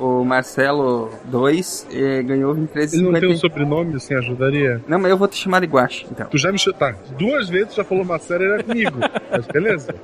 o Marcelo 2 eh, ganhou 23 Ele não tem um sobrenome, assim, ajudaria? Não, mas eu vou te chamar de Guache, então. Tu já me chamou. Tá, duas vezes já falou série era comigo. Mas beleza.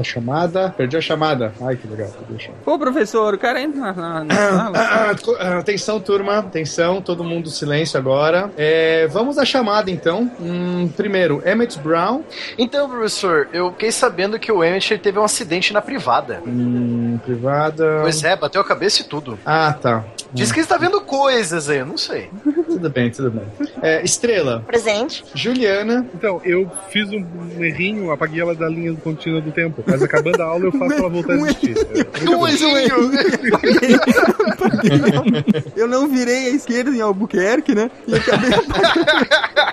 A chamada? Perdi a chamada. Ai, que legal. Perdi a chamada. Pô, professor, o cara entra na, na, na sala. Ah, co- ah, Atenção, turma. Atenção, todo mundo silêncio agora. É, vamos à chamada, então. Hum, primeiro, Emmett Brown. Então, professor, eu fiquei sabendo que o Emmett teve um acidente na privada. Hum, privada. Pois é, bateu a cabeça e tudo. Ah, tá. Diz que ele está vendo coisas aí, eu não sei. Tudo bem, tudo bem. É, Estrela. Presente. Juliana. Então, eu fiz um, errinho, apaguei ela da linha contínua do tempo. Mas acabando a aula eu faço ela voltar a existir. Um errinho! Eu não virei à esquerda em Albuquerque, né? E acabei.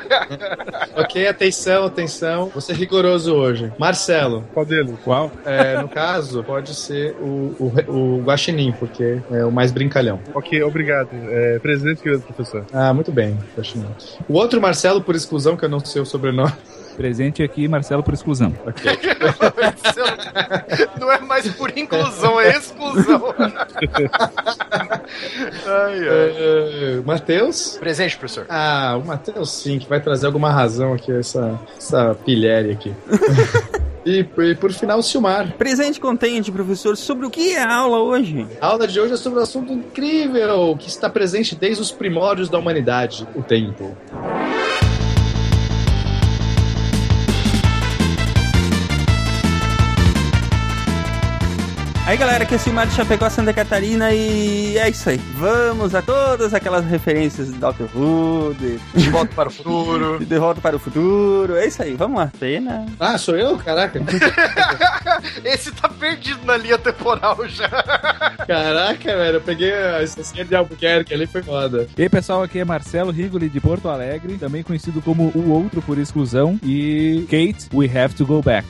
Ok, atenção, atenção. Vou ser rigoroso hoje. Marcelo. Qual deles? Qual? É, no caso, pode ser o, o, o Guaxinim, porque é o mais brincalhão. Ok, obrigado. É, presente, querido professor. Ah, muito bem, Guaxinim. O outro Marcelo, por exclusão, que eu não sei o sobrenome. Presente aqui, Marcelo, por exclusão. Não é mais por inclusão, é exclusão. ai, ai. É, Matheus? Presente, professor. Ah, o Matheus sim, que vai trazer alguma razão aqui, essa, essa pilhéria aqui. e, e por final, o Silmar. Presente contente, professor, sobre o que é a aula hoje? A aula de hoje é sobre um assunto incrível que está presente desde os primórdios da humanidade, o tempo. Aí galera, aqui é o Silmar de Chapecó, Santa Catarina e é isso aí. Vamos a todas aquelas referências de Dr. Who, de, De volta para o futuro. de Volta para o Futuro. É isso aí, vamos lá. Pena. Ah, sou eu? Caraca. Esse tá perdido na linha temporal já. Caraca, velho, eu peguei a esquerda de Albuquerque ali, foi foda. E aí, pessoal, aqui é Marcelo Rigoli de Porto Alegre, também conhecido como o outro por exclusão. E Kate, we have to go back.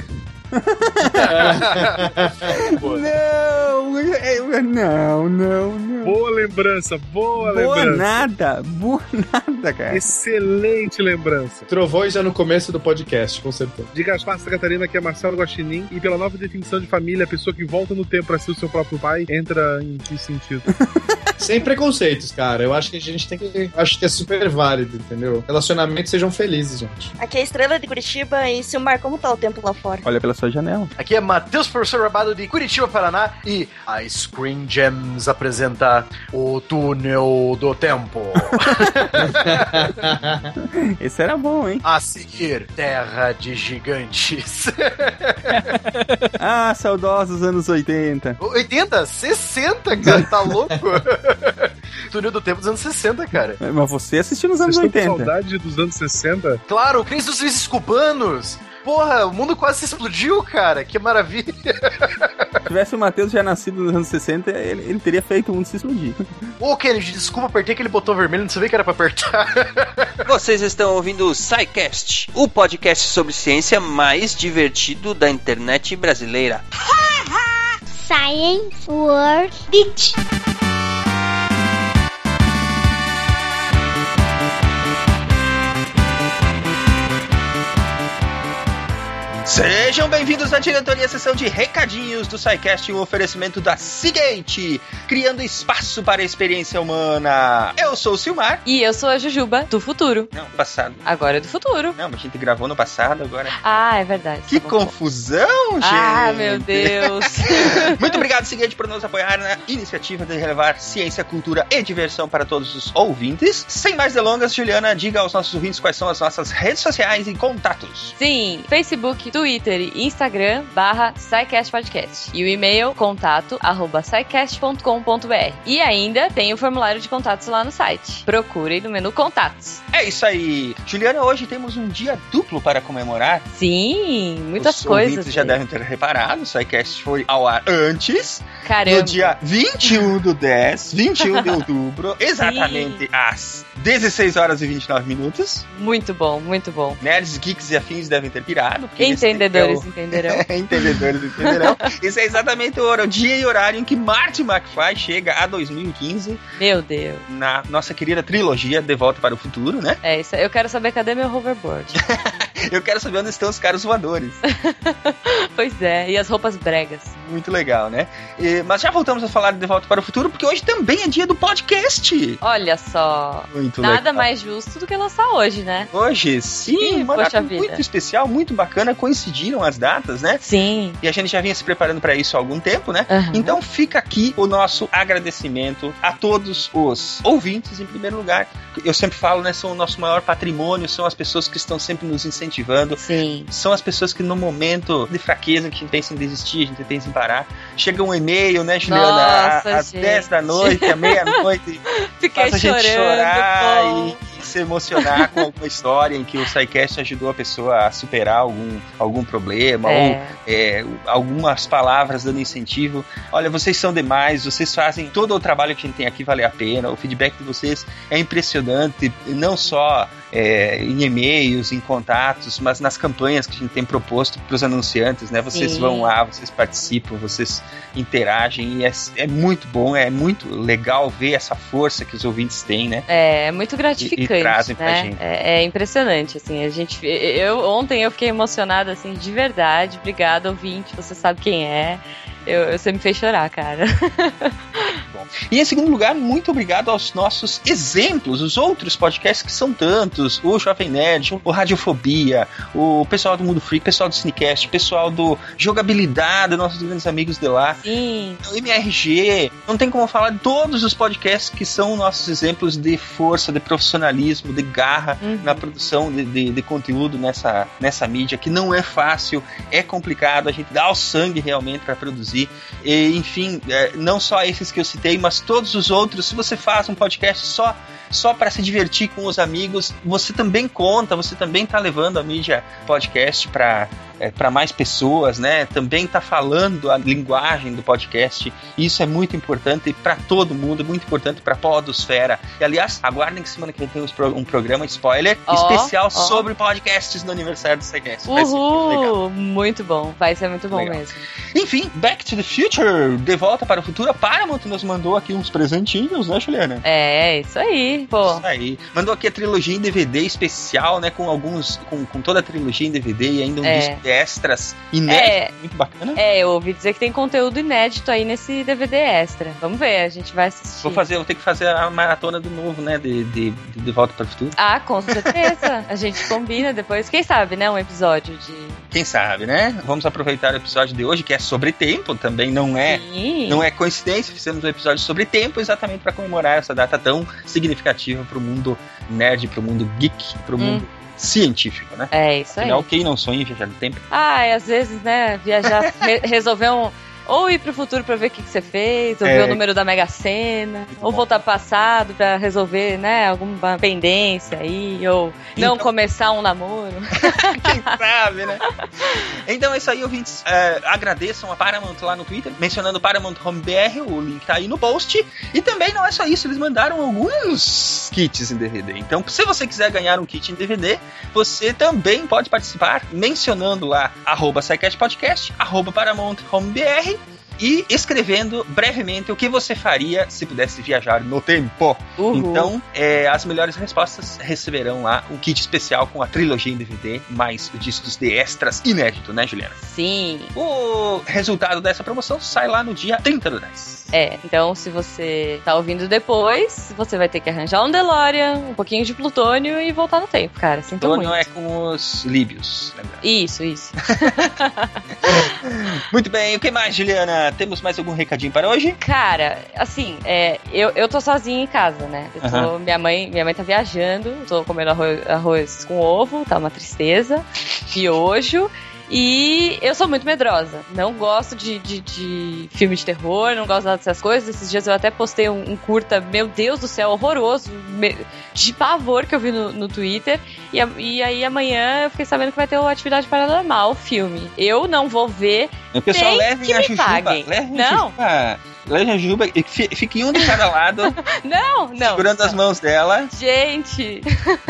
Não, é- não, não, não. Boa lembrança, boa, Boa lembrança. nada, boa nada, cara. Excelente lembrança. Trovões já no começo do podcast, com certeza. De Gaspar Santa Catarina, que é Marcelo Guaxinim, e pela nova definição de família, a pessoa que volta no tempo pra ser o seu próprio pai, entra em que sentido? Sem preconceitos, cara. Eu acho que a gente tem que. Acho que é super válido, entendeu? Relacionamentos sejam felizes, gente. Aqui é a Estrela de Curitiba e Silmar, como tá o tempo lá fora? Olha pela sua janela. Aqui é Matheus, professor Rabado de Curitiba, Paraná. E a Screen Gems apresenta o Túnel do Tempo. Esse era bom, hein? A seguir, Terra de Gigantes. Ah, saudosos anos 80. 80? 60, cara, tá louco? Túnel do Tempo dos anos 60, cara. Mas você assistiu nos anos Vocês estão com 80. saudade dos anos 60? Claro, o Cris dos Suíços Cubanos. Porra, o mundo quase explodiu, cara. Que maravilha. Se tivesse o Matheus já nascido nos anos 60, ele, ele teria feito o mundo se explodir. Ô, Kennedy, desculpa, apertei aquele botão vermelho, não sabia que era pra apertar. Vocês estão ouvindo o SciCast, o podcast sobre ciência mais divertido da internet brasileira. Science World Beach. Sejam bem-vindos à diretoria sessão de recadinhos do SciCast, um oferecimento da Seagate, criando espaço para a experiência humana. Eu sou o Silmar. E eu sou a Jujuba, do futuro. Não, passado. Agora é do futuro. Não, a gente gravou no passado agora. Ah, é verdade. Que Tá bom. confusão, gente! Ah, meu Deus. Muito obrigado, Seagate, por nos apoiar na iniciativa de relevar ciência, cultura e diversão para todos os ouvintes. Sem mais delongas, Juliana, diga aos nossos ouvintes quais são as nossas redes sociais e contatos. Sim, Facebook, Twitter e Instagram barra SciCast Podcast. E o e-mail contato arroba scicast.com.br. E ainda tem o formulário de contatos lá no site. Procurem no menu contatos. É isso aí. Juliana, hoje temos um dia duplo para comemorar. Sim, muitas Os coisas. ouvintes já devem ter reparado, o SciCast foi ao ar antes, Caramba. no dia 21 do 10, 21 de outubro, exatamente às 16 horas e 29 minutos. Muito bom, muito bom. Nerds, geeks e afins devem ter pirado. esse Entendedores entenderão. Entendedores entenderão. Esse é exatamente o hora- o dia e horário em que Marty McFly chega a 2015 Meu Deus. na nossa querida trilogia De Volta para o Futuro, né? É isso. Eu quero saber cadê meu hoverboard. Eu quero saber onde estão os caras voadores. Pois é, e as roupas bregas. Muito legal, né? E- mas já voltamos a falar de Volta para o Futuro, porque hoje também é dia do podcast. Olha só. Muito Nada legal. mais justo do que lançar hoje, né? Hoje, sim, uma Poxa vida. muito especial, muito bacana, coincidiram as datas, né? Sim. E a gente já vinha se preparando para isso há algum tempo, né? Aham. Então fica aqui o nosso agradecimento a todos os ouvintes, em primeiro lugar. Eu sempre falo, né? São o nosso maior patrimônio, são as pessoas que estão sempre nos incentivando. Sim. São as pessoas que no momento de fraqueza, que a gente pensa em desistir, a gente pensa em parar, chega um e-mail, né, Juliana? Nossa, às gente. 10 da noite, à meia-noite, Fiquei faz a gente chorando. chorar pô. e se emocionar com alguma história em que o SciCast ajudou a pessoa a superar algum, algum problema ou É. é, algumas palavras dando incentivo. Olha, vocês são demais, vocês fazem todo o trabalho que a gente tem aqui vale a pena. O feedback de vocês é impressionante, não só é, em e-mails, em contatos, mas nas campanhas que a gente tem proposto para os anunciantes, né? Vocês Sim. vão lá, vocês participam, vocês interagem e é, é muito bom, é muito legal ver essa força que os ouvintes têm, né? É, é muito gratificante, trazem pra né? gente. É, é impressionante, assim, a gente... Eu, ontem eu fiquei emocionada, assim, de verdade. Obrigada, ouvinte, você sabe quem é. Eu, você me fez chorar, cara. E em segundo lugar, muito obrigado aos nossos exemplos, os outros podcasts que são tantos, o Jovem Nerd, o Radiofobia, o pessoal do Mundo Freak, o pessoal do Cinecast, o pessoal do Jogabilidade, nossos grandes amigos de lá, Sim. o MRG, não tem como falar de todos os podcasts que são nossos exemplos de força, de profissionalismo, de garra Uhum. na produção de, de- de conteúdo nessa, nessa mídia, que não é fácil, é complicado, a gente dá o sangue realmente para produzir. E, enfim, é, não só esses que eu citei, mas todos os outros. Se você faz um podcast só só para se divertir com os amigos, você também conta, você também tá levando a mídia podcast para é, para mais pessoas, né? Também tá falando a linguagem do podcast. Isso é muito importante para todo mundo, muito importante para podosfera. E aliás, aguardem que semana que vem tem um programa spoiler Ó, especial ó. sobre podcasts no aniversário do. Vai ser muito. Uhul! Muito bom. Vai ser muito bom Legal. mesmo. Enfim, Back to the Future, De Volta para o Futuro. A Paramount nos mandou aqui uns presentinhos, né, Juliana? É, isso aí, pô. Isso aí. Mandou aqui a trilogia em DVD especial, né? Com alguns. Com, com toda a trilogia em DVD e ainda um É. disco de extras inédito. É. Muito bacana. É, eu ouvi dizer que tem conteúdo inédito aí nesse DVD extra. Vamos ver, a gente vai assistir. Vou fazer, vou ter que fazer a maratona do novo, né? De, de, de, de Volta para o Futuro. Ah, com certeza. a gente combina depois. Quem sabe, né? Um episódio de. Quem sabe, né? Vamos aproveitar o episódio de hoje, que é sobre tempo, também não é. Sim. Não é coincidência, fizemos um episódio sobre tempo exatamente para comemorar essa data tão significativa para o mundo nerd, para o mundo geek, para o Hum. mundo científico, né? É isso aí. Afinal, quem não sonha em viajar no tempo? Ah, e às vezes, né, viajar, re- resolver um. Ou ir pro futuro pra ver o que, que você fez, ou É. ver o número da Mega Sena, ou voltar pro passado pra resolver, né, alguma pendência aí, ou não Então- começar um namoro. Quem sabe, né? Então é isso aí, ouvintes. É, agradeçam a Paramount lá no Twitter, mencionando Paramount Home BR, o link tá aí no post. E também não é só isso, eles mandaram alguns kits em DVD. Então, se você quiser ganhar um kit em DVD, você também pode participar mencionando lá arroba Podcast, arroba Paramount Home BR. E escrevendo brevemente o que você faria se pudesse viajar no tempo. Uhul. Então, é, as melhores respostas receberão lá um kit especial com a trilogia em DVD, mais os discos de extras inédito, né, Juliana? Sim. O resultado dessa promoção sai lá no dia 30 do 10. É, então se você tá ouvindo depois, você vai ter que arranjar um DeLorean, um pouquinho de plutônio e voltar no tempo, cara. Sinto Então muito. é com os líbios, lembra? Isso, isso. Muito bem, o que mais, Juliana? Temos mais algum recadinho para hoje? Cara, assim, é, eu, eu tô sozinha em casa, né? Tô- Aham. minha, mãe, minha mãe tá viajando, tô comendo arroz, arroz com ovo, tá uma tristeza, piojo. E eu sou muito medrosa. Não gosto de, de, de filme de terror, não gosto nada dessas coisas. Esses dias eu até postei um, um curta, meu Deus do céu, horroroso, me- de pavor que eu vi no, no Twitter. E, a- e aí amanhã eu fiquei sabendo que vai ter o Atividade Paranormal, o filme. Eu não vou ver O pessoal que a me Jujuba. a Não. Jujuba Leve a Jujuba e fi- fique um de cada lado, Não, não. segurando as mãos dela. Gente!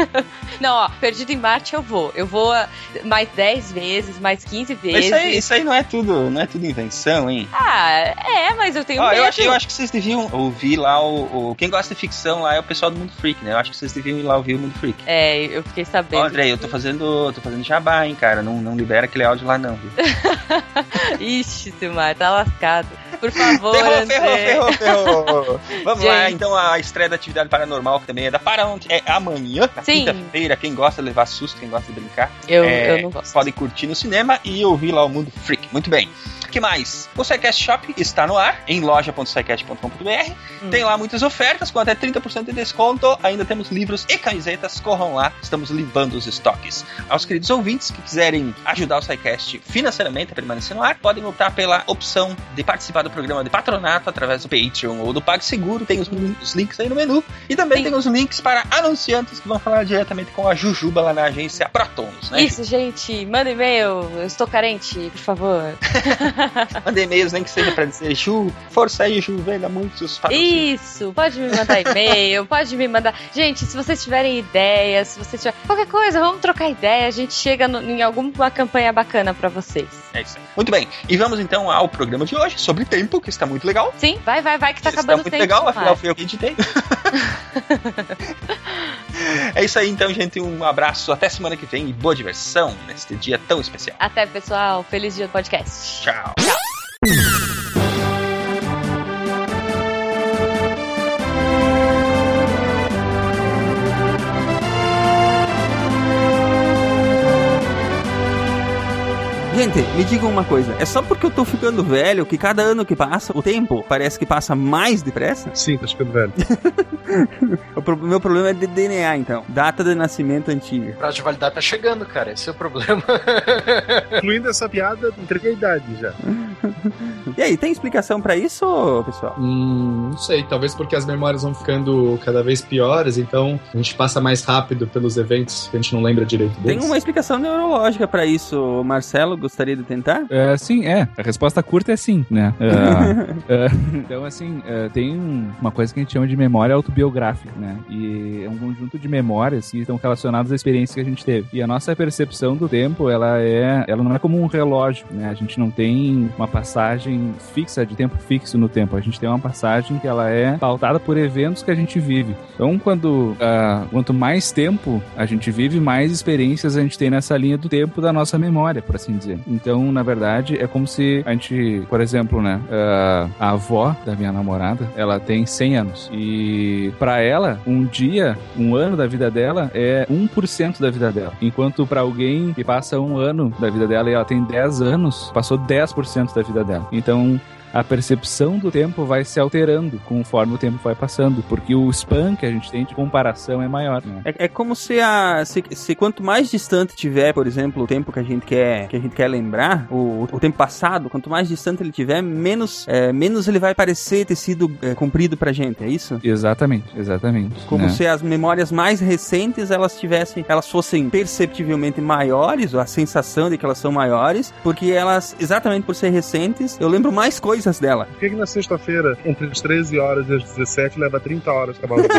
não, ó, Perdido em Marte eu vou. Eu vou ah, mais 10 vezes, mais 15 Mas vezes. isso aí, isso aí não é tudo, não é tudo invenção, hein? Ah, é, mas eu tenho Ó, medo. eu, acho, eu acho que vocês deviam ouvir lá o, o- Quem gosta de ficção lá é o pessoal do Mundo Freak, né? Eu acho que vocês deviam ir lá ouvir o Mundo Freak. É, eu fiquei sabendo. Ó, André, eu tô fazendo. tô fazendo jabá, hein, cara. Não, não libera aquele áudio lá, não, viu? Ixi, Silmar, tá lascado. Por favor, Ferrou, ferrou, ferrou, ferrou. Vamos lá, Gente. então a estreia da atividade paranormal, que também é da Paramount, é amanhã, na quinta-feira. Quem gosta de levar susto, quem gosta de brincar, Eu, É, eu não gosto. pode curtir no cinema e ouvir lá o Mundo Freak. Muito bem. O que mais? O SciCast Shop está no ar, em loja.scicast.com.br. Hum. Tem lá muitas ofertas, com até 30% de desconto. Ainda temos livros e camisetas. Corram lá, estamos limpando os estoques. Aos queridos ouvintes que quiserem ajudar o SciCast financeiramente a permanecer no ar, podem optar pela opção de participar do programa de patronato através do Patreon ou do PagSeguro. Tem os, os links aí no menu. E também Sim. tem os links para anunciantes que vão falar diretamente com a Jujuba lá na agência Protons, né? Isso, gente, manda e-mail. Eu estou carente, por favor. Manda e-mails, nem que seja pra dizer Ju, força aí, Ju, venda muitos patrocínios. Isso, pode me mandar e-mail, pode me mandar. Gente, se vocês tiverem ideias, se vocês tiverem qualquer coisa, vamos trocar ideia. A gente chega no- em alguma campanha bacana pra vocês. É isso aí. Muito bem, e vamos então ao programa de hoje sobre tempo, que está muito legal. Sim, vai, vai, vai, que tá está acabando o muito tempo. legal, Silmar. afinal foi eu que editei. é isso aí então, gente. Um abraço, até semana que vem e boa diversão neste dia tão especial. Até, pessoal. Feliz dia do podcast. Tchau. Yeah. Gente, me digam uma coisa. É só porque eu tô ficando velho que cada ano que passa, o tempo parece que passa mais depressa? Sim, tá ficando velho. O pro- meu problema é de DNA, então. Data de nascimento antiga. prazo de validade tá chegando, cara. Esse é o problema. Incluindo essa piada, entreguei a idade já. E aí, tem explicação pra isso, pessoal? Hum, não sei, talvez porque as memórias vão ficando cada vez piores, então a gente passa mais rápido pelos eventos que a gente não lembra direito Tem deles. uma explicação neurológica pra isso. Marcelo, gostaria de tentar? É, sim, é. A resposta curta é sim, né? É, é, então, assim, tem um- uma coisa que a gente chama de memória autobiográfica, né? E é um conjunto de memórias que estão relacionadas à experiência que a gente teve. E a nossa percepção do tempo, ela é, ela não é como um relógio, né? A gente não tem uma passagem fixa, de tempo fixo no tempo. A gente tem uma passagem que ela é pautada por eventos que a gente vive. Então, quando ah, quanto mais tempo a gente vive, mais experiências a gente tem nessa linha do tempo da nossa memória, por assim dizer. Então, na verdade, é como se a gente, por exemplo, né, ah, a avó da minha namorada, ela tem 100 anos e para ela, um dia, um ano da vida dela é 1% da vida dela. Enquanto para alguém que passa um ano da vida dela e ela tem 10 anos, passou 10% da vida dela. Então, a percepção do tempo vai se alterando conforme o tempo vai passando, porque o span que a gente tem de comparação é maior. Né? É, é como se a. Se, se quanto mais distante tiver, por exemplo, o tempo que a gente quer, que a gente quer lembrar, o, o tempo passado, quanto mais distante ele tiver, menos, é, menos ele vai parecer ter sido é, cumprido pra gente, é isso? Exatamente, exatamente. Como né? se as memórias mais recentes elas tivessem, elas fossem perceptivelmente maiores, ou a sensação de que elas são maiores, porque elas, exatamente por ser recentes, eu lembro mais coisas dela. Por que, que na sexta-feira, entre as 13 horas e as 17, leva 30 horas acabar o dia?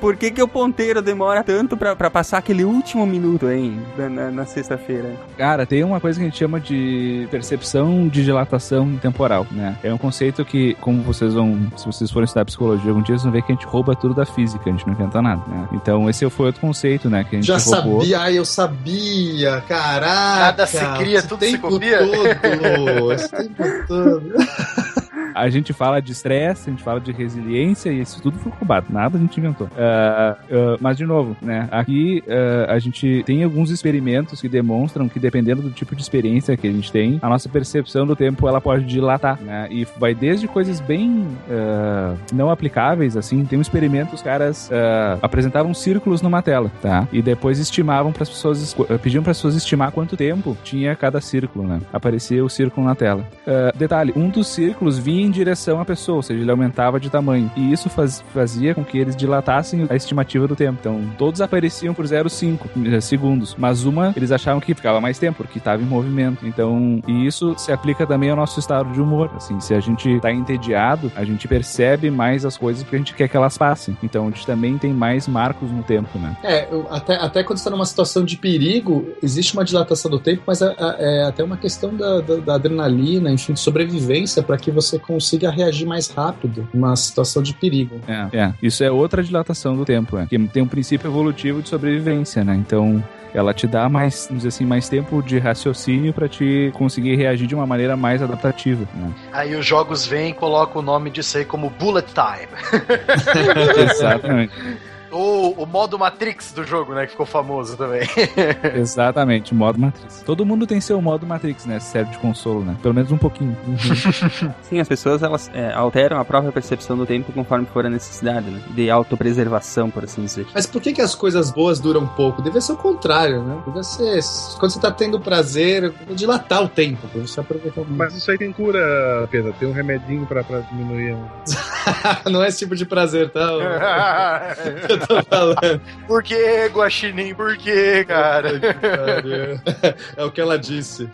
Por que, que o ponteiro demora tanto pra, pra passar aquele último minuto, hein, na, na- na sexta-feira? Cara, tem uma coisa que a gente chama de percepção de dilatação temporal, né? É um conceito que, como vocês vão, se vocês forem estudar psicologia algum dia, vocês vão ver que a gente rouba tudo da física, a gente não inventa nada, né? Então esse foi outro conceito, né? Que a gente Já roubou. sabia, ai, eu sabia, caraca. Nada se cria, tudo se copia. Todo, esse tempo todo. A gente fala de estresse, a gente fala de resiliência e isso tudo foi roubado, nada a gente inventou. Ah, ah, mas, de novo, né? Aqui ah, a gente tem alguns experimentos que demonstram que, dependendo do tipo de experiência que a gente tem, a nossa percepção do tempo ela pode dilatar, né? E vai desde coisas bem não aplicáveis, assim. Tem um experimento, os caras apresentavam círculos numa tela, tá? E depois estimavam para as pessoas, pediam para as pessoas estimar quanto tempo tinha cada círculo, né? Aparecia o círculo na tela. Detalhe, um dos círculos vinha em direção à pessoa, ou seja, ele aumentava de tamanho. E isso faz, fazia com que eles dilatassem a estimativa do tempo. Então, todos apareciam por 0,5 segundos, mas uma eles achavam que ficava mais tempo, porque estava em movimento. Então, e isso se aplica também ao nosso estado de humor. Assim, se a gente tá entediado, a gente percebe mais as coisas porque a gente quer que elas passem. Então, a gente também tem mais marcos no tempo, né? É, eu- até, até quando está numa situação de perigo, existe uma dilatação do tempo, mas é, é até uma questão da, da- da adrenalina, enfim, de sobrevivência, para que você consiga reagir mais rápido numa situação de perigo. É, é. Isso é outra dilatação do tempo, né? Que tem um princípio evolutivo de sobrevivência, né? Então, ela te dá mais, vamos dizer assim, mais tempo de raciocínio pra te conseguir reagir de uma maneira mais adaptativa, né? Aí os jogos vêm e colocam o nome disso aí como Bullet Time. Exatamente. Ou o modo Matrix do jogo, né? Que ficou famoso também. Exatamente, modo Matrix. Todo mundo tem seu modo Matrix, né? Se serve de consolo, né? Pelo menos um pouquinho. Sim, as pessoas elas é, alteram a própria percepção do tempo conforme for a necessidade, né? De autopreservação, por assim dizer. Mas por que, que as coisas boas duram pouco? Deve ser o contrário, né? Deve ser. Quando você tá tendo prazer, dilatar o tempo, pra você aproveitar mais. Mas isso aí tem cura, Pedro. Tem um remedinho pra, pra diminuir. Não é esse tipo de prazer, tá? Eu tô falando. Por que, Guaxinim? Por que, cara? É o que ela disse.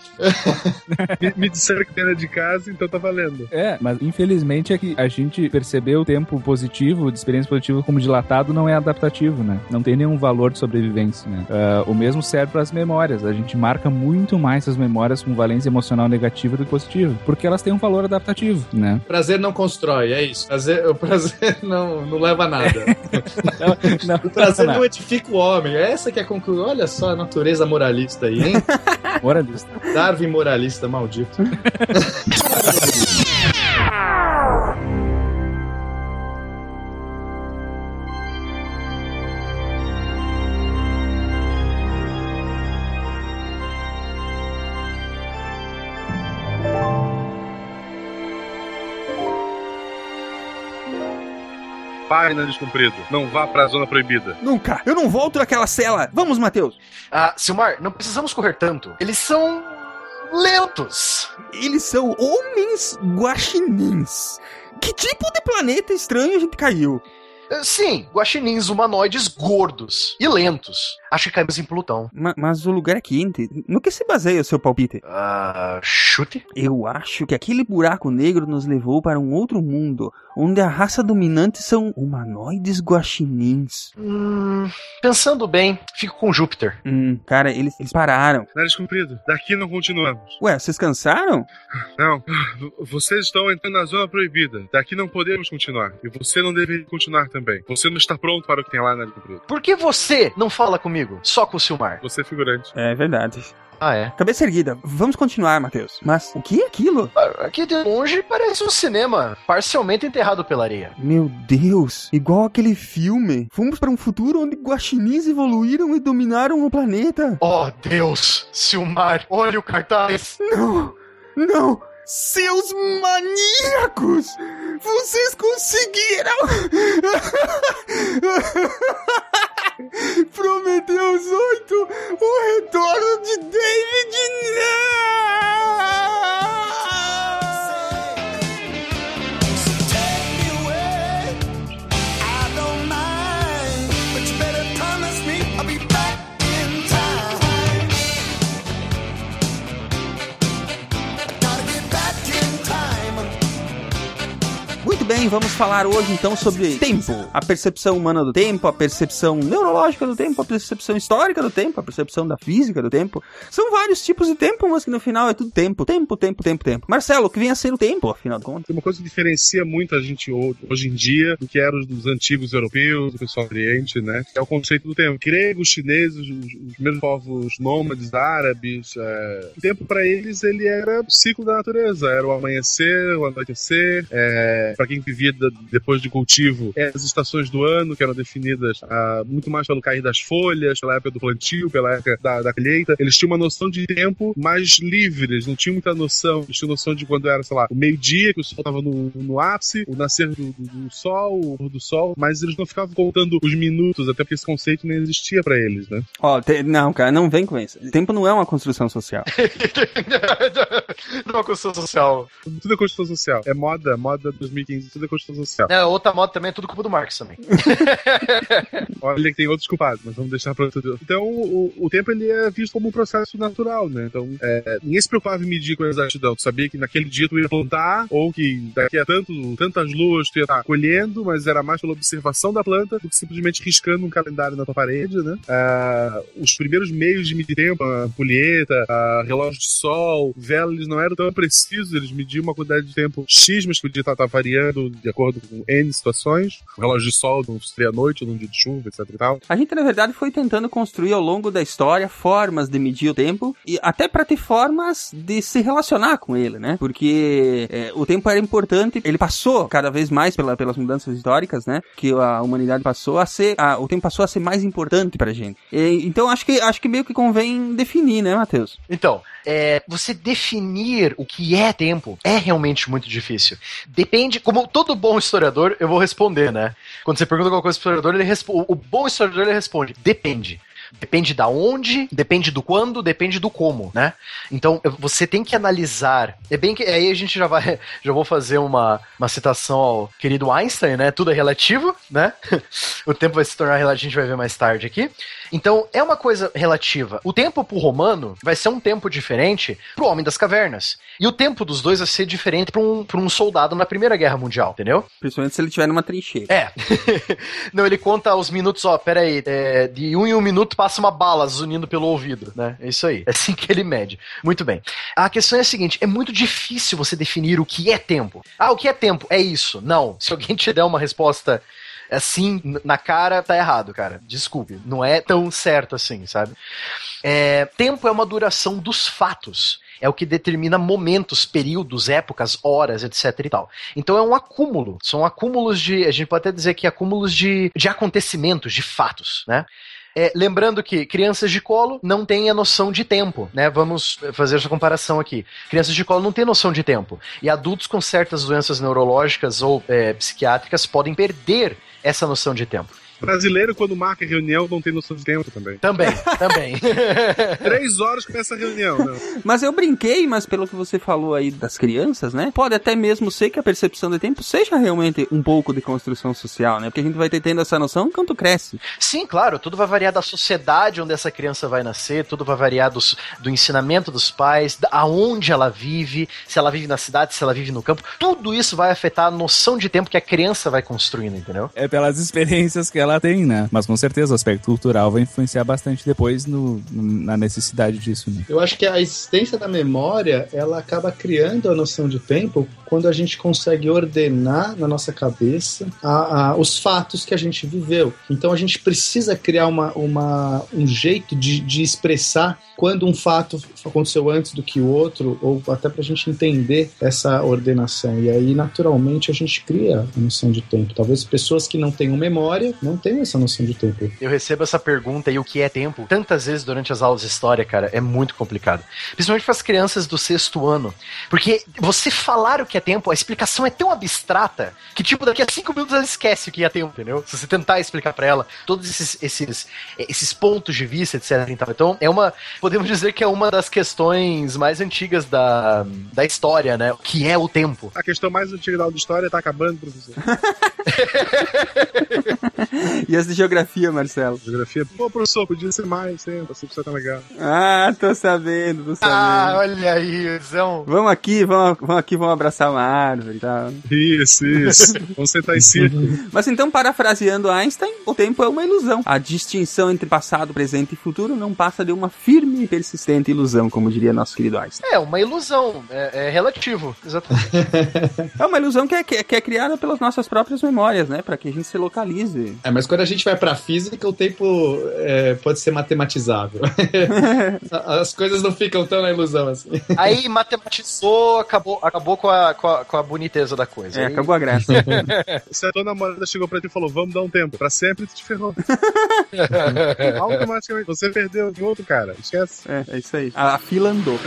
me, me disseram que tem de casa, então tá valendo. É, mas infelizmente é que a gente perceber o tempo positivo, de experiência positiva como dilatado, não é adaptativo, né? Não tem nenhum valor de sobrevivência, né? Ah, o mesmo serve para as memórias. A gente marca muito mais as memórias com valência emocional negativa do que positiva, porque elas têm um valor adaptativo, né? Prazer não constrói, é isso. Prazer, o prazer não, não leva a nada. Não, o prazer não. não edifica o homem. É essa que é a conclusão. Olha só a natureza moralista aí, hein? Moralista. Darwin moralista, maldito. Página descumprido. Não vá pra zona proibida. Nunca! Eu não volto daquela cela! Vamos, Matheus! Ah, Silmar, não precisamos correr tanto. Eles são lentos. Eles são homens guaxinins. Que tipo de planeta estranho a gente caiu? Eh, Sim, guaxinins humanoides gordos e lentos. Acho que caímos em Plutão. Ma- mas o lugar é quente. No que se baseia o seu palpite? Ah, chute? Eu acho que aquele buraco negro nos levou para um outro mundo, onde a raça dominante são humanoides guaxinins. Hum, pensando bem, fico com Júpiter. Hum, cara, eles, eles pararam. Nada descumprido. Daqui não continuamos. Ué, vocês cansaram? Não. Vocês estão entrando na zona proibida. Daqui não podemos continuar. E você não deveria continuar também. Você não está pronto para o que tem lá na descumprido. Por que você não fala comigo? Só com o Silmar. Você é figurante. É verdade. Ah, é? Cabeça erguida. Vamos continuar, Matheus. Mas o que é aquilo? Ah, Aqui de longe parece um cinema, parcialmente enterrado pela areia. Meu Deus, igual aquele filme. Fomos para um futuro onde guaxinins evoluíram e dominaram o planeta. Oh, Deus! Silmar, olha o cartaz! Não, não. Seus maníacos! Vocês conseguiram! Prometeus 8, o retorno de David Muito bem, vamos falar hoje então sobre tempo. A percepção humana do tempo, a percepção neurológica do tempo, a percepção histórica do tempo, a percepção da física do tempo. São vários tipos de tempo, mas que no final é tudo tempo. Tempo, tempo, tempo, tempo. Marcelo, o que vem a ser o tempo, afinal de contas? Uma coisa que diferencia muito a gente ho- hoje em dia do que era os antigos europeus, do pessoal do Oriente, né? É o conceito do tempo. Gregos, chineses, os, os mesmos povos nômades, árabes, é... o tempo para eles ele era o ciclo da natureza. Era o amanhecer, o anoitecer. É... Para quem vivia vida depois de cultivo é as estações do ano, que eram definidas ah, muito mais pelo cair das folhas, pela época do plantio, pela época da, da colheita. Eles tinham uma noção de tempo mais livre, eles não tinham muita noção. Eles tinham noção de quando era, sei lá, o meio-dia, que o sol estava no, no ápice, o nascer do, do, do sol, o pôr do sol, mas eles não ficavam contando os minutos, até porque esse conceito nem existia pra eles, né? Ó, te- não, cara, não vem com isso. Tempo não é uma construção social. Numa construção social. Tudo é construção social. É moda, moda 2015, tudo é construção social. É, outra moda também é tudo culpa do Marx também. Olha que tem outros culpados, mas vamos deixar outro dia. Então, o, o tempo ele é visto como um processo natural, né? Então, é, ninguém se preocupava em medir com exatidão. Tu sabia que naquele dia tu ia plantar, ou que daqui a tanto, tantas luas tu ia estar colhendo, mas era mais pela observação da planta do que simplesmente riscando um calendário na tua parede, né? Ah, os primeiros meios de medir tempo, a ampulheta, a relógio de sol, vela, eles não eram tão precisos, eles mediam uma quantidade de tempo X, mas podia estar, estar variando de acordo com N situações. O relógio de sol não seria à noite, num dia de chuva, etc e tal. A gente, na verdade, foi tentando construir ao longo da história formas de medir o tempo e até para ter formas de se relacionar com ele, né? Porque é, o tempo era importante, ele passou cada vez mais pela- pelas mudanças históricas, né? Que a humanidade passou a ser, a- o tempo passou a ser mais importante pra gente. E, então acho que acho que meio que convém definir, né, Matheus? Então, é, você definir o que é tempo é realmente muito difícil. Depende, como todo bom historiador, eu vou responder, né? Quando você pergunta alguma coisa pro historiador, ele responde. O bom historiador ele responde: depende. Depende da onde, depende do quando, depende do como, né? Então você tem que analisar. É bem que aí a gente já vai, já vou fazer uma, uma citação ao querido Einstein, né? Tudo é relativo, né? o tempo vai se tornar relativo, a gente vai ver mais tarde aqui. Então é uma coisa relativa. O tempo pro romano vai ser um tempo diferente pro homem das cavernas. E o tempo dos dois vai ser diferente pra um, pra um soldado na Primeira Guerra Mundial, entendeu? Principalmente se ele estiver numa trincheira. É. Não, ele conta os minutos, ó, pera aí, é, de um em um minuto passa uma bala zunindo pelo ouvido, né? É isso aí. É assim que ele mede. Muito bem. A questão é a seguinte, é muito difícil você definir o que é tempo. Ah, o que é tempo? É isso. Não. Se alguém te der uma resposta assim, na cara, tá errado, cara. Desculpe. Não é tão certo assim, sabe? É, tempo é uma duração dos fatos. É o que determina momentos, períodos, épocas, horas, etc e tal. Então é um acúmulo. São acúmulos de. A gente pode até dizer que acúmulos de, de acontecimentos, de fatos, né? É, lembrando que crianças de colo não têm a noção de tempo, né? Vamos fazer essa comparação aqui. Crianças de colo não têm noção de tempo. E adultos com certas doenças neurológicas ou é, psiquiátricas podem perder essa noção de tempo. Brasileiro, quando marca reunião, não tem noção de tempo também. Também, também. Três horas começa a reunião, né? Mas eu brinquei, mas pelo que você falou aí das crianças, né? Pode até mesmo ser que a percepção de tempo seja realmente um pouco de construção social, né? Porque a gente vai ter tendo essa noção quanto cresce. Sim, claro, tudo vai variar da sociedade onde essa criança vai nascer, tudo vai variar dos, do ensinamento dos pais, aonde ela vive, se ela vive na cidade, se ela vive no campo. Tudo isso vai afetar a noção de tempo que a criança vai construindo, entendeu? É pelas experiências que ela tem, né? Mas com certeza o aspecto cultural vai influenciar bastante depois no, na necessidade disso, né? Eu acho que a existência da memória, ela acaba criando a noção de tempo quando a gente consegue ordenar na nossa cabeça a- a- os fatos que a gente viveu. Então a gente precisa criar uma, uma- um jeito de, de expressar quando um fato aconteceu antes do que o outro, ou até para a gente entender essa ordenação. E aí, naturalmente, a gente cria a noção de tempo. Talvez pessoas que não tenham memória não tenham essa noção de tempo. Eu recebo essa pergunta e o que é tempo tantas vezes durante as aulas de história, cara, é muito complicado. Principalmente para as crianças do sexto ano. Porque você falar o que é tempo, a explicação é tão abstrata que, tipo, daqui a cinco minutos ela esquece o que é tempo, entendeu? Se você tentar explicar para ela todos esses, esses, esses pontos de vista, etc. Então, é uma. Podemos dizer que é uma das questões mais antigas da, da história, né? O que é o tempo. A questão mais antiga da aula de história tá acabando, professor. E as de geografia, Marcelo? Geografia. Pô, professor, podia ser mais assim, pra você tá legal. Ah, tô sabendo, tô sabendo. Ah, olha aí, Zão. Vamos aqui, vamos, vamos aqui, vamos abraçar uma árvore e tal. Isso, isso. Vamos sentar em círculo. Mas então, parafraseando Einstein, o tempo é uma ilusão. A distinção entre passado, presente e futuro não passa de uma firme e persistente ilusão, como diria nosso querido Einstein. É uma ilusão, é, é relativo, exatamente. É uma ilusão que é, que é- que é criada pelas nossas próprias memórias. Memórias, né? Pra que a gente se localize. É, mas quando a gente vai pra física, o tempo é, pode ser matematizável. As coisas não ficam tão na ilusão assim. Aí matematizou, acabou, acabou com, a, com, a, com a boniteza da coisa. É, Aí- acabou a graça. Se a tua namorada chegou pra ti e falou, vamos dar um tempo, pra sempre tu te ferrou. Automaticamente. Você perdeu de outro cara. Esquece. É, é isso aí. A, a fila andou.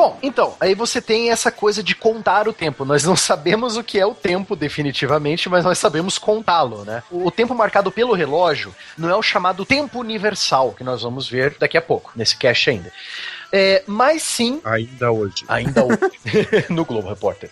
Bom, então, aí você tem essa coisa de contar o tempo. Nós não sabemos o que é o tempo definitivamente, mas nós sabemos contá-lo, né? O tempo marcado pelo relógio não é o chamado tempo universal, que nós vamos ver daqui a pouco, nesse cast ainda. É, mas sim, Ainda hoje. ainda hoje, no Globo Repórter.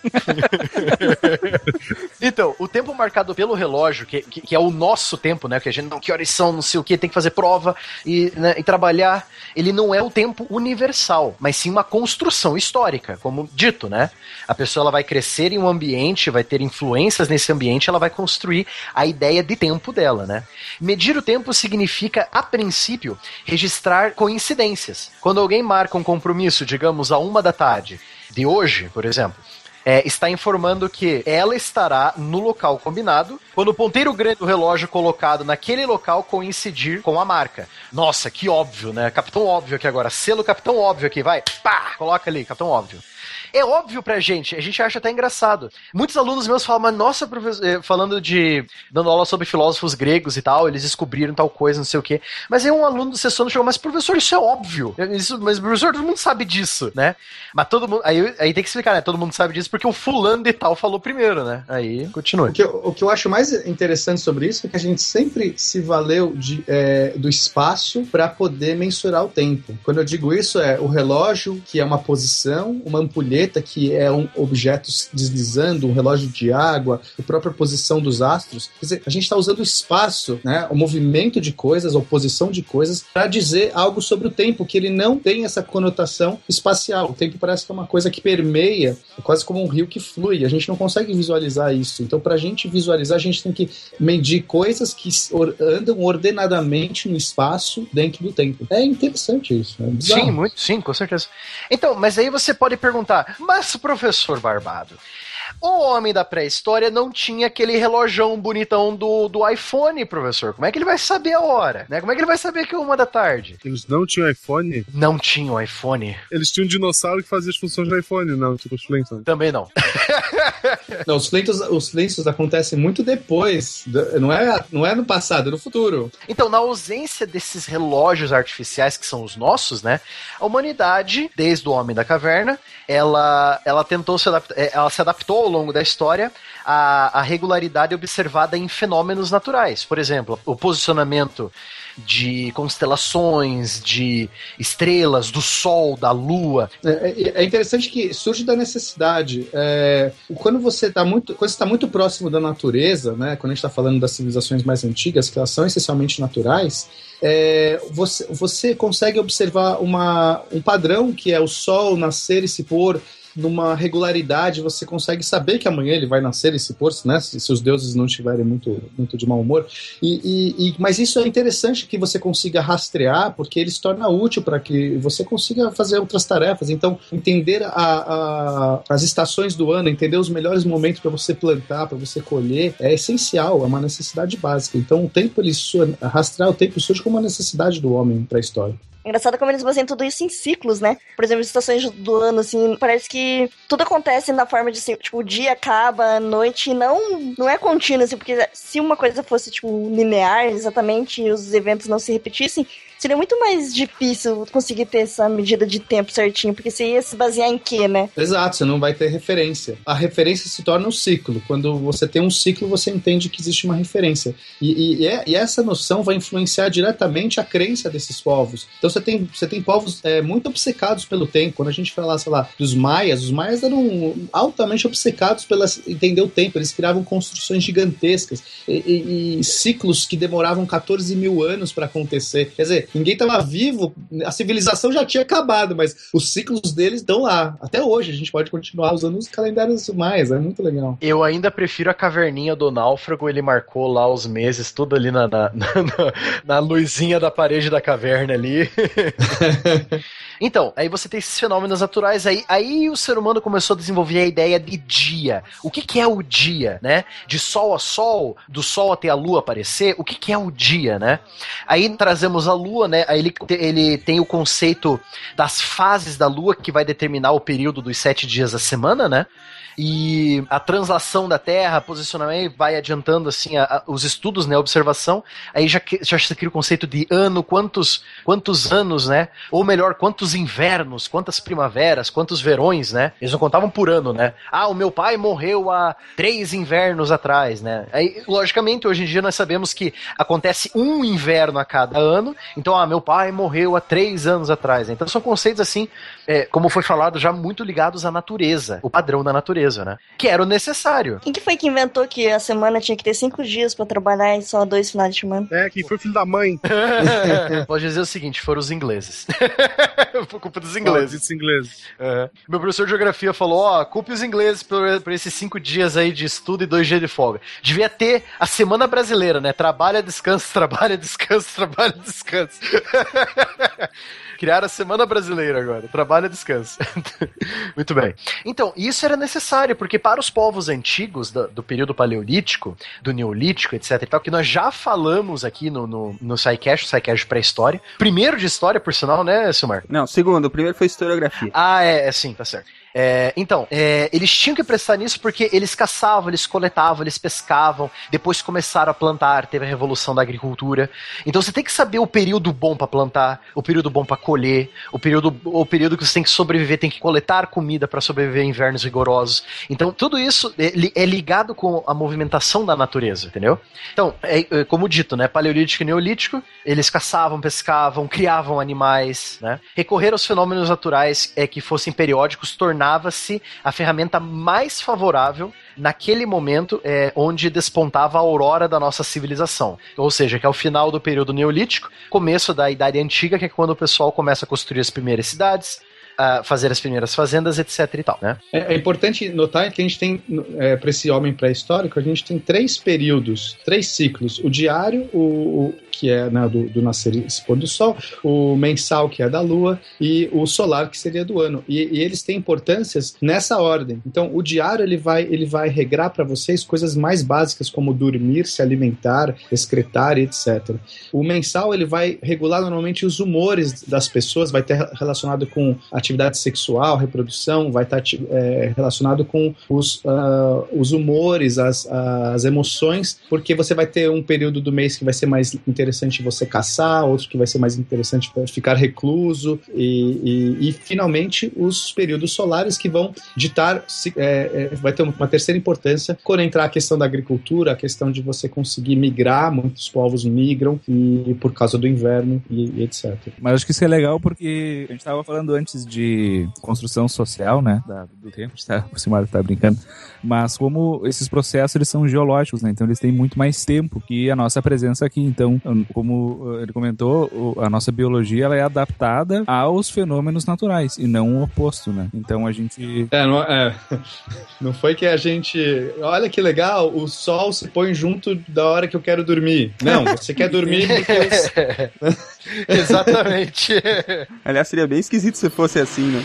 então, o tempo marcado pelo relógio, que, que, que é o nosso tempo, né? Que a gente não, que horas são, não sei o que, tem que fazer prova e, né, e trabalhar, ele não é o tempo universal, mas sim uma construção histórica, como dito, né? A pessoa ela vai crescer em um ambiente, vai ter influências nesse ambiente, ela vai construir a ideia de tempo dela, né? Medir o tempo significa, a princípio, registrar coincidências. Quando alguém marca um compromisso, digamos, a uma da tarde de hoje, por exemplo, é, está informando que ela estará no local combinado quando o ponteiro grande do relógio colocado naquele local coincidir com a marca. Nossa, que óbvio, né? Capitão óbvio aqui agora. Selo Capitão óbvio aqui, vai. Pá! Coloca ali, Capitão óbvio. É óbvio pra gente, a gente acha até engraçado. Muitos alunos meus falam, mas nossa, professor, eh, falando de. dando aula sobre filósofos gregos e tal, eles descobriram tal coisa, não sei o quê. Mas aí um aluno do sexto chegou, mas professor, isso é óbvio. Isso, mas professor, todo mundo sabe disso, né? Mas todo mundo. Aí, aí tem que explicar, né? Todo mundo sabe disso porque o fulano de tal falou primeiro, né? Aí continua. O que, eu, o que eu acho mais interessante sobre isso é que a gente sempre se valeu de, é, do espaço para poder mensurar o tempo. Quando eu digo isso, é o relógio, que é uma posição, uma ampulheta, que é um objeto deslizando, um relógio de água, a própria posição dos astros. Quer dizer, a gente está usando o espaço, né, o movimento de coisas, a posição de coisas, para dizer algo sobre o tempo, que ele não tem essa conotação espacial. O tempo parece que é uma coisa que permeia, é quase como um rio que flui. A gente não consegue visualizar isso. Então, para a gente visualizar, a gente tem que medir coisas que andam ordenadamente no espaço dentro do tempo. É interessante isso. É. Sim, muito, sim, com certeza. Então, mas aí você pode perguntar, mas professor Barbado, o homem da pré-história não tinha aquele relojão bonitão do, do iPhone, professor. Como é que ele vai saber a hora? Né? Como é que ele vai saber que é uma da tarde? Eles não tinham iPhone, Não tinha um iPhone? eles tinham um dinossauro que fazia as funções do iPhone, não, tipo os Flintstones. Também não. Não, os silêncios, os silêncios acontecem muito depois. Não é, não é no passado, é no futuro. Então, na ausência desses relógios artificiais que são os nossos, né? A humanidade, desde o homem da caverna, ela, ela tentou se adaptar, eh, ela se adaptou ao longo da história à, à regularidade observada em fenômenos naturais. Por exemplo, o posicionamento de constelações, de estrelas, do Sol, da Lua. É, é- é interessante que surge da necessidade. É, quando você está muito, quando está muito próximo da natureza, né? Quando a gente está falando das civilizações mais antigas, que elas são essencialmente naturais, é, você, você consegue observar uma, um padrão que é o sol nascer e se pôr numa regularidade, você consegue saber que amanhã ele vai nascer e se pôr, né? Se, se os deuses não estiverem muito, muito de mau humor. E, e- e- mas isso é interessante que você consiga rastrear, porque ele se torna útil para que você consiga fazer outras tarefas. Então, entender a- a- as estações do ano, entender os melhores momentos para você plantar, para você colher, é essencial, é uma necessidade básica. Então, o tempo, ele rastrear o tempo surge como uma necessidade do homem para a história. Engraçado como eles baseiam tudo isso em ciclos, né? Por exemplo, estações do ano, assim, parece que tudo acontece na forma de, assim, tipo, o dia acaba, a noite, não, não é contínuo, assim, porque se uma coisa fosse, tipo, linear, exatamente, os eventos não se repetissem, seria muito mais difícil conseguir ter essa medida de tempo certinho, porque você ia se basear em quê, né? Exato, você não vai ter referência. A referência se torna um ciclo. Quando você tem um ciclo, você entende que existe uma referência. E, e- é- e essa noção vai influenciar diretamente a crença desses povos. Então você tem, você tem povos é, muito obcecados pelo tempo. Quando a gente fala, sei lá, dos maias, os maias eram altamente obcecados pela entender o tempo. Eles criavam construções gigantescas e, e- e ciclos que demoravam 14 mil anos para acontecer. Quer dizer, ninguém tava vivo, a civilização já tinha acabado, mas os ciclos deles estão lá. Até hoje, a gente pode continuar usando os calendários mais, é muito legal. Eu ainda prefiro a caverninha do náufrago, ele marcou lá os meses, tudo ali na, na, na, na luzinha da parede da caverna ali. Então, aí você tem esses fenômenos naturais aí. Aí o ser humano começou a desenvolver a ideia de dia. O que, que é o dia, né? De sol a sol, do sol até a lua aparecer, o que, que é o dia, né? Aí trazemos a lua, né? Aí ele, ele tem o conceito das fases da lua que vai determinar o período dos sete dias da semana, né? E a translação da Terra, posicionamento, vai adiantando assim a, a, os estudos, né, a observação, aí já, já se cria o conceito de ano, quantos, quantos anos, né, ou melhor, quantos invernos, quantas primaveras, quantos verões, né, eles não contavam por ano, né, ah, o meu pai morreu há três invernos atrás, né, aí, logicamente, hoje em dia nós sabemos que acontece um inverno a cada ano, então, ah, meu pai morreu há três anos atrás, né? então são conceitos assim, é, como foi falado, já muito ligados à natureza, o padrão da natureza, né? Que era o necessário. Quem que foi que inventou que a semana tinha que ter cinco dias pra trabalhar e só dois finais de semana? É, quem foi filho da mãe. Pode dizer o seguinte, foram os ingleses. Foi culpa dos ingleses. Os ingleses. É. Meu professor de geografia falou, ó, culpe os ingleses por, por esses cinco dias aí de estudo e dois dias de folga. Devia ter a semana brasileira, né? Trabalha, descansa, trabalha, descansa, trabalha, descansa. Criaram a Semana Brasileira agora. Trabalha, descansa. Muito bem. Então, isso era necessário, porque para os povos antigos do, do período paleolítico, do neolítico, etc e tal, que nós já falamos aqui no, no, no SciCast, o SciCast pré-história. Primeiro de história, por sinal, né, Silmar? Não, segundo. O primeiro foi historiografia. Ah, é, é sim, tá certo. É, então, é, eles tinham que prestar nisso porque eles caçavam, eles coletavam, eles pescavam, depois começaram a plantar, teve a revolução da agricultura. Então você tem que saber o período bom para plantar, o período bom para colher, o período, o período que você tem que sobreviver, tem que coletar comida para sobreviver em invernos rigorosos. Então tudo isso é, é, ligado com a movimentação da natureza, entendeu? Então, é, é, como dito, né, paleolítico e neolítico, eles caçavam, pescavam, criavam animais, né? Recorrer aos fenômenos naturais é que fossem periódicos, tornando tornava-se a ferramenta mais favorável naquele momento é, onde despontava a aurora da nossa civilização. Ou seja, que é o final do período neolítico, começo da Idade Antiga, que é quando o pessoal começa a construir as primeiras cidades, fazer as primeiras fazendas, etc e tal, né? É, é importante notar que a gente tem, é, para esse homem pré-histórico, a gente tem três períodos, três ciclos. O diário, o que é né, do, do nascer e pôr do sol, o mensal, que é da lua, e o solar, que seria do ano. E, e eles têm importâncias nessa ordem. Então, o diário ele vai, ele vai regrar para vocês coisas mais básicas, como dormir, se alimentar, excretar etc. O mensal ele vai regular normalmente os humores das pessoas, vai ter relacionado com atividade sexual, reprodução, vai estar é, relacionado com os, uh, os humores, as, as emoções, porque você vai ter um período do mês que vai ser mais interessante interessante você caçar, outro que vai ser mais interessante ficar recluso, e, e, e finalmente os períodos solares que vão ditar, é, é, vai ter uma terceira importância quando entrar a questão da agricultura, a questão de você conseguir migrar, muitos povos migram e, por causa do inverno e, e etc. Mas acho que isso é legal porque a gente estava falando antes de construção social, né, da, do tempo, a gente tá, o Simar tá brincando, mas como esses processos eles são geológicos, né, então eles têm muito mais tempo que a nossa presença aqui, então como ele comentou, a nossa biologia ela é adaptada aos fenômenos naturais e não o oposto, né? Então a gente. É, não, é, não foi que a gente. Olha que legal, o sol se põe junto da hora que eu quero dormir. Não, você quer dormir porque. Exatamente. Aliás, seria bem esquisito se fosse assim, né?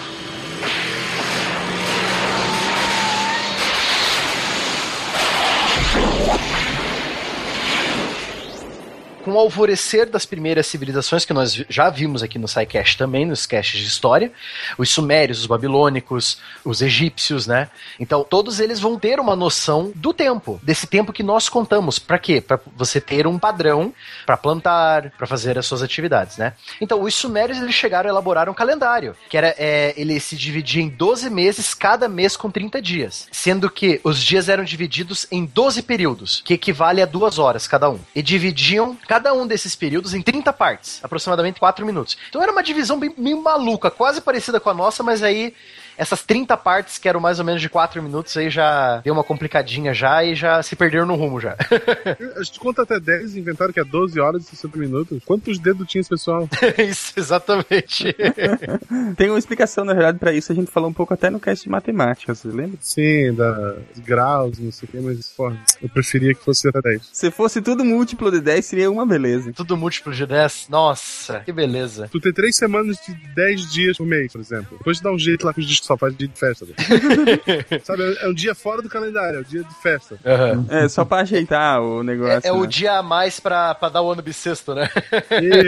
Com o alvorecer das primeiras civilizações que nós já vimos aqui no SciCast também, nos caches de história, os sumérios, os babilônicos, os egípcios, né? Então, todos eles vão ter uma noção do tempo, desse tempo que nós contamos. Para quê? Para você ter um padrão para plantar, para fazer as suas atividades, né? Então, os sumérios eles chegaram a elaborar um calendário, que era é, ele se dividia em 12 meses, cada mês com 30 dias, sendo que os dias eram divididos em 12 períodos, que equivale a duas horas cada um. E dividiam cada um desses períodos em 30 partes, aproximadamente 4 minutos. Então era uma divisão bem, meio maluca, quase parecida com a nossa, mas aí essas 30 partes que eram mais ou menos de 4 minutos aí já deu uma complicadinha já e já se perderam no rumo já. A gente conta até 10 inventaram que é 12 horas e 60 minutos. Quantos dedos tinha esse pessoal? isso, exatamente. Tem uma explicação, na verdade, pra isso. A gente falou um pouco até no cast de matemática, você lembra? Sim, da graus, não sei o que, mas porra, eu preferia que fosse até 10. Se fosse tudo múltiplo de 10, seria uma beleza. Tudo múltiplo de 10? Nossa, que beleza. Tu tem 3 semanas de 10 dias por mês, por exemplo. Depois dá um jeito lá com os só faz dia de festa. né? Sabe, é um dia fora do calendário, é o dia de festa. Uhum. É, só pra ajeitar o negócio. É, é o né? dia a mais pra, pra dar o ano bissexto, né?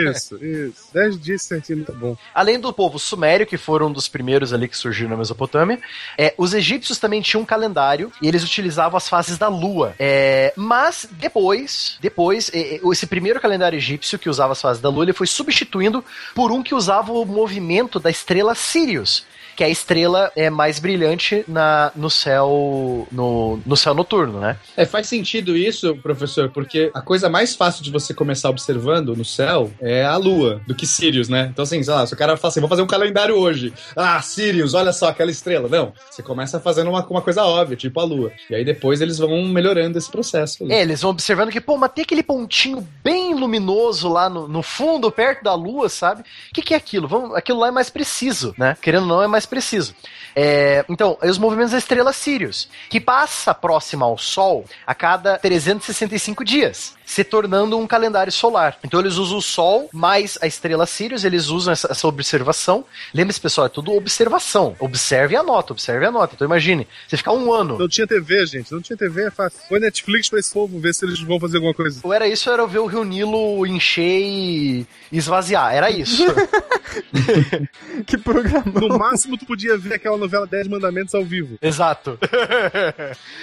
Isso, isso. 10 dias certinho tá bom. Além do povo sumério, que foram um dos primeiros ali que surgiram na Mesopotâmia, é, os egípcios também tinham um calendário e eles utilizavam as fases da lua. É, mas depois, depois, é, é, esse primeiro calendário egípcio que usava as fases da lua, ele foi substituindo por um que usava o movimento da estrela Sirius. Que é a estrela é mais brilhante na, no céu no, no céu noturno, né? É, faz sentido isso, professor, porque a coisa mais fácil de você começar observando no céu é a lua, do que Sirius, né? Então, assim, sei lá, se o cara fala assim, vou fazer um calendário hoje. Ah, Sirius, olha só aquela estrela. Não, você começa fazendo uma, uma coisa óbvia, tipo a lua. E aí depois eles vão melhorando esse processo. ali. É, eles vão observando que, pô, mas tem aquele pontinho bem luminoso lá no, no fundo, perto da lua, sabe? O que, que é aquilo? Vamos, aquilo lá é mais preciso, né? Querendo ou não, é mais preciso. É, então, aí os movimentos da estrela Sirius, que passa próxima ao Sol a cada 365 dias, se tornando um calendário solar. Então eles usam o Sol mais a estrela Sirius, eles usam essa, essa observação. Lembre-se, pessoal, é tudo observação. Observe e anota, observe e anota. Então imagine, você ficar um ano. Não tinha TV, gente. Não tinha TV, é fácil. Põe Netflix pra esse povo ver se eles vão fazer alguma coisa. Ou era isso, ou era ver o Rio Nilo encher e esvaziar. Era isso. Que programa. No máximo, tu podia ver aquela novela 10 Mandamentos ao vivo. Exato.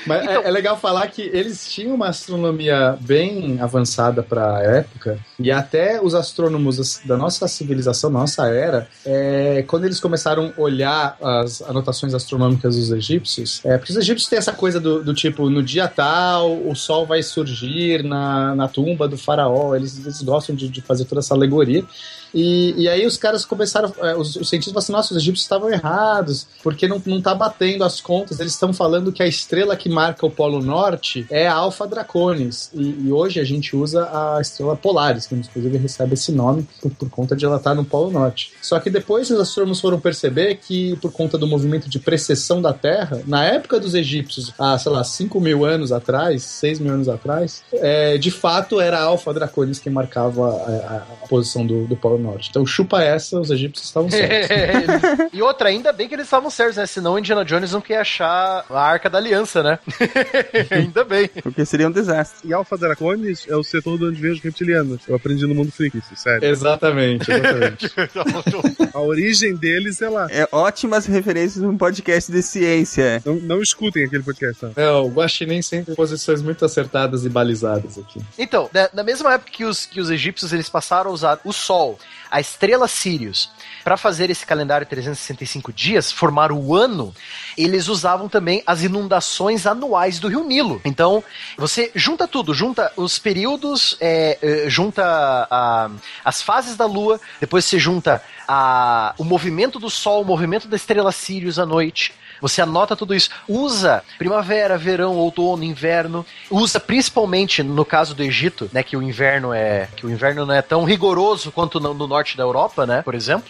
Mas é- é, legal falar que eles tinham uma astronomia bem avançada para a época, e até os astrônomos da nossa civilização, nossa era, é, quando eles começaram a olhar as anotações astronômicas dos egípcios, é, porque os egípcios têm essa coisa do, do tipo, no dia tal, o sol vai surgir na, na tumba do faraó, eles, eles gostam de, de fazer toda essa alegoria. E, e aí os caras começaram, é, os, os cientistas falaram assim, nossa, os egípcios estavam errados, porque não, não tá batendo as contas, eles estão falando que a estrela que marca o Polo Norte é a Alpha Draconis, e, e hoje a gente usa a estrela Polaris, que inclusive recebe esse nome por, por conta de ela estar no Polo Norte. Só que depois os astrônomos foram perceber que, por conta do movimento de precessão da Terra, na época dos egípcios, há, sei lá, 5 mil anos atrás, 6 mil anos atrás, é, de fato era a Alpha Draconis que marcava a, a- a posição do, do Polo Norte. Então, chupa essa, os egípcios estavam certos. e outra, ainda bem que eles estavam certos, né? Senão Indiana Jones não quer achar a Arca da Aliança, né? ainda bem. Porque seria um desastre. E Alpha Draconis é o setor de onde vem os reptilianos. Eu aprendi no mundo freak, isso, sério. Exatamente, exatamente. A origem deles é lá. É ótimas referências num podcast de ciência. Não, não escutem aquele podcast, não. É, o Guaxinim sempre tem posições muito acertadas e balizadas aqui. Então, na, na mesma época que os, que os egípcios eles passaram a usar o Sol, a estrela Sirius, para fazer esse calendário 365 dias, formar o ano, eles usavam também as inundações anuais do Rio Nilo. Então, você junta tudo, junta os períodos, é, é, junta a- as fases da Lua, depois você junta a- o movimento do Sol, o movimento da estrela Sirius à noite. Você anota tudo isso. Usa primavera, verão, outono, inverno. Usa principalmente no caso do Egito, né, que o inverno é que o inverno não é tão rigoroso quanto no, no norte da Europa, né, por exemplo.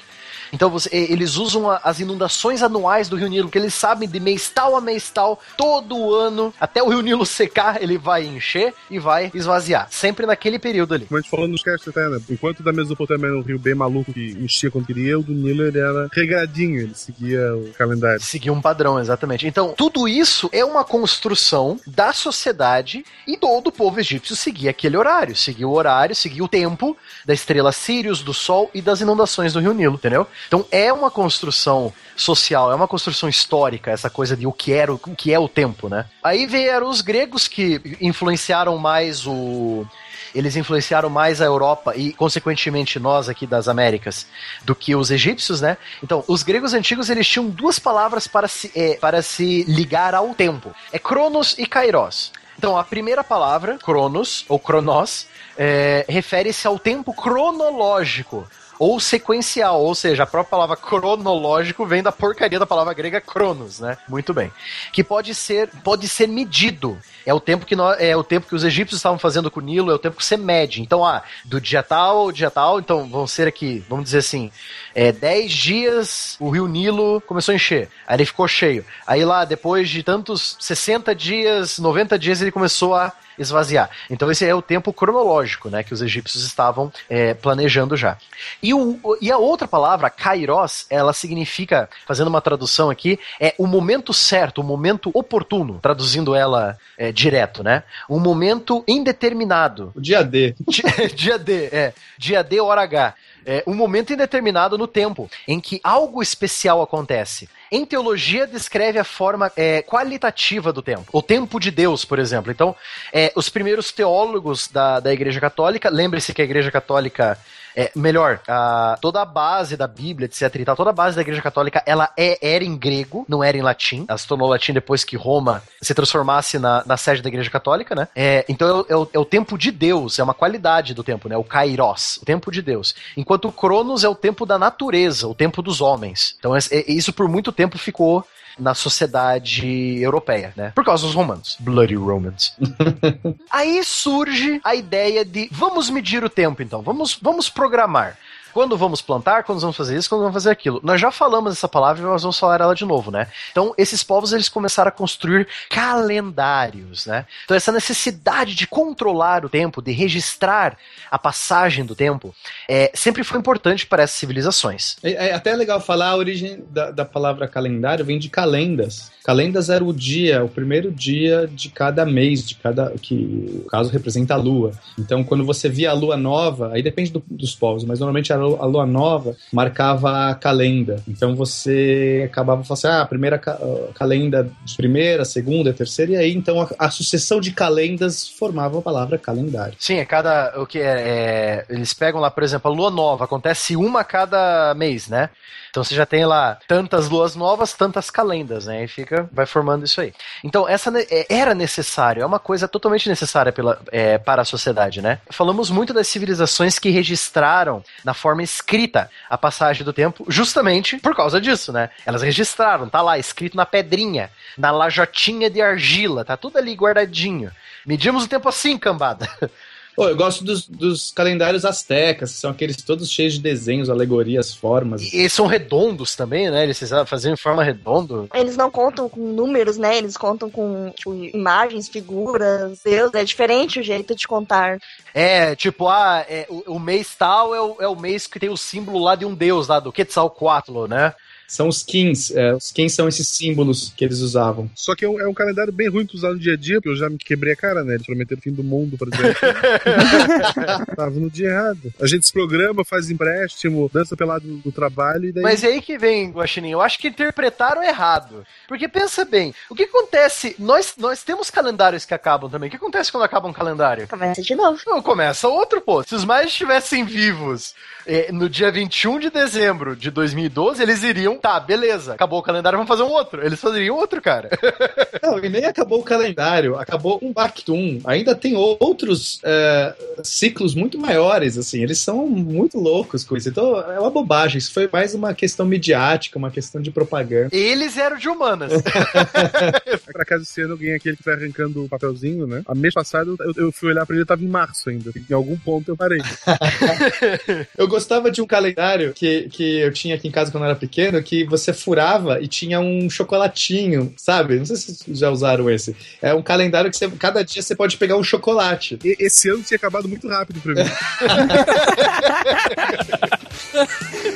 Então você- eles usam a- as inundações anuais do Rio Nilo, que eles sabem de mês tal a mês tal, todo ano, até o Rio Nilo secar, ele vai encher e vai esvaziar. Sempre naquele período ali. Como a gente falou nos castes até, né? Enquanto da Mesopotâmia era um rio bem maluco que enchia quando queria, o do Nilo ele era regradinho, ele seguia o calendário. Seguir um padrão, exatamente. Então, tudo isso é uma construção da sociedade e todo o povo egípcio seguia aquele horário. Seguia o horário, seguia o tempo da estrela Sirius, do Sol e das inundações do Rio Nilo, entendeu? Então, é uma construção social, é uma construção histórica, essa coisa de o que, era, o que é o tempo, né? Aí vieram os gregos que influenciaram mais o eles influenciaram mais a Europa e, consequentemente, nós aqui das Américas do que os egípcios, né? Então, os gregos antigos eles tinham duas palavras para se, é, para se ligar ao tempo: é Cronos e Kairos. Então, a primeira palavra, Cronos ou Cronos, é, refere-se ao tempo cronológico. Ou sequencial, ou seja, a própria palavra cronológico vem da porcaria da palavra grega cronos, né? Muito bem. Que pode ser, pode ser medido. É o tempo que nós, é o tempo que os egípcios estavam fazendo com o Nilo, é o tempo que você mede. Então, ah, do dia tal ao dia tal, então vão ser aqui, vamos dizer assim, é, 10 dias o rio Nilo começou a encher. Aí ele ficou cheio. Aí lá, depois de tantos 60 dias, 90 dias, ele começou a esvaziar. Então esse é o tempo cronológico, né, que os egípcios estavam é, planejando já. E, o, e a outra palavra, kairos, ela significa, fazendo uma tradução aqui, é o momento certo, o momento oportuno, traduzindo ela é, direto, né? Um momento indeterminado. O dia D. Dia, dia D, é. Dia D, hora H. É um momento indeterminado no tempo, em que algo especial acontece. Em teologia, descreve a forma é, qualitativa do tempo. O tempo de Deus, por exemplo. Então, é, os primeiros teólogos da, da Igreja Católica, lembre-se que a Igreja Católica é, melhor, a, toda a base da Bíblia, etc e tal, toda a base da Igreja Católica, ela é, era em grego, não era em latim. Ela se tornou latim depois que Roma se transformasse na, na sede da Igreja Católica, né? É, então é o, é o tempo de Deus, é uma qualidade do tempo, né? O kairos, o tempo de Deus. Enquanto o Cronos é o tempo da natureza, o tempo dos homens. Então é, é, isso por muito tempo ficou na sociedade europeia, né? Por causa dos romanos. Bloody Romans. Aí surge a ideia de vamos medir o tempo então, vamos, vamos programar. Quando vamos plantar, quando vamos fazer isso, quando vamos fazer aquilo. Nós já falamos essa palavra e nós vamos falar ela de novo, né? Então, esses povos eles começaram a construir calendários, né? Então, essa necessidade de controlar o tempo, de registrar a passagem do tempo, é, sempre foi importante para essas civilizações. É, é até legal falar a origem da, da palavra calendário vem de calendas. Calendas era o dia, o primeiro dia de cada mês, de cada que o caso representa a lua. Então, quando você via a lua nova, aí depende do, dos povos, mas normalmente a, a lua nova marcava a calenda. Então você acabava falando assim, ah, a primeira ca calenda de primeira, segunda, terceira, e aí então a, a, sucessão de calendas formava a palavra calendário. Sim, é cada o que é, é, eles pegam lá, por exemplo, a lua nova acontece uma a cada mês, né? Então você já tem lá tantas luas novas, tantas calendas, né? E fica, vai formando isso aí. Então essa é, era necessário, é uma coisa totalmente necessária pela, é, para a sociedade, né? Falamos muito das civilizações que registraram na forma escrita a passagem do tempo, justamente por causa disso, né? Elas registraram, tá lá escrito na pedrinha, na lajotinha de argila, tá tudo ali guardadinho. Medimos o tempo assim, cambada. Oh, eu gosto dos, dos, calendários astecas, são aqueles todos cheios de desenhos, alegorias, formas. E são redondos também, né? Eles faziam em forma redonda. Eles não contam com números, né? Eles contam com tipo, imagens, figuras, Deus. É diferente o jeito de contar. É, tipo, ah, é, o, o, mês tal é o, é o mês que tem o símbolo lá de um deus lá, do Quetzalcoatl, né? São os skins. É, os skins são esses símbolos que eles usavam. Só que é um, é um calendário bem ruim pra usar no dia a dia, porque eu já me quebrei a cara, né? Eles prometeram o fim do mundo, por exemplo. Tava no dia errado. A gente se programa, faz empréstimo, dança pelado do trabalho e daí. Mas é aí que vem, Guaxinim. Eu acho que interpretaram errado. Porque pensa bem, o que acontece? Nós, nós temos calendários que acabam também. O que acontece quando acaba um calendário? Começa de novo. Não, começa outro, pô. Se os mais estivessem vivos eh, no dia 21 de dezembro de 2012, eles iriam tá, beleza, acabou o calendário, vamos fazer um outro. Eles fazeriam outro, cara. Não, e nem acabou o calendário, acabou um Bactum. Ainda tem outros é, ciclos muito maiores, assim, eles são muito loucos com isso. Então é uma bobagem, isso foi mais uma questão midiática, uma questão de propaganda. Eles eram de humanas. pra casa esse ano, alguém aquele que foi arrancando o papelzinho, né? A mês passado eu, eu fui olhar pra ele, tava em março ainda. Em algum ponto eu parei. eu gostava de um calendário que, que eu tinha aqui em casa quando eu era pequeno, que você furava e tinha um chocolatinho, sabe? Não sei se vocês já usaram esse. É um calendário que você, cada dia você pode pegar um chocolate. E, esse ano tinha acabado muito rápido pra mim.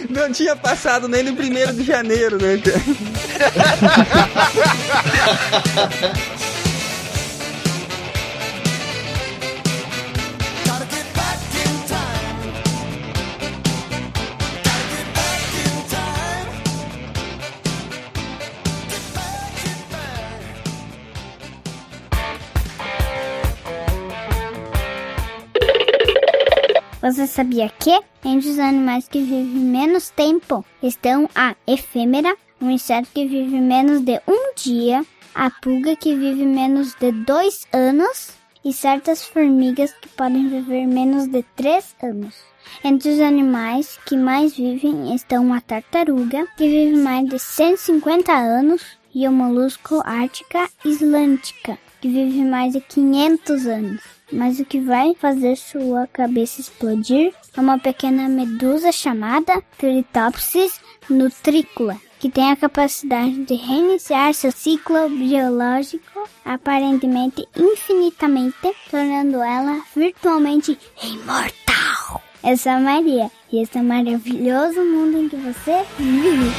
Não tinha passado nem no primeiro de janeiro, né? Você sabia que entre os animais que vivem menos tempo estão a efêmera, um inseto que vive menos de um dia, a pulga que vive menos de dois anos e certas formigas que podem viver menos de 3 anos. Entre os animais que mais vivem estão a tartaruga, que vive mais de 150 anos, e o molusco ártica islântica, que vive mais de 500 anos. Mas o que vai fazer sua cabeça explodir é uma pequena medusa chamada Tritopsis nutricula, que tem a capacidade de reiniciar seu ciclo biológico aparentemente infinitamente, tornando ela virtualmente imortal. Eu sou a Maria e esse é o maravilhoso mundo em que você vive.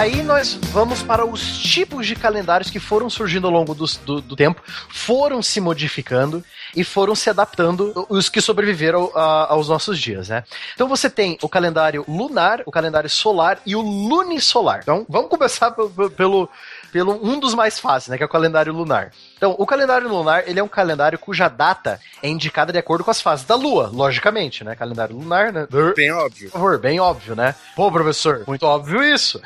Aí nós vamos para os tipos de calendários que foram surgindo ao longo do, do, do tempo, foram se modificando e foram se adaptando os que sobreviveram a- aos nossos dias, né? Então você tem o calendário lunar, o calendário solar e o lunisolar. Então vamos começar pelo, pelo, pelo um dos mais fáceis, né? Que é o calendário lunar. Então, o calendário lunar, ele é um calendário cuja data é indicada de acordo com as fases da Lua, logicamente, né? Calendário lunar, né? Bem óbvio. Por favor, bem óbvio, né? Pô, professor, muito óbvio isso.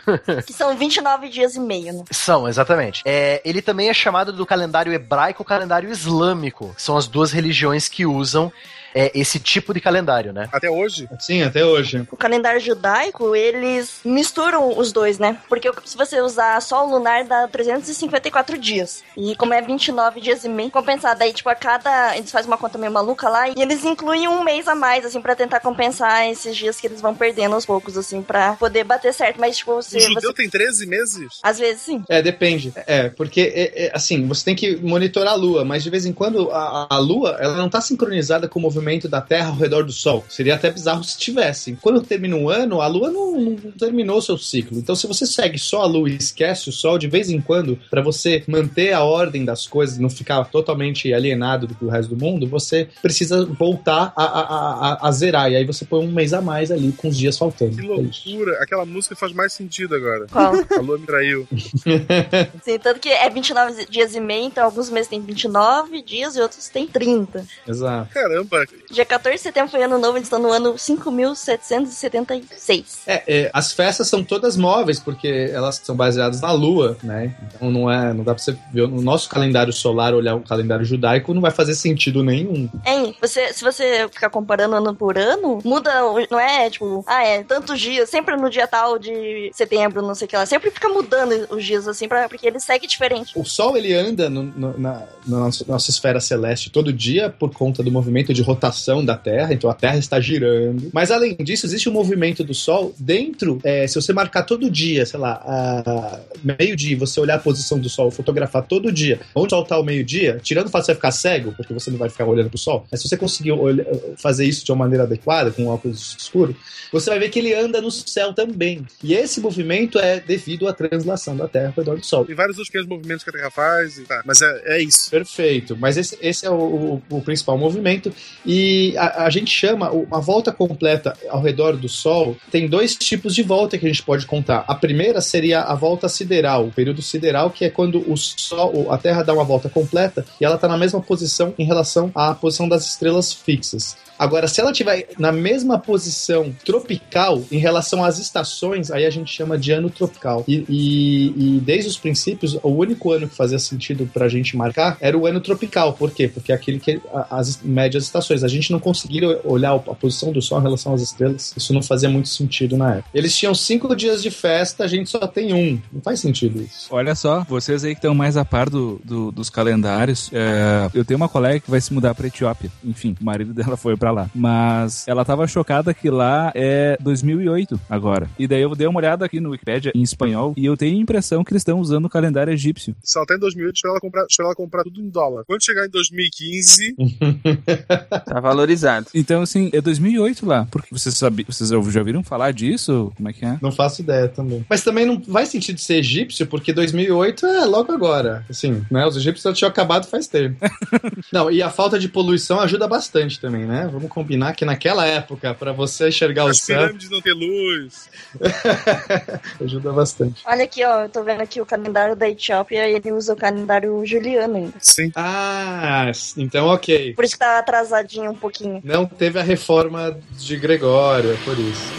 Que são 29 dias e meio, né? São, exatamente. É, ele também é chamado do calendário hebraico calendário islâmico, que são as duas religiões que usam é, esse tipo de calendário, né? Até hoje. Sim, até hoje. O calendário judaico, eles misturam os dois, né? Porque se você usar só o lunar, dá 354 dias. E como é 29 dias e meio, compensar. Daí, tipo, a cada. Eles fazem uma conta meio maluca lá e eles incluem um mês a mais, assim, pra tentar compensar esses dias que eles vão perdendo aos poucos, assim, pra poder bater certo. Mas, tipo, se O judeu você. tem 13 meses? Às vezes sim. É, depende. É, porque, é, é, assim, você tem que monitorar a Lua, mas de vez em quando a, a Lua, ela não tá sincronizada com o movimento da Terra ao redor do Sol. Seria até bizarro se tivesse. Quando termina um ano, a Lua não, não terminou seu ciclo. Então, se você segue só a Lua e esquece o Sol, de vez em quando, para você manter a ordem das coisas, não ficar totalmente alienado do, resto do mundo, você precisa voltar a, a, a, a zerar. E aí você põe um mês a mais ali, com os dias faltando. Que É loucura. Aquela música faz mais sentido agora. Qual? A lua me traiu. Sim, tanto que é 29 dias e meio, então alguns meses tem 29 dias e outros tem 30. Exato. Caramba. Dia 14 de setembro foi ano novo, eles estão no ano 5776. É, é, as festas são todas móveis, porque elas são baseadas na Lua, né? Então não é. Não dá pra você ver no nosso calendário solar, olhar o calendário judaico, não vai fazer sentido nenhum. Hein, você, se você ficar comparando ano por ano, muda, não é tipo, ah, é tantos dias, sempre no dia tal de setembro, não sei o que lá. Sempre fica mudando os dias assim, pra, porque ele segue diferente. O Sol ele anda no- no- na, na nossa, nossa esfera celeste todo dia por conta do movimento de rotação da Terra, então a Terra está girando. Mas além disso, existe um movimento do Sol dentro. é, se você marcar todo dia, sei lá, meio-dia, você olhar a posição do Sol, fotografar todo dia, onde o Sol está ao meio-dia, tirando o fato de você ficar cego, porque você não vai ficar olhando pro Sol, mas se você conseguir olha- fazer isso de uma maneira adequada, com um óculos escuro, você vai ver que ele anda no céu também. E esse movimento é devido à translação da Terra ao redor do Sol. Tem vários outros pequenos movimentos que a Terra faz. E tá. Mas é, é isso. Perfeito, mas esse, esse é o, o- o principal movimento e a, a gente chama uma volta completa ao redor do Sol. Tem dois tipos de volta que a gente pode contar. A primeira seria a volta sideral, o período sideral, que é quando o Sol, a Terra dá uma volta completa e ela está na mesma posição em relação à posição das estrelas fixas. Agora, se ela estiver na mesma posição tropical em relação às estações, aí a gente chama de ano tropical. E, e- e desde os princípios, o único ano que fazia sentido pra gente marcar era o ano tropical. Por quê? Porque é aquele que a- as médias estações. A gente não conseguia olhar a posição do Sol em relação às estrelas. Isso não fazia muito sentido na época. Eles tinham cinco dias de festa, a gente só tem um. Não faz sentido isso. Olha só, vocês aí que estão mais a par do, do- dos calendários, é, eu tenho uma colega que vai se mudar pra Etiópia. Enfim, o marido dela foi pra lá. Mas ela tava chocada que lá é 2008 agora. E daí eu dei uma olhada aqui no Wikipedia em espanhol e eu tenho a impressão que eles estão usando o calendário egípcio. Se ela tá em 2008, espera ela comprar, espera ela comprar tudo em dólar. Quando chegar em 2015, Tá valorizado. Então, assim, é 2008 lá. Porque vocês sabiam, vocês já ouviram falar disso? Como é que é? Não faço ideia também. Mas também não faz sentido ser egípcio, porque 2008 é logo agora. Assim, né? Os egípcios já tinham acabado faz tempo. Não, e a falta de poluição ajuda bastante também, né? Vamos combinar que naquela época, para você enxergar o As céu, pirâmides não ter luz. ajuda bastante. Olha aqui, ó, eu tô vendo aqui o calendário da Etiópia e ele usa o calendário juliano ainda. Sim. Ah, então ok. Por isso que tá atrasadinho um pouquinho. Não teve a reforma de Gregório, é por isso.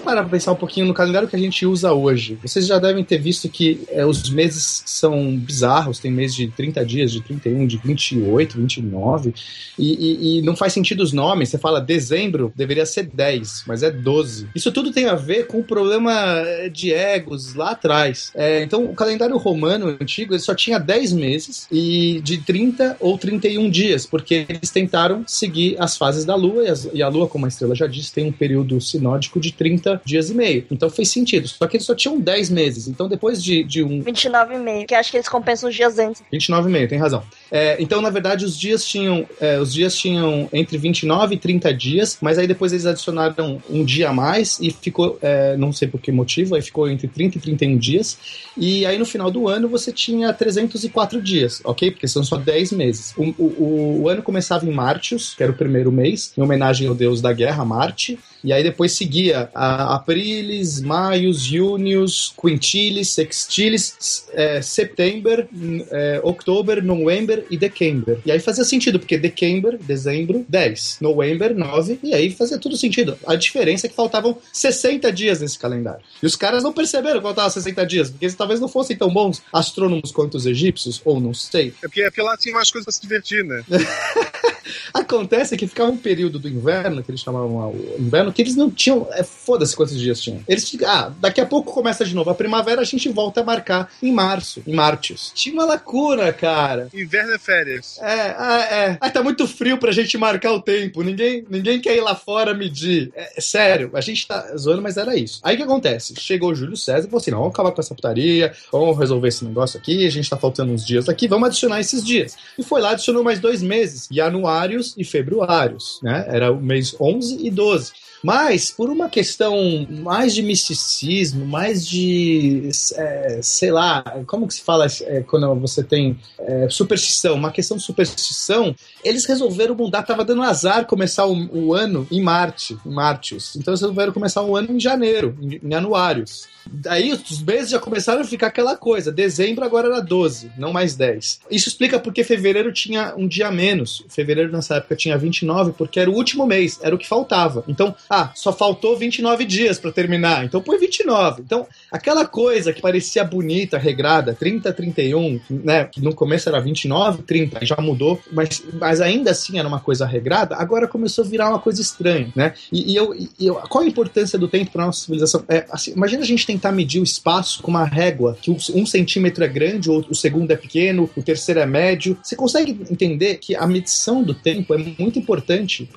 Vamos parar para pensar um pouquinho no calendário que a gente usa hoje. Vocês já devem ter visto que é, os meses são bizarros, tem mês de 30 dias, de 31, de 28, 29, e, e, e não faz sentido os nomes. Você fala dezembro, deveria ser 10, mas é 12. Isso tudo tem a ver com o problema eh, de egos lá atrás. É, então, o calendário romano antigo ele só tinha 10 meses e de 30 ou 31 dias, porque eles tentaram seguir as fases da Lua, e, as- e a Lua, como a estrela já disse, tem um período sinódico de 30 dias e meio. Então fez sentido. Só que eles só tinham 10 meses. Então, depois de, de um 29,5, que acho que eles compensam os dias antes. 29,5, tem razão. É, então, na verdade, os dias tinham é, os dias tinham entre 29 e 30 dias, mas aí depois eles adicionaram um dia a mais e ficou, é, não sei por que motivo, aí ficou entre 30 e 31 dias. E aí no final do ano você tinha 304 dias, ok? Porque são só 10 meses. O, o, o- o ano começava em Martius, que era o primeiro mês, em homenagem ao deus da guerra, Marte. E aí depois seguia a Aprilis, Maius, Június, Quintilis, Sextilis, é, September, n- é, October, November e December. E aí fazia sentido, porque December, dezembro, 10. November, 9. E aí fazia tudo sentido. A diferença é que faltavam 60 dias nesse calendário. E os caras não perceberam que faltavam 60 dias, porque eles talvez não fossem tão bons astrônomos quanto os egípcios, ou não sei. É porque, é porque lá tinha mais coisas pra se divertir, né? Acontece que ficava um período do inverno, que eles chamavam o inverno, que eles não tinham. É, Foda-se quantos dias tinham. Eles ficam. Ah, daqui a pouco começa de novo a primavera, a gente volta a marcar em março, em Martius. Tinha uma lacuna, cara. Inverno é férias. É, ah, é. Ah, tá muito frio pra gente marcar o tempo. Ninguém, ninguém quer ir lá fora medir. É, é sério, a gente tá zoando, mas era isso. Aí o que acontece? Chegou o Júlio César e falou assim: não, vamos acabar com essa putaria, vamos resolver esse negócio aqui, a gente tá faltando uns dias aqui, vamos adicionar esses dias. E foi lá, adicionou mais dois meses, januários e februários, né? Era o mês 11 e 12. Mas, por uma questão mais de misticismo, mais de, é, sei lá, como que se fala é, quando você tem é, superstição, uma questão de superstição, eles resolveram mudar, tava dando azar começar o, o ano em Marte, em Martius. Então eles resolveram começar o ano em janeiro, em, em anuários. Daí os meses já começaram a ficar aquela coisa. Dezembro agora era 12, não mais 10. Isso explica porque fevereiro tinha um dia menos. Fevereiro nessa época tinha 29, porque era o último mês, era o que faltava. Então, ah, só faltou 29 dias para terminar. Então põe 29. Então, aquela coisa que parecia bonita, regrada, 30, 31, né? Que no começo era 29, 30, já mudou, mas, mas ainda assim era uma coisa regrada, agora começou a virar uma coisa estranha, né? E, e eu, e eu, qual a importância do tempo para nossa civilização? É, assim, imagina a gente tentar medir o espaço com uma régua, que um centímetro é grande, o, segundo é pequeno, o terceiro é médio. Você consegue entender que a medição do tempo é muito importante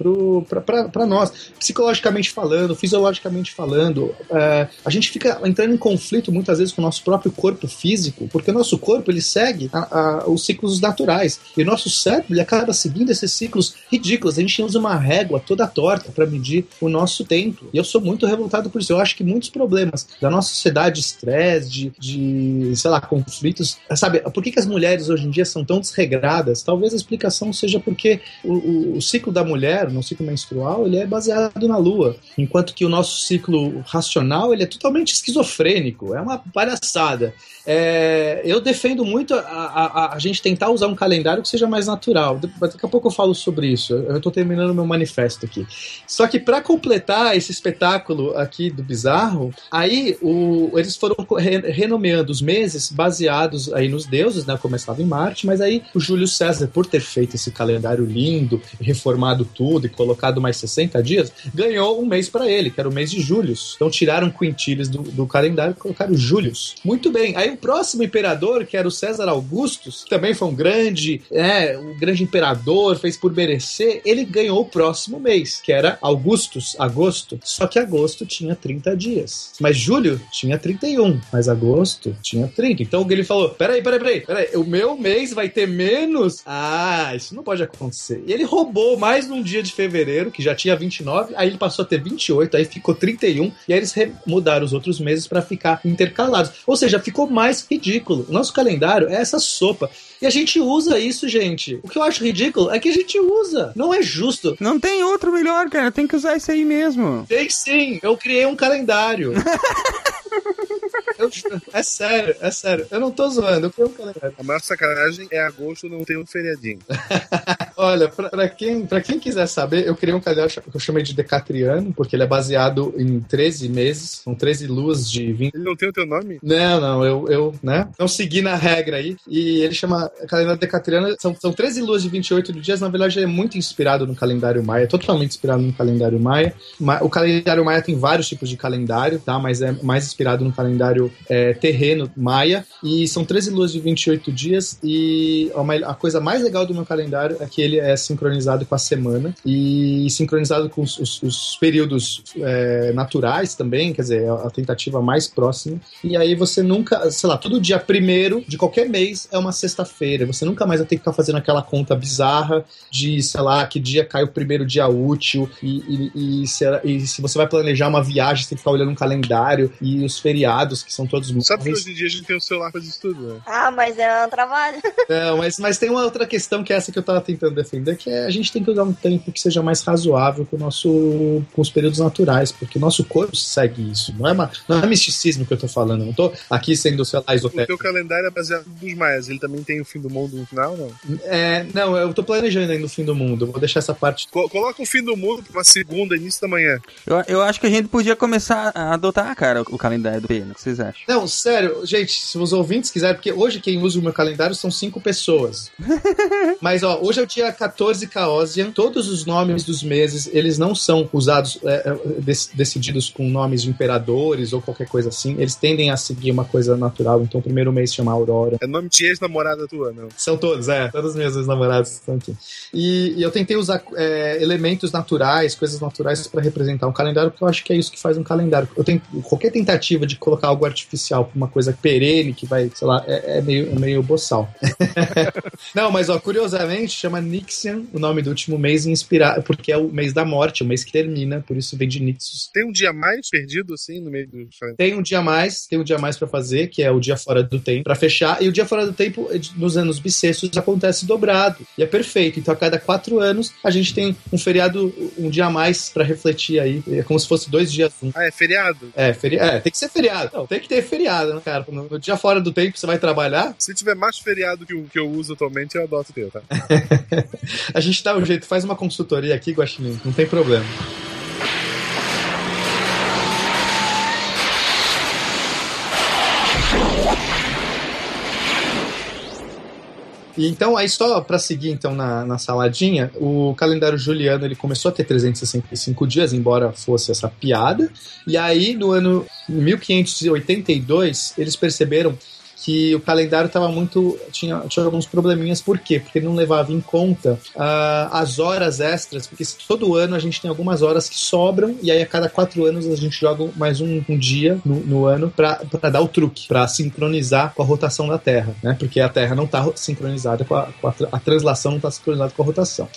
para nós, psicologicamente falando, fisiologicamente falando. É, a gente fica entrando em conflito muitas vezes com o nosso próprio corpo físico, porque o nosso corpo ele segue a, a, os ciclos naturais e o nosso cérebro ele acaba seguindo esses ciclos ridículos. A gente usa uma régua toda torta para medir o nosso tempo. E eu sou muito revoltado por isso. Eu acho que muitos problemas da nossa sociedade, estresse, de, de, sei lá, conflitos. Sabe, por que, que as mulheres hoje em dia são tão desregradas? Talvez a explicação seja porque o, o, o ciclo da mulher, no ciclo menstrual, ele é baseado na lua, enquanto que o nosso ciclo racional ele é totalmente esquizofrênico. É uma palhaçada. É, eu defendo muito a, a, a, gente tentar usar um calendário que seja mais natural. Daqui a pouco eu falo sobre isso. Eu estou terminando meu manifesto aqui. Só que para completar esse espetáculo aqui do bizarro, aí o, eles foram re, renomeando os meses baseados aí nos deuses, né? Começava em Marte, mas aí o Júlio César, por ter feito esse calendário lindo, reformado tudo e colocado mais 60 dias, ganhou um mês para ele, que era o mês de Júlios. Então tiraram Quintilis do, do calendário e colocaram Július. Muito bem. Aí o próximo imperador, que era o César Augustus, que também foi um grande, é, um grande imperador, fez por merecer, ele ganhou o próximo mês, que era Augustus, agosto. Só que agosto tinha 30 dias. Mas julho tinha 31, mas agosto tinha 30. Então ele falou: peraí, peraí, peraí, peraí, o meu mês vai ter menos? Ah, isso não pode acontecer. E ele roubou mais um dia de fevereiro, que já tinha 29, aí ele passou a ter 28, aí ficou 31, e aí eles mudaram os outros meses para ficar intercalados. Ou seja, ficou mais ridículo. O nosso calendário é essa sopa. E a gente usa isso, gente. O que eu acho ridículo é que a gente usa. Não é justo. Não tem outro melhor, cara. Tem que usar isso aí mesmo. Tem sim. Eu criei um calendário. Eu, é sério, é sério. Eu não tô zoando, eu criei um calendário. A maior sacanagem é agosto não ter um feriadinho. Olha, pra, pra, quem, pra quem quiser saber, eu criei um calendário que eu chamei de Decatriano, porque ele é baseado em 13 meses, são 13 luas de 20. Ele não tem o teu nome? Não, não, eu, eu né, não segui na regra aí. E ele chama calendário Decatriano, são, são 13 luas de 28 dias, na verdade é muito inspirado no calendário maia, totalmente inspirado no calendário maia. O calendário maia tem vários tipos de calendário, tá? Mas é mais inspirado no calendário é, terreno maia. E são 13 luas de 28 dias. E a coisa mais legal do meu calendário é que ele é sincronizado com a semana e sincronizado com os, os, os períodos é, naturais também, quer dizer, a tentativa mais próxima. E aí você nunca, sei lá, todo dia primeiro de qualquer mês é uma sexta-feira. Você nunca mais vai ter que ficar fazendo aquela conta bizarra de, sei lá, que dia cai o primeiro dia útil e, e, e, se, e se você vai planejar uma viagem, você tem que ficar olhando um calendário e os feriados, que são todos Sabe que hoje em dia a gente tem o celular pra isso tudo, né? Ah, mas é um trabalho. Não, mas, mas tem uma outra questão que é essa que eu tava tentando defender, que é a gente tem que usar um tempo que seja mais razoável com o nosso com os períodos naturais, porque o nosso corpo segue isso. Não é, uma, não é misticismo que eu tô falando, não tô aqui sendo, sei lá, esotérico. O teu calendário é baseado nos maias, ele também tem o fim do mundo no final, não? É, não, eu tô planejando ainda o fim do mundo, vou deixar essa parte. coloca o fim do mundo pra uma segunda, início da manhã. Eu, eu acho que a gente podia começar a adotar, cara, o calendário do que vocês acham? Não, sério, gente, se os ouvintes quiserem, porque hoje quem usa o meu calendário são cinco pessoas. Mas, ó, hoje é o dia 14 Caosian, todos os nomes dos meses, eles não são usados, é, é decididos com nomes de imperadores ou qualquer coisa assim, eles tendem a seguir uma coisa natural, então o primeiro mês chama Aurora. É nome de ex-namorada tua, não? São todos, é, todos os meus ex-namorados estão aqui. E, e, eu tentei usar é, elementos naturais, coisas naturais para representar um calendário, porque eu acho que é isso que faz um calendário. Eu tenho qualquer tentativa de colocar algo artificial uma coisa perene que vai, sei lá, é, é meio, é meio boçal. Não, mas ó, curiosamente chama Nixian o nome do último mês inspirado, porque é o mês da morte, o mês que termina, por isso vem de Nixus. Tem um dia mais perdido assim no meio do Tem um dia mais, tem um dia mais para fazer, que é o dia fora do tempo, para fechar, e o dia fora do tempo nos anos bissextos acontece dobrado, e é perfeito. Então a cada quatro anos a gente tem um feriado, um dia a mais para refletir aí, é como se fosse dois dias. Ah, é feriado? É, feri é, tem que ser feriado. Não, tem que ter feriado, né, cara? No, no, dia fora do tempo você vai trabalhar. Se tiver mais feriado que o que eu uso atualmente, eu adoto o teu, tá? a gente dá um jeito, faz uma consultoria aqui, Guaxinim, não tem problema. E então, aí só para seguir então na, na saladinha, o calendário juliano ele começou a ter 365 dias, embora fosse essa piada. E aí, no ano 1582, eles perceberam que o calendário estava muito. Tinha, tinha alguns probleminhas. Por quê? Porque não levava em conta uh, as horas extras, porque todo ano a gente tem algumas horas que sobram, e aí a cada quatro anos a gente joga mais um, um dia no, no ano para dar o truque, para sincronizar com a rotação da Terra, né? Porque a Terra não está sincronizada com a, com a, a translação, não está sincronizada com a rotação.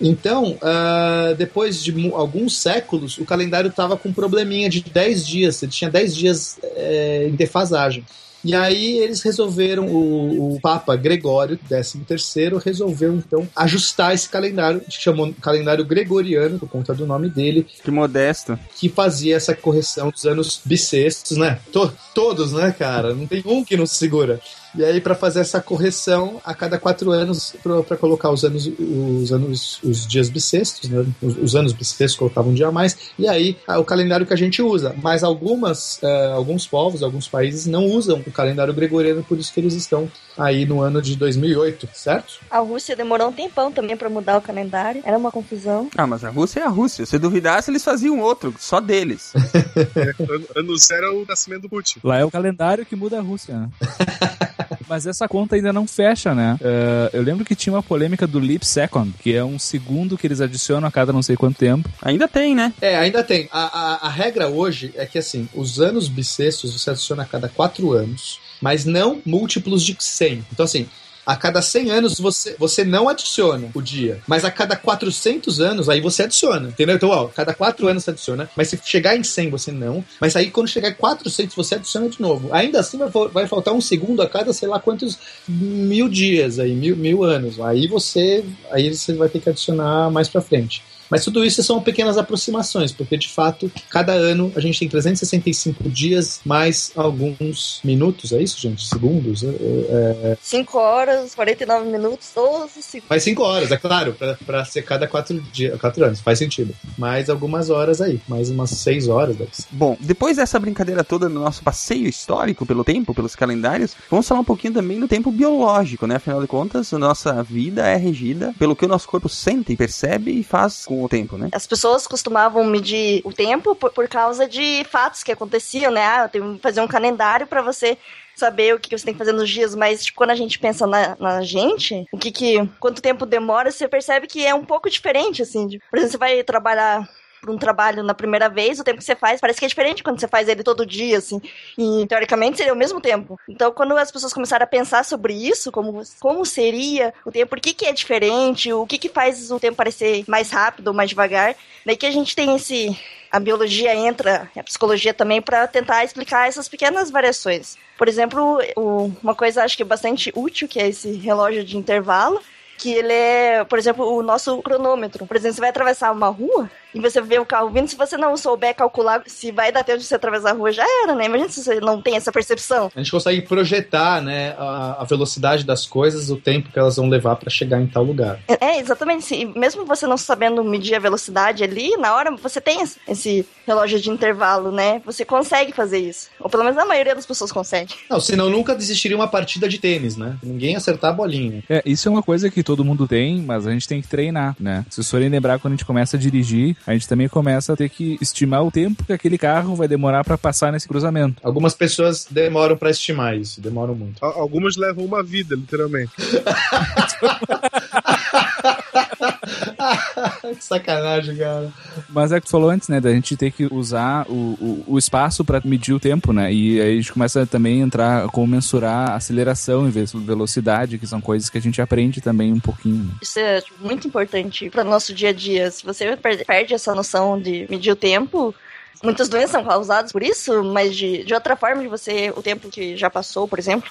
Então, uh, depois de alguns séculos, o calendário estava com um probleminha de 10 dias, ele tinha 10 dias é, em defasagem. E aí eles resolveram, o, o Papa Gregório XIII resolveu então ajustar esse calendário, chamou calendário gregoriano, por conta do nome dele. Que modesto. Que fazia essa correção dos anos bissextos, né? To, todos, né, cara? Não tem um que não se segura. E aí, para fazer essa correção, a cada quatro anos, para colocar os anos, os anos, os dias bissextos, né? Os, os anos bissextos colocavam um dia a mais. E aí, o calendário que a gente usa. Mas algumas, uh, alguns povos, alguns países não usam o calendário gregoriano, por isso que eles estão aí no ano de 2008, certo? A Rússia demorou um tempão também para mudar o calendário. Era uma confusão. Ah, mas a Rússia é a Rússia. Se duvidasse, eles faziam outro, só deles. é, ano zero é o nascimento do Putin. Lá é o calendário que muda a Rússia, né? Mas essa conta ainda não fecha, né? Uh, eu lembro que tinha uma polêmica do Leap Second, que é um segundo que eles adicionam a cada não sei quanto tempo. Ainda tem, né? É, ainda tem. A, a, a regra hoje é que, assim, os anos bissextos você adiciona a cada quatro anos, mas não múltiplos de 100. Então, assim, a cada 100 anos você, você não adiciona o dia, mas a cada 400 anos aí você adiciona, entendeu? Então, ó, cada 4 anos você adiciona, mas se chegar em 100 você não, mas aí quando chegar em 400 você adiciona de novo. Ainda assim vai, vai faltar um segundo a cada sei lá quantos mil dias aí, mil, mil anos. Aí você, aí você vai ter que adicionar mais pra frente. Mas tudo isso são pequenas aproximações, porque de fato, cada ano a gente tem 365 dias mais alguns minutos, é isso, gente? Segundos? É... 5 horas, 49 minutos, 12 segundos. Faz 5 horas, é claro, para ser cada 4 dias, 4 anos, faz sentido. Mais algumas horas aí, mais umas 6 horas. Deve ser. Bom, depois dessa brincadeira toda no nosso passeio histórico pelo tempo, pelos calendários, vamos falar um pouquinho também do tempo biológico, né? Afinal de contas, a nossa vida é regida pelo que o nosso corpo sente, percebe e faz com com o tempo, né? As pessoas costumavam medir o tempo por, por causa de fatos que aconteciam, né? Ah, eu tenho que fazer um calendário para você saber o que você tem que fazer nos dias, mas tipo, quando a gente pensa na, na, gente, o que que quanto tempo demora, você percebe que é um pouco diferente assim. De, por exemplo, você vai trabalhar para um trabalho na primeira vez, o tempo que você faz parece que é diferente quando você faz ele todo dia, assim. E teoricamente seria o mesmo tempo. Então, quando as pessoas começaram a pensar sobre isso, como, como seria o tempo, por que, que é diferente, o que, que faz o tempo parecer mais rápido ou mais devagar, daí que a gente tem esse. A biologia entra, a psicologia também, para tentar explicar essas pequenas variações. Por exemplo, uma coisa acho que é bastante útil, que é esse relógio de intervalo, que ele é, por exemplo, o nosso cronômetro. Por exemplo, você vai atravessar uma rua, e você vê o carro vindo, se você não souber calcular se vai dar tempo de você atravessar a rua, já era, né? Imagina se você não tem essa percepção. A gente consegue projetar, né, a, a velocidade das coisas, o tempo que elas vão levar para chegar em tal lugar. É, é exatamente. Sim. Mesmo você não sabendo medir a velocidade ali, na hora você tem esse relógio de intervalo, né? Você consegue fazer isso. Ou pelo menos a maioria das pessoas consegue. Não, senão nunca desistiria uma partida de tênis, né? Ninguém acertar a bolinha. É, isso é uma coisa que todo mundo tem, mas a gente tem que treinar, né? Se vocês forem lembrar quando a gente começa a dirigir, a gente também começa a ter que estimar o tempo que aquele carro vai demorar para passar nesse cruzamento. Algumas pessoas demoram para estimar isso, demoram muito. Algumas levam uma vida, literalmente. que sacanagem, cara. Mas é que tu falou antes, né? Da gente ter que usar o, o, o espaço para medir o tempo, né? E aí a gente começa também a entrar como mensurar aceleração em vez de velocidade, que são coisas que a gente aprende também um pouquinho. Isso é muito importante para nosso dia a dia. Se você perde essa noção de medir o tempo, muitas doenças são causadas por isso, mas de, de outra forma de você, o tempo que já passou, por exemplo,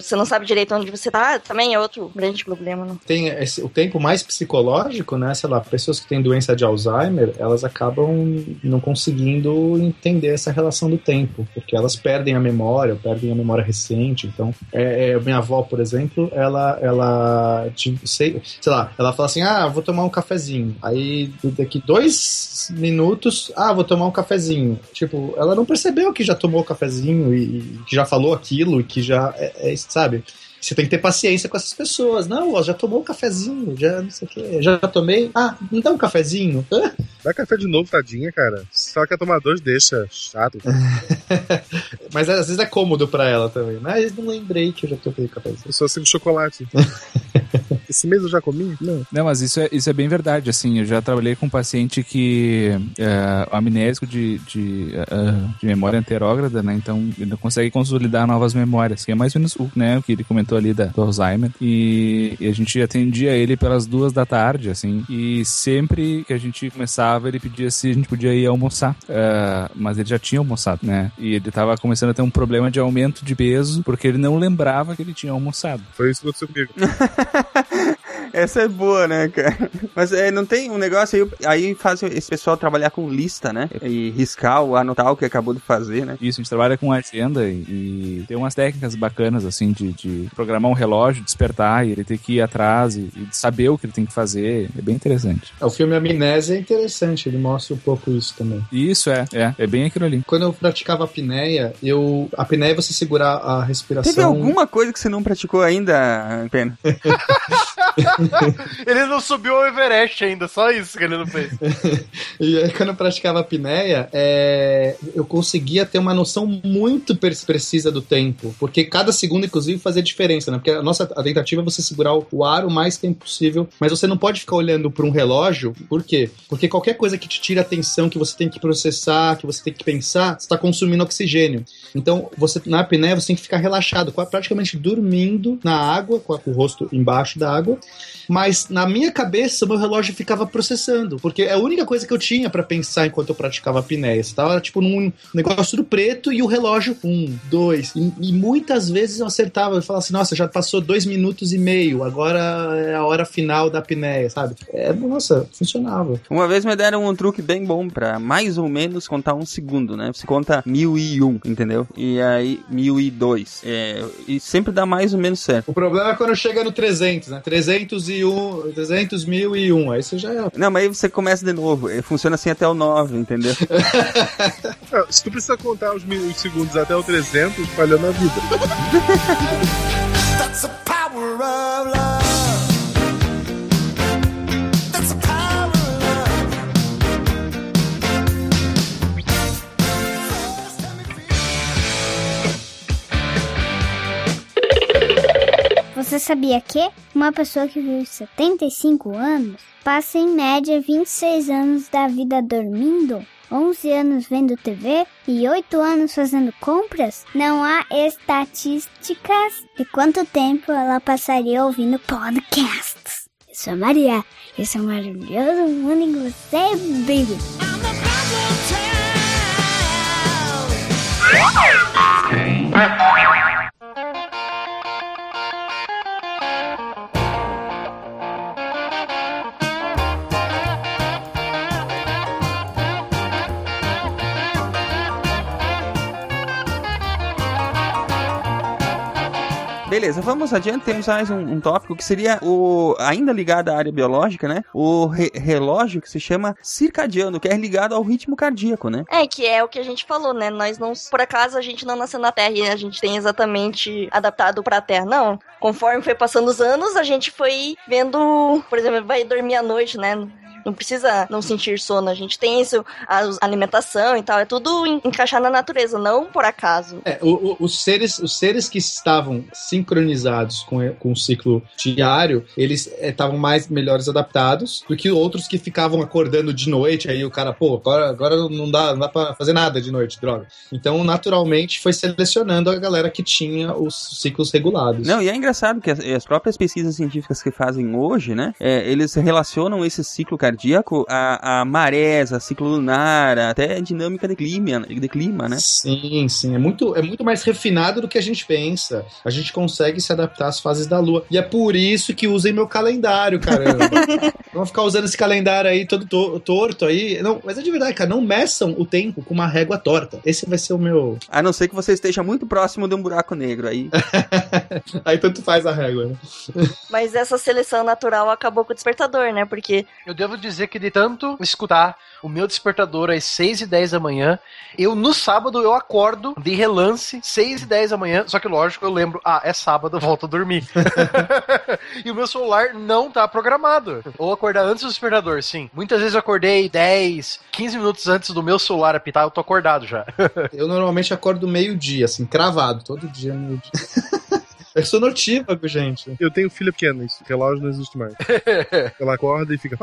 você não sabe direito onde você tá, também é outro grande problema. Né? Tem esse, o tempo mais psicológico, né? Sei lá, pessoas que têm doença de Alzheimer, elas acabam não conseguindo entender essa relação do tempo, porque elas perdem a memória, perdem a memória recente. Então, é, é, minha avó, por exemplo, ela, ela, sei, sei lá, ela fala assim: ah, vou tomar um cafezinho. Aí, daqui dois minutos, ah, vou tomar um cafezinho. Tipo, ela não percebeu que já tomou o cafezinho e, e que já falou aquilo e que já é, é sabe? Você tem que ter paciência com essas pessoas. Não, ó, já tomou um cafezinho, já não sei o quê. Já tomei. Ah, não dá um cafezinho? Hã? Dá café de novo, tadinha, cara. Só quer tomar dois, deixa. Chato. Mas às vezes é cômodo pra ela também. Mas não lembrei que eu já tomei cafezinho. Eu só sinto chocolate. Esse mês eu já comi? Não. Não, mas isso é, isso é bem verdade, assim, eu já trabalhei com um paciente que é amnésico de, de, uh, de memória anterógrada, né, então ele não consegue consolidar novas memórias, que é mais ou menos o, né, o que ele comentou ali da, do Alzheimer, e, e, a gente atendia ele pelas duas da tarde, assim, e sempre que a gente começava, ele pedia se a gente podia ir almoçar, uh, mas ele já tinha almoçado, né, e ele tava começando a ter um problema de aumento de peso, porque ele não lembrava que ele tinha almoçado. Foi isso que aconteceu comigo. Essa é boa, né, cara? Mas é, não tem um negócio aí, aí faz esse pessoal trabalhar com lista, né? E riscar ou anotar o que acabou de fazer, né? Isso, a gente trabalha com agenda e, e tem umas técnicas bacanas, assim, de, de programar um relógio, despertar e ele ter que ir atrás e, e saber o que ele tem que fazer. É bem interessante. O filme Amnésia é interessante, ele mostra um pouco isso também. Isso é, é, é bem aquilo ali. Quando eu praticava apneia, eu. A apneia é você segurar a respiração. Teve alguma coisa que você não praticou ainda, Pena? ele não subiu ao Everest ainda, só isso que ele não fez. e aí, quando eu praticava a apneia, é, eu conseguia ter uma noção muito precisa do tempo, porque cada segundo, inclusive, fazia diferença, né? Porque a nossa a tentativa é você segurar o ar o mais tempo possível, mas você não pode ficar olhando para um relógio, por quê? Porque qualquer coisa que te tira atenção, que você tem que processar, que você tem que pensar, está consumindo oxigênio. Então, você na apneia você tem que ficar relaxado, praticamente dormindo na água, com o rosto embaixo da água, mas na minha cabeça meu relógio ficava processando, porque é a única coisa que eu tinha para pensar enquanto eu praticava a pinéia. Você tava tipo num negócio do preto e o relógio um, dois, e, e muitas vezes eu acertava, eu falava assim, nossa, já passou dois minutos e meio, agora é a hora final da pinéia, sabe? É, nossa, funcionava. Uma vez me deram um truque bem bom para mais ou menos contar um segundo, né? Você conta mil e um, entendeu? E aí mil e dois, é, e sempre dá mais ou menos certo. O problema é quando chega no 300, né? 300 e 301, 300.001. Aí você já. é. Não, mas aí você começa de novo. Eh, funciona assim até o 9, entendeu? Se tu precisa contar os, mil, os segundos até o 300, falhando a vida. That's the power of love. Sabia que uma pessoa que vive 75 anos passa em média 26 anos da vida dormindo? 11 anos vendo TV e 8 anos fazendo compras? Não há estatísticas de quanto tempo ela passaria ouvindo podcasts. Eu sou a Maria, esse é o maravilhoso mundo em você vive. Beleza, vamos adiante. Temos mais um, um, tópico que seria o ainda ligado à área biológica, né? O re relógio que se chama circadiano, que é ligado ao ritmo cardíaco, né? É, que é o que a gente falou, né? Nós não, por acaso, a gente não nasceu na Terra e a gente tem exatamente adaptado para a Terra, não. Conforme foi passando os anos, a gente foi vendo, por exemplo, vai dormir à noite, né? Não precisa não sentir sono. A gente tem isso, a alimentação e tal. É tudo encaixar na natureza, não por acaso. É, o, o, os, seres, os seres que estavam sincronizados com, com o ciclo diário, eles estavam é, mais melhores adaptados do que outros que ficavam acordando de noite. Aí o cara, pô, agora, agora não dá, não dá pra fazer nada de noite, droga. Então, naturalmente, foi selecionando a galera que tinha os ciclos regulados. Não, e é engraçado que as, as próprias pesquisas científicas que fazem hoje, né, é, eles relacionam esse ciclo cardíaco a, a marés, a ciclo lunar, até a dinâmica de clima, de clima, né? Sim, sim. É muito, é muito mais refinado do que a gente pensa. A gente consegue se adaptar às fases da lua. E é por isso que usem meu calendário, caramba. Vamos ficar usando esse calendário aí todo to torto aí. Não, mas é de verdade, cara. Não meçam o tempo com uma régua torta. Esse vai ser o meu. A não ser que você esteja muito próximo de um buraco negro aí. aí tanto faz a régua, né? Mas essa seleção natural acabou com o despertador, né? Porque. Eu devo dizer que de tanto escutar o meu despertador às 6 e 10 da manhã, eu no sábado eu acordo de relance, 6 e 10 da manhã, só que lógico, eu lembro, ah, é sábado, volto a dormir. e o meu celular não tá programado. Ou acordar antes do despertador, sim. Muitas vezes eu acordei 10, 15 minutos antes do meu celular apitar, eu tô acordado já. eu normalmente acordo meio-dia, assim, cravado, todo dia meio-dia. Eu sou notívago, gente. Eu tenho filha pequena, isso relógio não existe mais. Ela acorda e fica.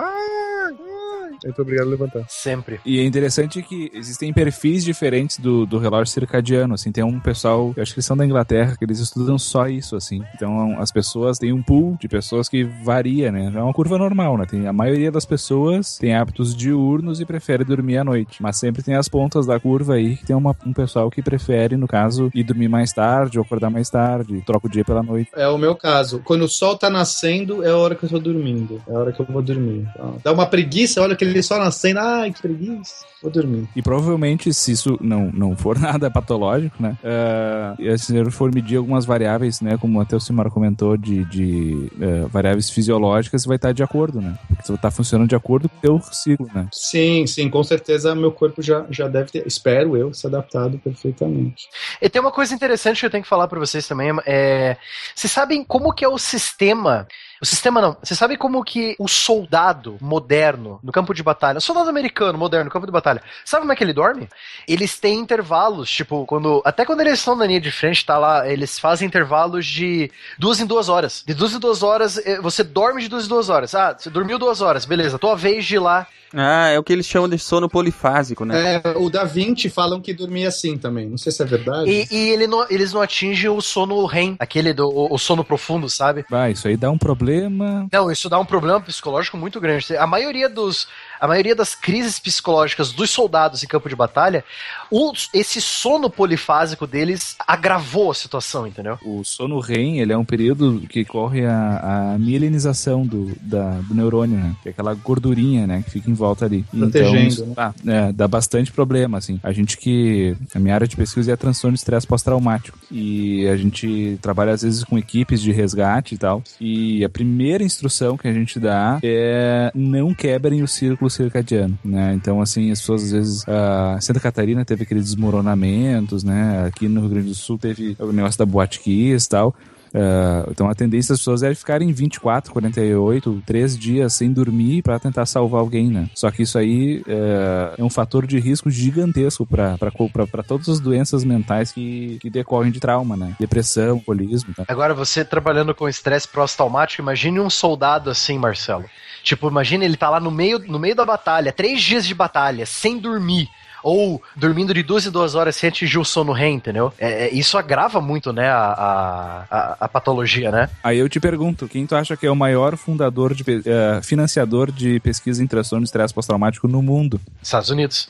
Muito obrigado a levantar. Sempre. E é interessante que existem perfis diferentes do, do relógio circadiano, assim, tem um pessoal, eu acho que eles são da Inglaterra, que eles estudam só isso, assim. Então as pessoas têm um pool de pessoas que varia, né? É uma curva normal, né? Tem, a maioria das pessoas tem hábitos diurnos e prefere dormir à noite. Mas sempre tem as pontas da curva aí que tem uma, um pessoal que prefere, no caso, ir dormir mais tarde ou acordar mais tarde, troca o dia pela noite. É o meu caso. Quando o sol tá nascendo, é a hora que eu tô dormindo. É a hora que eu vou dormir. Então, dá uma preguiça, olha aquele sol nascendo. Ai, que preguiça. Vou dormir. E provavelmente, se isso não, não for nada patológico, né? Uh, e se eu for medir algumas variáveis, né? Como até o Simar comentou, de, de uh, variáveis fisiológicas, vai estar de acordo, né? Porque você tá funcionando de acordo com o teu ciclo, né? Sim, sim, com certeza meu corpo já, já deve ter, espero eu, se adaptado perfeitamente. E tem uma coisa interessante que eu tenho que falar para vocês também. É, vocês sabem como que é o sistema o sistema não. Você sabe como que o soldado moderno no campo de batalha, o soldado americano moderno no campo de batalha, sabe como é que ele dorme? Eles têm intervalos, tipo, quando. Até quando eles estão na linha de frente, tá lá, eles fazem intervalos de duas em duas horas. De duas em duas horas, eh, você dorme de duas em duas horas. Ah, você dormiu duas horas, beleza, tua vez de ir lá ah, é o que eles chamam de sono polifásico, né? É, o da Vinci falam que dormia assim também. Não sei se é verdade. E, e ele não, eles não atingem o sono REM, aquele do o, o sono profundo, sabe? Vai, isso aí dá um problema. Não, isso dá um problema psicológico muito grande. A maioria dos a maioria das crises psicológicas dos soldados em campo de batalha, o, esse sono polifásico deles agravou a situação, entendeu? O sono REM, ele é um período que corre a, a mielinização do, da, do neurônio, né? Que é aquela gordurinha, né? Que fica em volta ali. Protegendo, então, né? dá, é, dá bastante problema, assim. A gente que... A minha área de pesquisa é transtorno de estresse pós-traumático. E a gente trabalha, às vezes, com equipes de resgate e tal. E a primeira instrução que a gente dá é não quebrem o círculo circadiano, né? Então, assim, as pessoas, às vezes... Uh, Santa Catarina teve aqueles desmoronamentos, né? Aqui no Rio Grande do Sul teve o negócio da Boate e tal. Uh, então a tendência das pessoas é ficarem 24, 48, 3 dias sem dormir para tentar salvar alguém, né? Só que isso aí uh, é um fator de risco gigantesco para todas as doenças mentais que, que decorrem de trauma, né? Depressão, alcoolismo. Tá? Agora, você trabalhando com estresse pós-traumático, imagine um soldado assim, Marcelo. Tipo, imagine ele tá lá no meio, no meio da batalha, três dias de batalha, sem dormir ou dormindo de duas em duas horas sem atingir o sono REM, entendeu? É, é, isso agrava muito, né, a, a, a, patologia, né? Aí eu te pergunto, quem tu acha que é o maior fundador, de, uh, financiador de pesquisa em transtorno de estresse pós-traumático no mundo? Estados Unidos.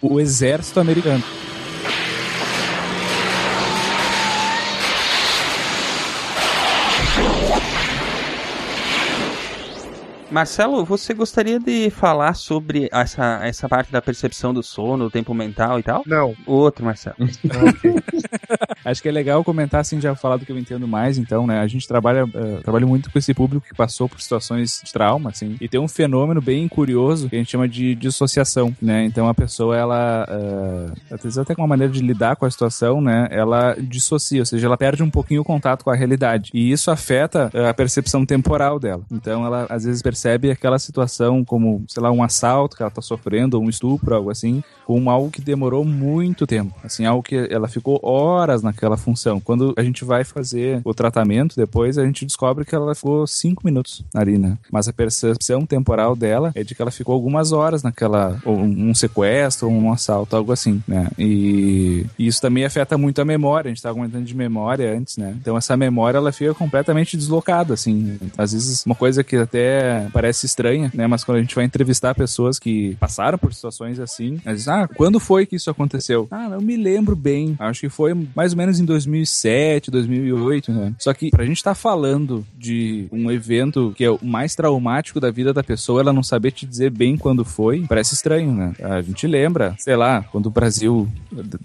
o exército americano. Marcelo, você gostaria de falar sobre essa, essa parte da percepção do sono, o tempo mental e tal? Não. O outro, Marcelo. Acho que é legal comentar, assim, já falar do que eu entendo mais, então, né? A gente trabalha, uh, trabalha muito com esse público que passou por situações de trauma, assim, e tem um fenômeno bem curioso que a gente chama de dissociação, né? Então a pessoa, ela, uh, às vezes até com uma maneira de lidar com a situação, né? Ela dissocia, ou seja, ela perde um pouquinho o contato com a realidade. E isso afeta uh, a percepção temporal dela. Então ela, às vezes, percebe percebe aquela situação como, sei lá, um assalto que ela tá sofrendo, ou um estupro, algo assim, como algo que demorou muito tempo. Assim, algo que ela ficou horas naquela função. Quando a gente vai fazer o tratamento depois, a gente descobre que ela ficou cinco minutos ali, né? Mas a percepção temporal dela é de que ela ficou algumas horas naquela, ou um sequestro, ou um assalto, algo assim, né? E, e isso também afeta muito a memória. A gente tava comentando de memória antes, né? Então essa memória, ela fica completamente deslocada, assim. Às vezes, uma coisa que até parece estranha, né? Mas quando a gente vai entrevistar pessoas que passaram por situações assim, eles dizem, ah, quando foi que isso aconteceu? Ah, eu me lembro bem. Acho que foi mais ou menos em 2007, 2008, né? Só que pra gente tá falando de um evento que é o mais traumático da vida da pessoa, ela não saber te dizer bem quando foi, parece estranho, né? A gente lembra, sei lá, quando o Brasil,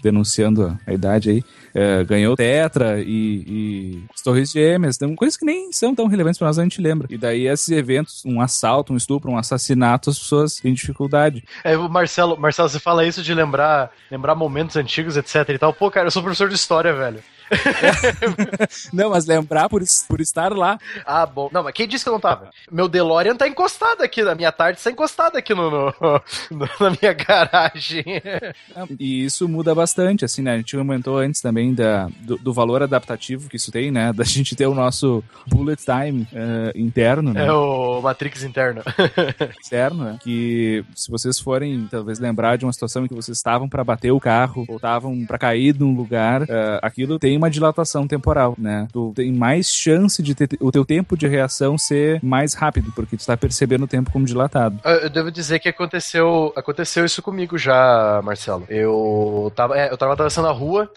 denunciando a idade aí, é, ganhou Tetra e, e as Torres Gêmeas, tem coisas que nem são tão relevantes para nós, a gente lembra. E daí esses eventos, um assalto, um estupro, um assassinato, as pessoas têm dificuldade. É, o Marcelo, Marcelo, você fala isso de lembrar, lembrar momentos antigos, etc e tal. Pô, cara, eu sou professor de história, velho. Não, mas lembrar por, por estar lá. Ah, bom. Não, mas quem disse que eu não tava? Meu DeLorean tá encostado aqui, na minha tarde tá encostado aqui no, no- no- na minha garagem. E isso muda bastante, assim, né? A gente comentou antes também da, do, do valor adaptativo que isso tem, né? Da gente ter o nosso bullet time eh, interno, né? É o Matrix interno. externo, né? Que se vocês forem talvez lembrar de uma situação em que vocês estavam pra bater o carro ou estavam pra cair num lugar, eh, aquilo tem uma dilatação temporal, né? Tu tem mais chance de ter o teu tempo de reação ser mais rápido, porque tu tá percebendo o tempo como dilatado. Eu eu devo dizer que aconteceu, aconteceu isso comigo já, Marcelo. Eu tava, é, eu tava atravessando a rua.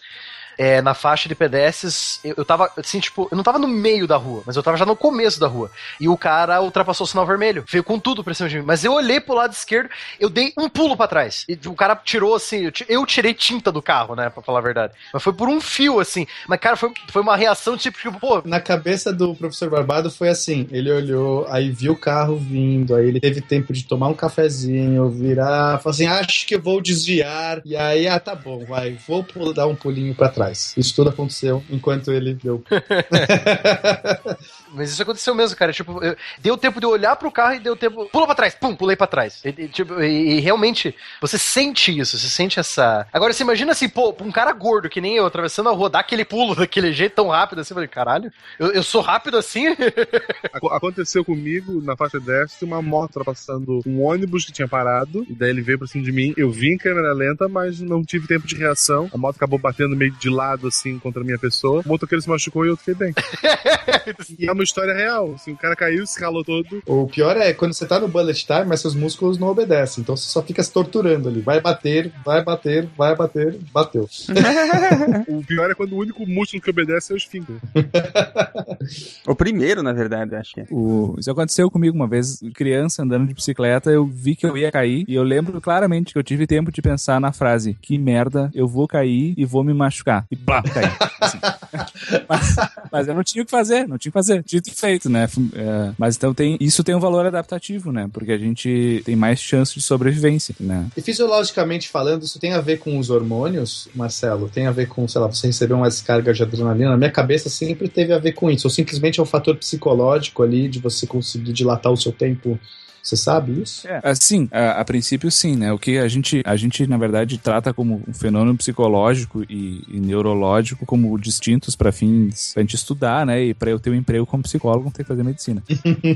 É, na faixa de pedestres, eu, eu tava, assim, tipo, eu não tava no meio da rua, mas eu tava já no começo da rua. E o cara ultrapassou o sinal vermelho, veio com tudo pra cima de mim. Mas eu olhei pro lado esquerdo, eu dei um pulo pra trás. E o cara tirou, assim, eu, ti- eu tirei tinta do carro, né, pra falar a verdade. Mas foi por um fio, assim. Mas, cara, foi, foi uma reação, tipo, tipo, pô, Na cabeça do professor Barbado foi assim: ele olhou, aí viu o carro vindo, aí ele teve tempo de tomar um cafezinho, virar, falou assim: acho que vou desviar. E aí, ah, tá bom, vai, vou dar um pulinho pra trás. Isso tudo aconteceu enquanto ele deu. Mas isso aconteceu mesmo, cara. Tipo, eu- deu tempo de eu olhar pro carro e deu tempo. Pula pra trás, pum, pulei pra trás. E, e, tipo, e- e realmente, você sente isso, você sente essa. Agora, você imagina assim, pô, um cara gordo que nem eu, atravessando a rua, dar aquele pulo daquele jeito tão rápido assim, eu falei, caralho, eu, eu sou rápido assim? Aco- Aconteceu comigo na faixa destra uma moto passando um ônibus que tinha parado, e daí ele veio pra cima de mim. Eu vi em câmera lenta, mas não tive tempo de reação. A moto acabou batendo meio de lado assim contra a minha pessoa. O motoqueiro se machucou e eu fiquei bem. e é uma história real. Assim, o cara caiu, se calou todo. O pior é quando você tá no bullet time, mas seus músculos não obedecem. Então você só fica se torturando ali. Vai bater, vai bater, vai bater, bateu. O pior é quando o único músculo que obedece é o esfíncter. O primeiro, na verdade, acho que é. O- isso aconteceu comigo uma vez, criança andando de bicicleta, eu vi que eu ia cair e eu lembro claramente que eu tive tempo de pensar na frase: que merda, eu vou cair e vou me machucar. E pá, caí. Assim. mas, mas eu não tinha o que fazer, não tinha o que fazer. Dito e feito, né? É, mas então tem, isso tem um valor adaptativo, né? Porque a gente tem mais chance de sobrevivência, né? E fisiologicamente falando, isso tem a ver com os hormônios, Marcelo? Tem a ver com, sei lá, você receber uma descarga de adrenalina? Na minha cabeça sempre teve a ver com isso. Ou simplesmente é um fator psicológico ali de você conseguir dilatar o seu tempo. Você sabe isso? É, assim, a, a princípio sim, né? O que a gente, a gente na verdade trata como um fenômeno psicológico e, e neurológico como distintos para fins pra gente estudar, né? E para eu ter um emprego como psicólogo, tem que fazer medicina.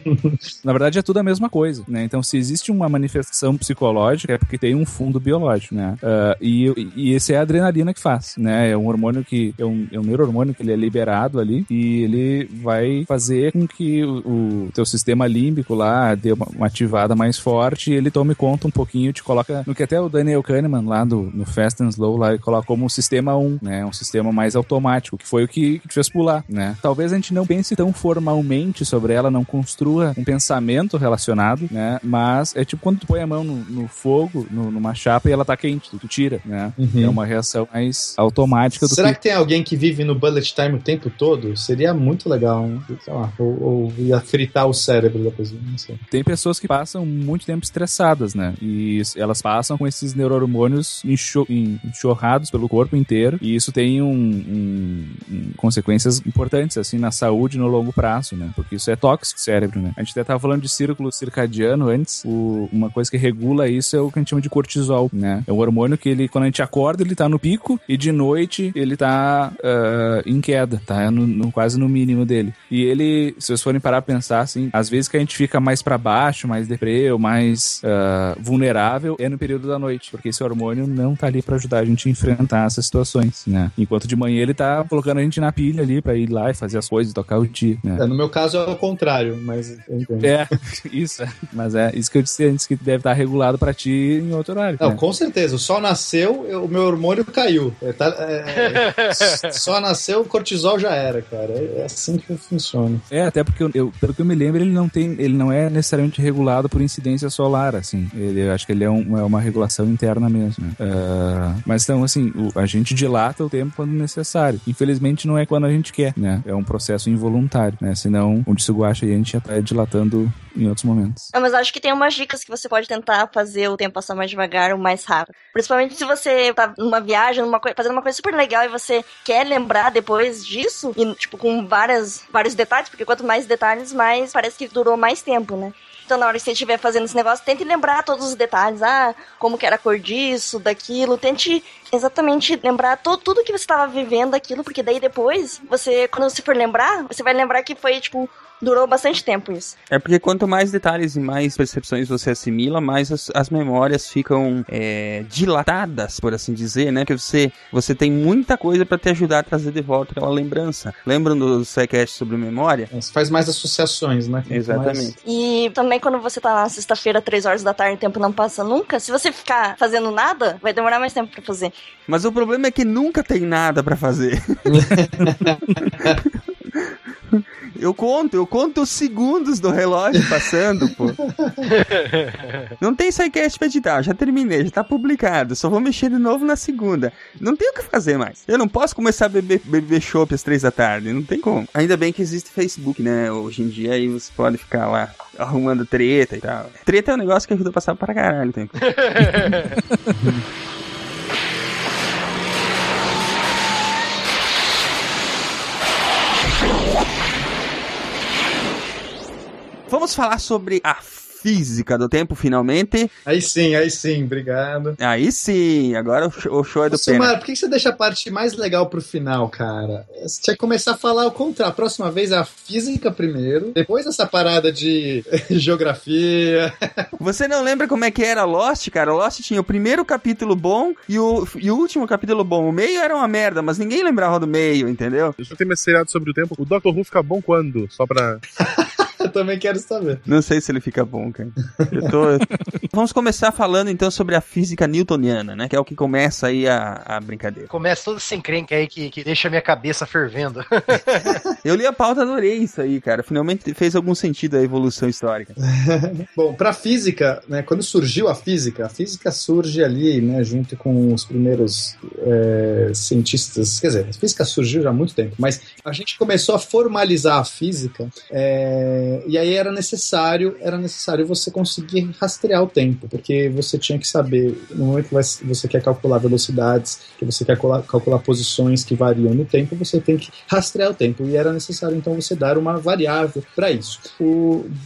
na verdade é tudo a mesma coisa, né? Então se existe uma manifestação psicológica é porque tem um fundo biológico, né? Ah, e, e esse é a adrenalina que faz, né? É um hormônio que é um, é um neurohormônio que ele é liberado ali e ele vai fazer com que o, o teu sistema límbico lá dê uma, uma ativada mais forte e ele tome conta um pouquinho, te coloca no que até o Daniel Kahneman lá do, no Fast and Slow lá ele coloca como um sistema 1, né? Um sistema mais automático, que foi o que, que te fez pular, né? Talvez a gente não pense tão formalmente sobre ela, não construa um pensamento relacionado, né? Mas é tipo quando tu põe a mão no, no fogo, no- numa chapa e ela tá quente, tu, tu tira, né? Uhum. É uma reação mais automática do Será que que tem alguém que vive no bullet time o tempo todo? Seria muito legal, né? Sei lá, ou, ou ia fritar o cérebro da pessoa, não sei. Tem pessoas que passam muito tempo estressadas, né? E elas passam com esses neurohormônios enxo en- enxurrados pelo corpo inteiro. E isso tem um, um- um- consequências importantes, assim, na saúde no longo prazo, né? Porque isso é tóxico cérebro, né? A gente até tava falando de círculo circadiano antes. O- uma coisa que regula isso é o que a gente chama de cortisol, né? É um hormônio que ele, quando a gente acorda, ele tá no pico e de noite ele tá ah, em queda, tá? No, no- quase no mínimo dele. E ele, se vocês forem parar pra pensar, assim, às vezes que a gente fica mais pra baixo, mais deprê ou mais ah, vulnerável, é no período da noite, porque esse hormônio não tá ali pra ajudar a gente a enfrentar essas situações, né? Enquanto de manhã ele tá colocando a gente na pilha ali pra ir lá e fazer as coisas, tocar o dia, né? É, no meu caso é o contrário, mas eu entendo. É, isso, é. mas é isso que eu disse antes, que deve estar regulado pra ti em outro horário. Não, né? com certeza. O sol nasceu, eu- o meu hormônio caiu. É, tá- é, é, só nasceu, o cortisol já era, cara. É, é assim que funciona. É, até porque eu, eu- pelo que eu me lembro, ele não tem, ele não é necessariamente regulado regulado por incidência solar, assim. Ele, eu acho que ele é, um, é uma regulação interna mesmo. Ah, mas então, assim, o- a gente dilata o tempo quando necessário. Infelizmente, não é quando a gente quer, né? É um processo involuntário, né? Senão, o Tsuguacha aí a gente já tá dilatando em outros momentos. Ah, mas acho que tem umas dicas que você pode tentar fazer o tempo passar mais devagar ou mais rápido. Principalmente se você tá numa viagem, numa fazendo uma coisa super legal e você quer lembrar depois disso, e tipo, com várias, vários detalhes, porque quanto mais detalhes, mais parece que durou mais tempo, né? Então, na hora que você estiver fazendo esse negócio, tente lembrar todos os detalhes. Ah, como que era a cor disso, daquilo. Tente exatamente lembrar tudo que você estava vivendo aquilo, porque daí depois, você, quando você for lembrar, você vai lembrar que foi, tipo, durou bastante tempo isso. É porque quanto mais detalhes e mais percepções você assimila, mais as, as memórias ficam é, dilatadas, por assim dizer, né? Que você, você tem muita coisa pra te ajudar a trazer de volta aquela lembrança. Lembram do SciCast sobre memória? Você faz mais associações, né? Quanto Exatamente. E também quando você tá na sexta-feira, três horas da tarde, o tempo não passa nunca, se você ficar fazendo nada, vai demorar mais tempo pra fazer. Mas o problema é que nunca tem nada pra fazer. Eu conto, eu conto os segundos do relógio passando, pô. Não tem SciCast pra editar, já terminei, já tá publicado. Só vou mexer de novo na segunda. Não tem o que fazer mais. Eu não posso começar a beber, beber chopp às três da tarde, não tem como. Ainda bem que existe Facebook, né? Hoje em dia aí você pode ficar lá arrumando treta e tal. Treta é um negócio que ajuda a passar para caralho o tempo. Vamos falar sobre a física do tempo, finalmente. Aí sim, aí sim, obrigado. Aí sim, agora o show, o show é do Silmar, Pena. por que você deixa a parte mais legal pro final, cara? Você tinha que começar a falar o contrário. A próxima vez é a física primeiro, depois essa parada de geografia. Você não lembra como é que era Lost, cara? Lost tinha o primeiro capítulo bom e o, e o último capítulo bom. O meio era uma merda, mas ninguém lembrava do meio, entendeu? Eu já tenho mais seriado sobre o tempo. O Dr. Who fica bom quando? Só pra. Eu também quero saber. Não sei se ele fica bom, cara. Eu tô... Vamos começar falando então sobre a física newtoniana, né? Que é o que começa aí a, a brincadeira. Começa todo esse encrenca aí que, que deixa a minha cabeça fervendo. Eu li a pauta, adorei isso aí, cara. Finalmente fez algum sentido a evolução histórica. Bom, para física, né, quando surgiu a física, a física surge ali, né, junto com os primeiros é, cientistas. Quer dizer, a física surgiu já há muito tempo, mas a gente começou a formalizar a física é, e aí era necessário, era necessário você conseguir rastrear o tempo, porque você tinha que saber no momento que você quer calcular velocidades, que você quer calcular, calcular posições que variam no tempo, você tem que rastrear o tempo e era necessário então você dar uma variável para isso.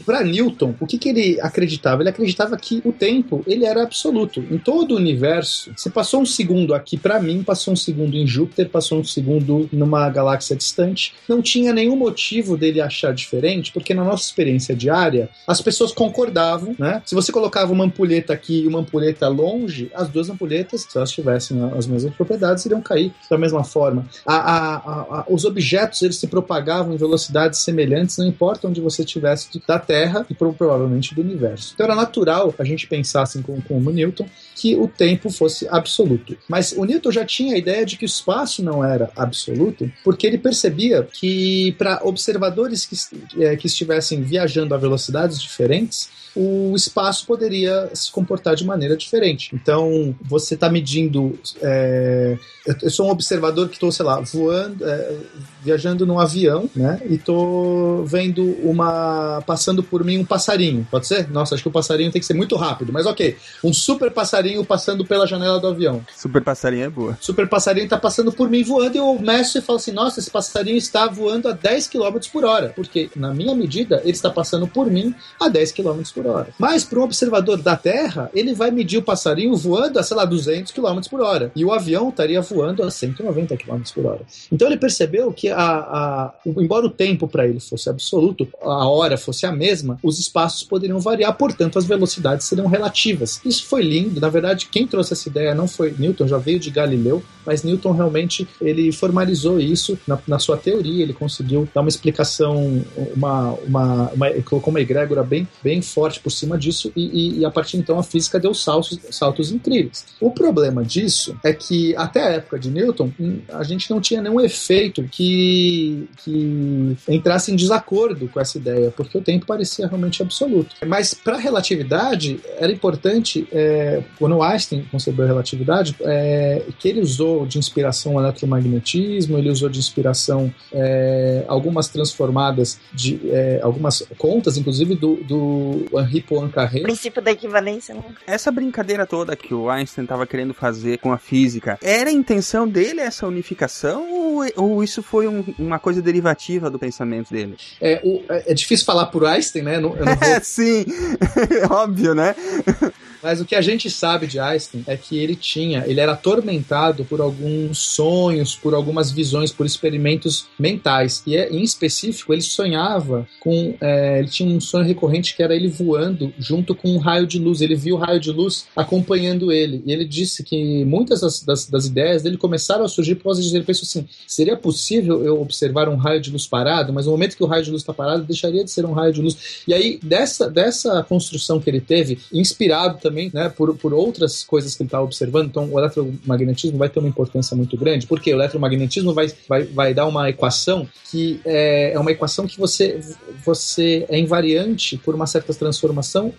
Para Newton, o que, que ele acreditava? Ele acreditava que o tempo ele era absoluto. Em todo o universo, se passou um segundo aqui para mim, passou um segundo em Júpiter, passou um segundo numa galáxia distante, não tinha nenhum motivo dele achar diferente, porque na nossa experiência diária, as pessoas concordavam, né? Se você colocava uma ampulheta aqui e uma ampulheta longe, as duas ampulhetas, se elas tivessem as mesmas propriedades, iriam cair da mesma forma. A- a- a- os objetos eles se propagavam em velocidades semelhantes, não importa onde você estivesse da Terra e pro- provavelmente do universo. Então era natural a gente pensar assim como, como Newton que o tempo fosse absoluto. Mas o Newton já tinha a ideia de que o espaço não era absoluto, porque ele percebia que para observadores que, eh, que estivessem viajando a velocidades diferentes, o espaço poderia se comportar de maneira diferente. Então, você está medindo. é, eu- sou um observador que estou, sei lá, voando, é, viajando num avião, né? E tô vendo uma. passando por mim um passarinho. Pode ser? Nossa, acho que o passarinho tem que ser muito rápido, mas ok. Um super passarinho passando pela janela do avião. Super passarinho é boa. Super passarinho tá passando por mim voando e eu meço e falo assim: nossa, esse passarinho está voando a 10 km por hora. Porque, na minha medida, ele está passando por mim a 10 km por hora. Mas, para um observador da Terra, ele vai medir o passarinho voando a, sei lá, 200 km por hora. E o avião estaria voando a 190 km por hora. Então ele percebeu que, a, a- embora o tempo para ele fosse absoluto, a hora fosse a mesma, os espaços poderiam variar, portanto, as velocidades seriam relativas. Isso foi lindo. Na verdade, quem trouxe essa ideia não foi Newton, já veio de Galileu. mas Newton realmente ele formalizou isso na, na sua teoria, ele conseguiu dar uma explicação, uma, uma, uma colocou uma egrégora bem, bem forte por cima disso e, e, e a partir então a física deu saltos, saltos incríveis. O problema disso é que até a época de Newton hum, a gente não tinha nenhum efeito que, que entrasse em desacordo com essa ideia, porque o tempo parecia realmente absoluto. Mas para a relatividade era importante, é, quando Einstein concebeu a relatividade, é, que ele usou de inspiração o eletromagnetismo, ele usou de inspiração é, algumas transformadas de é, algumas contas, inclusive do, do Henri Poincaré. Princípio da equivalência, né? Essa brincadeira toda que o Einstein estava querendo fazer com a física, era a intenção dele essa unificação ou, ou isso foi um- uma coisa derivativa do pensamento dele? É, o- é- é difícil falar por Einstein, né? Não- eu não vou É, sim, óbvio, né? Mas o que a gente sabe de Einstein é que ele tinha, ele era atormentado por alguns sonhos, por algumas visões, por experimentos mentais. E é, em específico, ele sonhava com. é, ele tinha um sonho recorrente que era ele voando junto com um raio de luz. Ele viu o raio de luz acompanhando ele. E ele disse que muitas das, das, das ideias dele começaram a surgir por causa disso. Ele pensou assim: seria possível eu observar um raio de luz parado, mas no momento que o raio de luz está parado, deixaria de ser um raio de luz. E aí, dessa, dessa construção que ele teve, inspirado também né, por, por outras coisas que ele estava observando, então o eletromagnetismo vai ter uma importância muito grande, porque o eletromagnetismo vai, vai, vai dar uma equação que é, é uma equação que você, você é invariante por uma certa transformação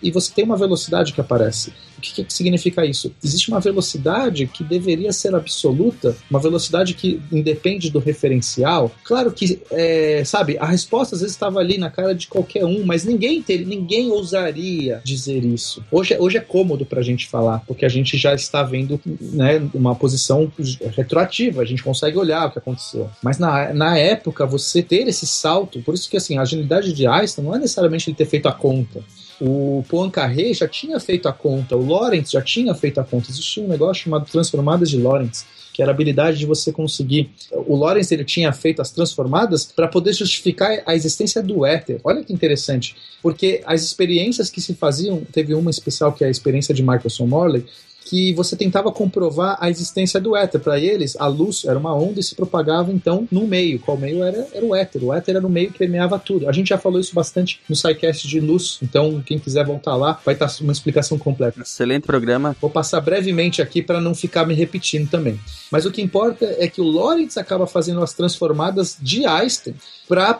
e você tem uma velocidade que aparece. O que, que significa isso? Existe uma velocidade que deveria ser absoluta, uma velocidade que independe do referencial. Claro que, é, sabe, a resposta às vezes estava ali na cara de qualquer um, mas ninguém ter, ninguém ousaria dizer isso. Hoje, é- hoje é cômodo para a gente falar, porque a gente já está vendo né, uma posição retroativa, a gente consegue olhar o que aconteceu. Mas na, na época, você ter esse salto, por isso que assim, a agilidade de Einstein não é necessariamente ele ter feito a conta. O Poincaré já tinha feito a conta, o Lorentz já tinha feito a conta. Existia um negócio chamado transformadas de Lorentz, que era a habilidade de você conseguir. O Lorentz ele tinha feito as transformadas para poder justificar a existência do éter. Olha que interessante, porque as experiências que se faziam, teve uma especial que é a experiência de Michelson Morley, que você tentava comprovar a existência do éter. Para eles, a luz era uma onda e se propagava então no meio. Qual meio era? Era o éter. O éter era o meio que permeava tudo. A gente já falou isso bastante no SciCast de luz, então quem quiser voltar lá vai estar uma explicação completa. Excelente programa. Vou passar brevemente aqui para não ficar me repetindo também. Mas o que importa é que o Lorentz acaba fazendo as transformadas de Einstein para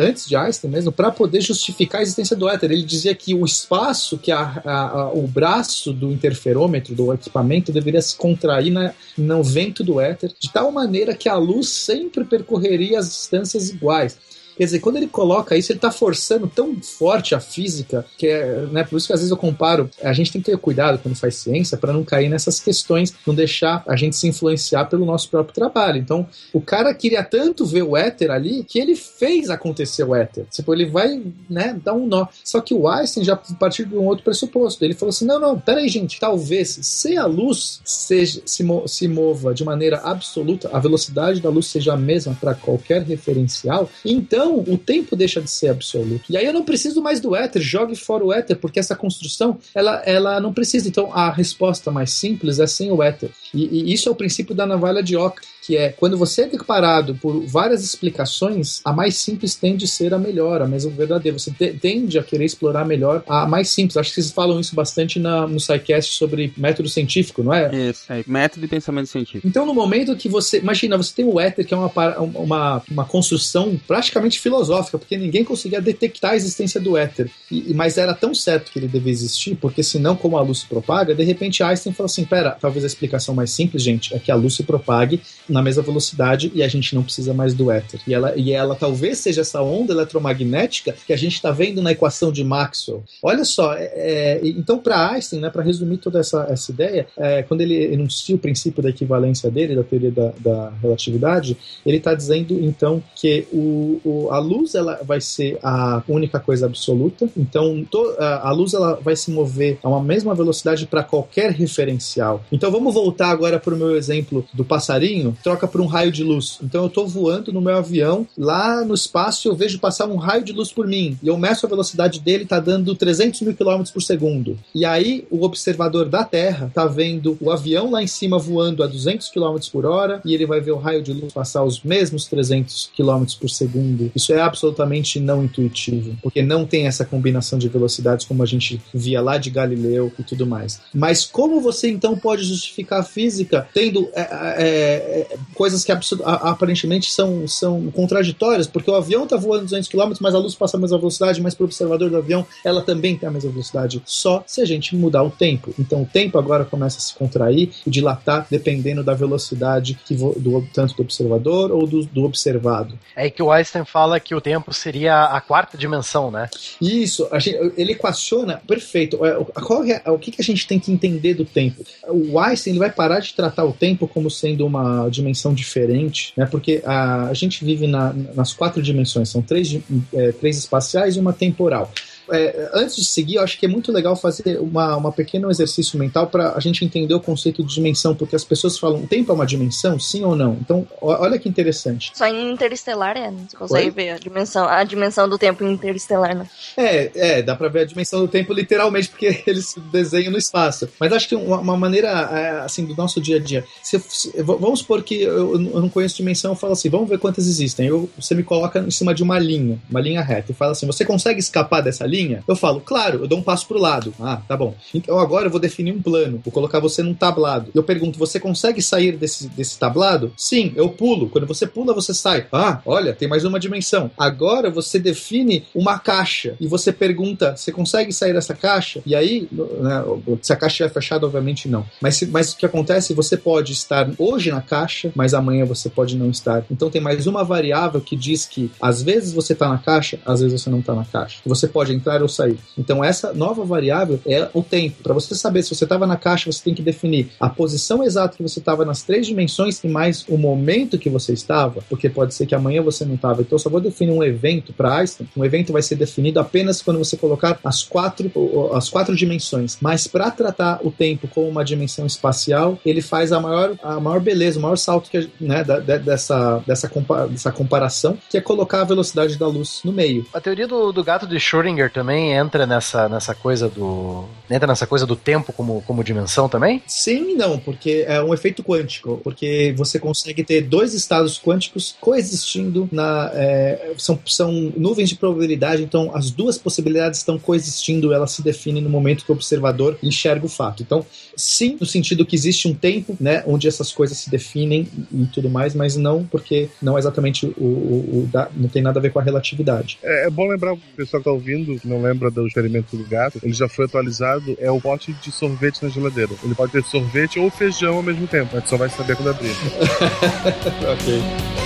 antes de Einstein mesmo para poder justificar a existência do éter. Ele dizia que o espaço, que a, a, a, o braço do interferômetro do equipamento deveria se contrair na, no vento do éter de tal maneira que a luz sempre percorreria as distâncias iguais. Quer dizer, quando ele coloca isso, ele está forçando tão forte a física, que é, né, por isso que às vezes eu comparo, a gente tem que ter cuidado quando faz ciência para não cair nessas questões, não deixar a gente se influenciar pelo nosso próprio trabalho. Então, o cara queria tanto ver o éter ali que ele fez acontecer o éter. Tipo, ele vai, né, dar um nó. Só que o Einstein já partiu de um outro pressuposto. Ele falou assim: não, não, peraí, gente, talvez se a luz seja, se, mo se mova de maneira absoluta, a velocidade da luz seja a mesma para qualquer referencial, então então o tempo deixa de ser absoluto. E aí eu não preciso mais do éter, jogue fora o éter, porque essa construção ela, ela não precisa. Então a resposta mais simples é sem o éter. E, e isso é o princípio da navalha de Oca, que é quando você é deparado por várias explicações, a mais simples tende a ser a melhor, a mesma verdadeira. Você te, tende a querer explorar melhor a mais simples. Acho que vocês falam isso bastante na, no SciCast sobre método científico, não é? Isso, é método de pensamento científico. Então, no momento que você. Imagina, você tem o éter, que é uma, uma, uma construção praticamente filosófica, porque ninguém conseguia detectar a existência do éter. E, mas era tão certo que ele devia existir, porque senão, como a luz se propaga, de repente Einstein falou assim: pera, talvez a explicação mais simples, gente, é que a luz se propague na mesma velocidade e a gente não precisa mais do éter. E ela, e ela talvez seja essa onda eletromagnética que a gente está vendo na equação de Maxwell. Olha só, é, é, então para Einstein, né, para resumir toda essa, essa ideia, é, quando ele enuncia o princípio da equivalência dele, da teoria da, da relatividade, ele está dizendo então que o, o, a luz ela vai ser a única coisa absoluta. Então to- a a luz ela vai se mover a uma mesma velocidade para qualquer referencial. Então vamos voltar agora para o meu exemplo do passarinho. Troca por um raio de luz. Então eu estou voando no meu avião lá no espaço e eu vejo passar um raio de luz por mim e eu meço a velocidade dele está dando 300 mil quilômetros por segundo. E aí o observador da Terra está vendo o avião lá em cima voando a 200 quilômetros por hora e ele vai ver o raio de luz passar os mesmos 300 quilômetros por segundo. Isso é absolutamente não intuitivo, porque não tem essa combinação de velocidades como a gente via lá de Galileu e tudo mais. Mas como você então pode justificar a física tendo é, é, é, coisas que aparentemente são, são contraditórias? Porque o avião está voando 200 km, mas a luz passa a mesma velocidade, mas para o observador do avião ela também tem a mesma velocidade, só se a gente mudar o tempo. Então o tempo agora começa a se contrair e dilatar dependendo da velocidade que do, tanto do observador ou do, do observado. É que o Einstein fala que o tempo seria a quarta dimensão, né? Isso, a gente- ele equaciona perfeito. É, o- Qual é, o que, que a gente tem que entender do tempo? O Einstein ele vai parar de tratar o tempo como sendo uma dimensão diferente, né? Porque a, a gente vive na- nas quatro dimensões, são três, é, três espaciais e uma temporal. É, antes de seguir, eu acho que é muito legal fazer uma, uma pequeno exercício mental para a gente entender o conceito de dimensão, porque as pessoas falam, o tempo é uma dimensão, sim ou não? Então, olha que interessante. Só em Interestelar, é, você consegue Oi? ver a dimensão, a dimensão do tempo em Interestelar, né? É, é, dá pra ver a dimensão do tempo literalmente, porque eles desenham no espaço. Mas acho que uma, uma maneira, é, assim, do nosso dia a dia. Se, se- vamos supor que eu, eu não conheço dimensão, eu falo assim, vamos ver quantas existem. Eu, você me coloca em cima de uma linha, uma linha reta, e fala assim, você consegue escapar dessa linha? Eu falo, claro, eu dou um passo pro lado. Ah, tá bom. Então agora eu vou definir um plano, vou colocar você num tablado. Eu pergunto, você consegue sair desse, desse tablado? Sim, eu pulo. Quando você pula, você sai. Ah, olha, tem mais uma dimensão. Agora você define uma caixa e você pergunta, você consegue sair dessa caixa? E aí, né, se a caixa estiver fechada, obviamente não. Mas, se- mas o que acontece? Você pode estar hoje na caixa, mas amanhã você pode não estar. Então tem mais uma variável que diz que às vezes você está na caixa, às vezes você não está na caixa. Você pode entrar ou sair. Então essa nova variável é o tempo. Para você saber se você estava na caixa, você tem que definir a posição exata que você estava nas três dimensões e mais o momento que você estava, porque pode ser que amanhã você não estava. Então eu só vou definir um evento para Einstein. Um evento vai ser definido apenas quando você colocar as quatro, as quatro dimensões. Mas para tratar o tempo como uma dimensão espacial, ele faz a maior, a maior beleza, o maior salto que, né, da- dessa, dessa, compa- dessa comparação, que é colocar a velocidade da luz no meio. A teoria do, do gato de Schrödinger também entra nessa, nessa coisa do. Entra nessa coisa do tempo como, como dimensão também? Sim e não, porque é um efeito quântico, porque você consegue ter dois estados quânticos coexistindo na. é, são, são nuvens de probabilidade, então as duas possibilidades estão coexistindo, elas se definem no momento que o observador enxerga o fato. Então, sim, no sentido que existe um tempo, né, onde essas coisas se definem e tudo mais, mas não porque não é exatamente o, o- o da- não tem nada a ver com a relatividade. É, é bom lembrar o pessoal que tá ouvindo, não lembra do experimento do gato, ele já foi atualizado, é o pote de sorvete na geladeira. Ele pode ter sorvete ou feijão ao mesmo tempo, mas só vai saber quando abrir. ok.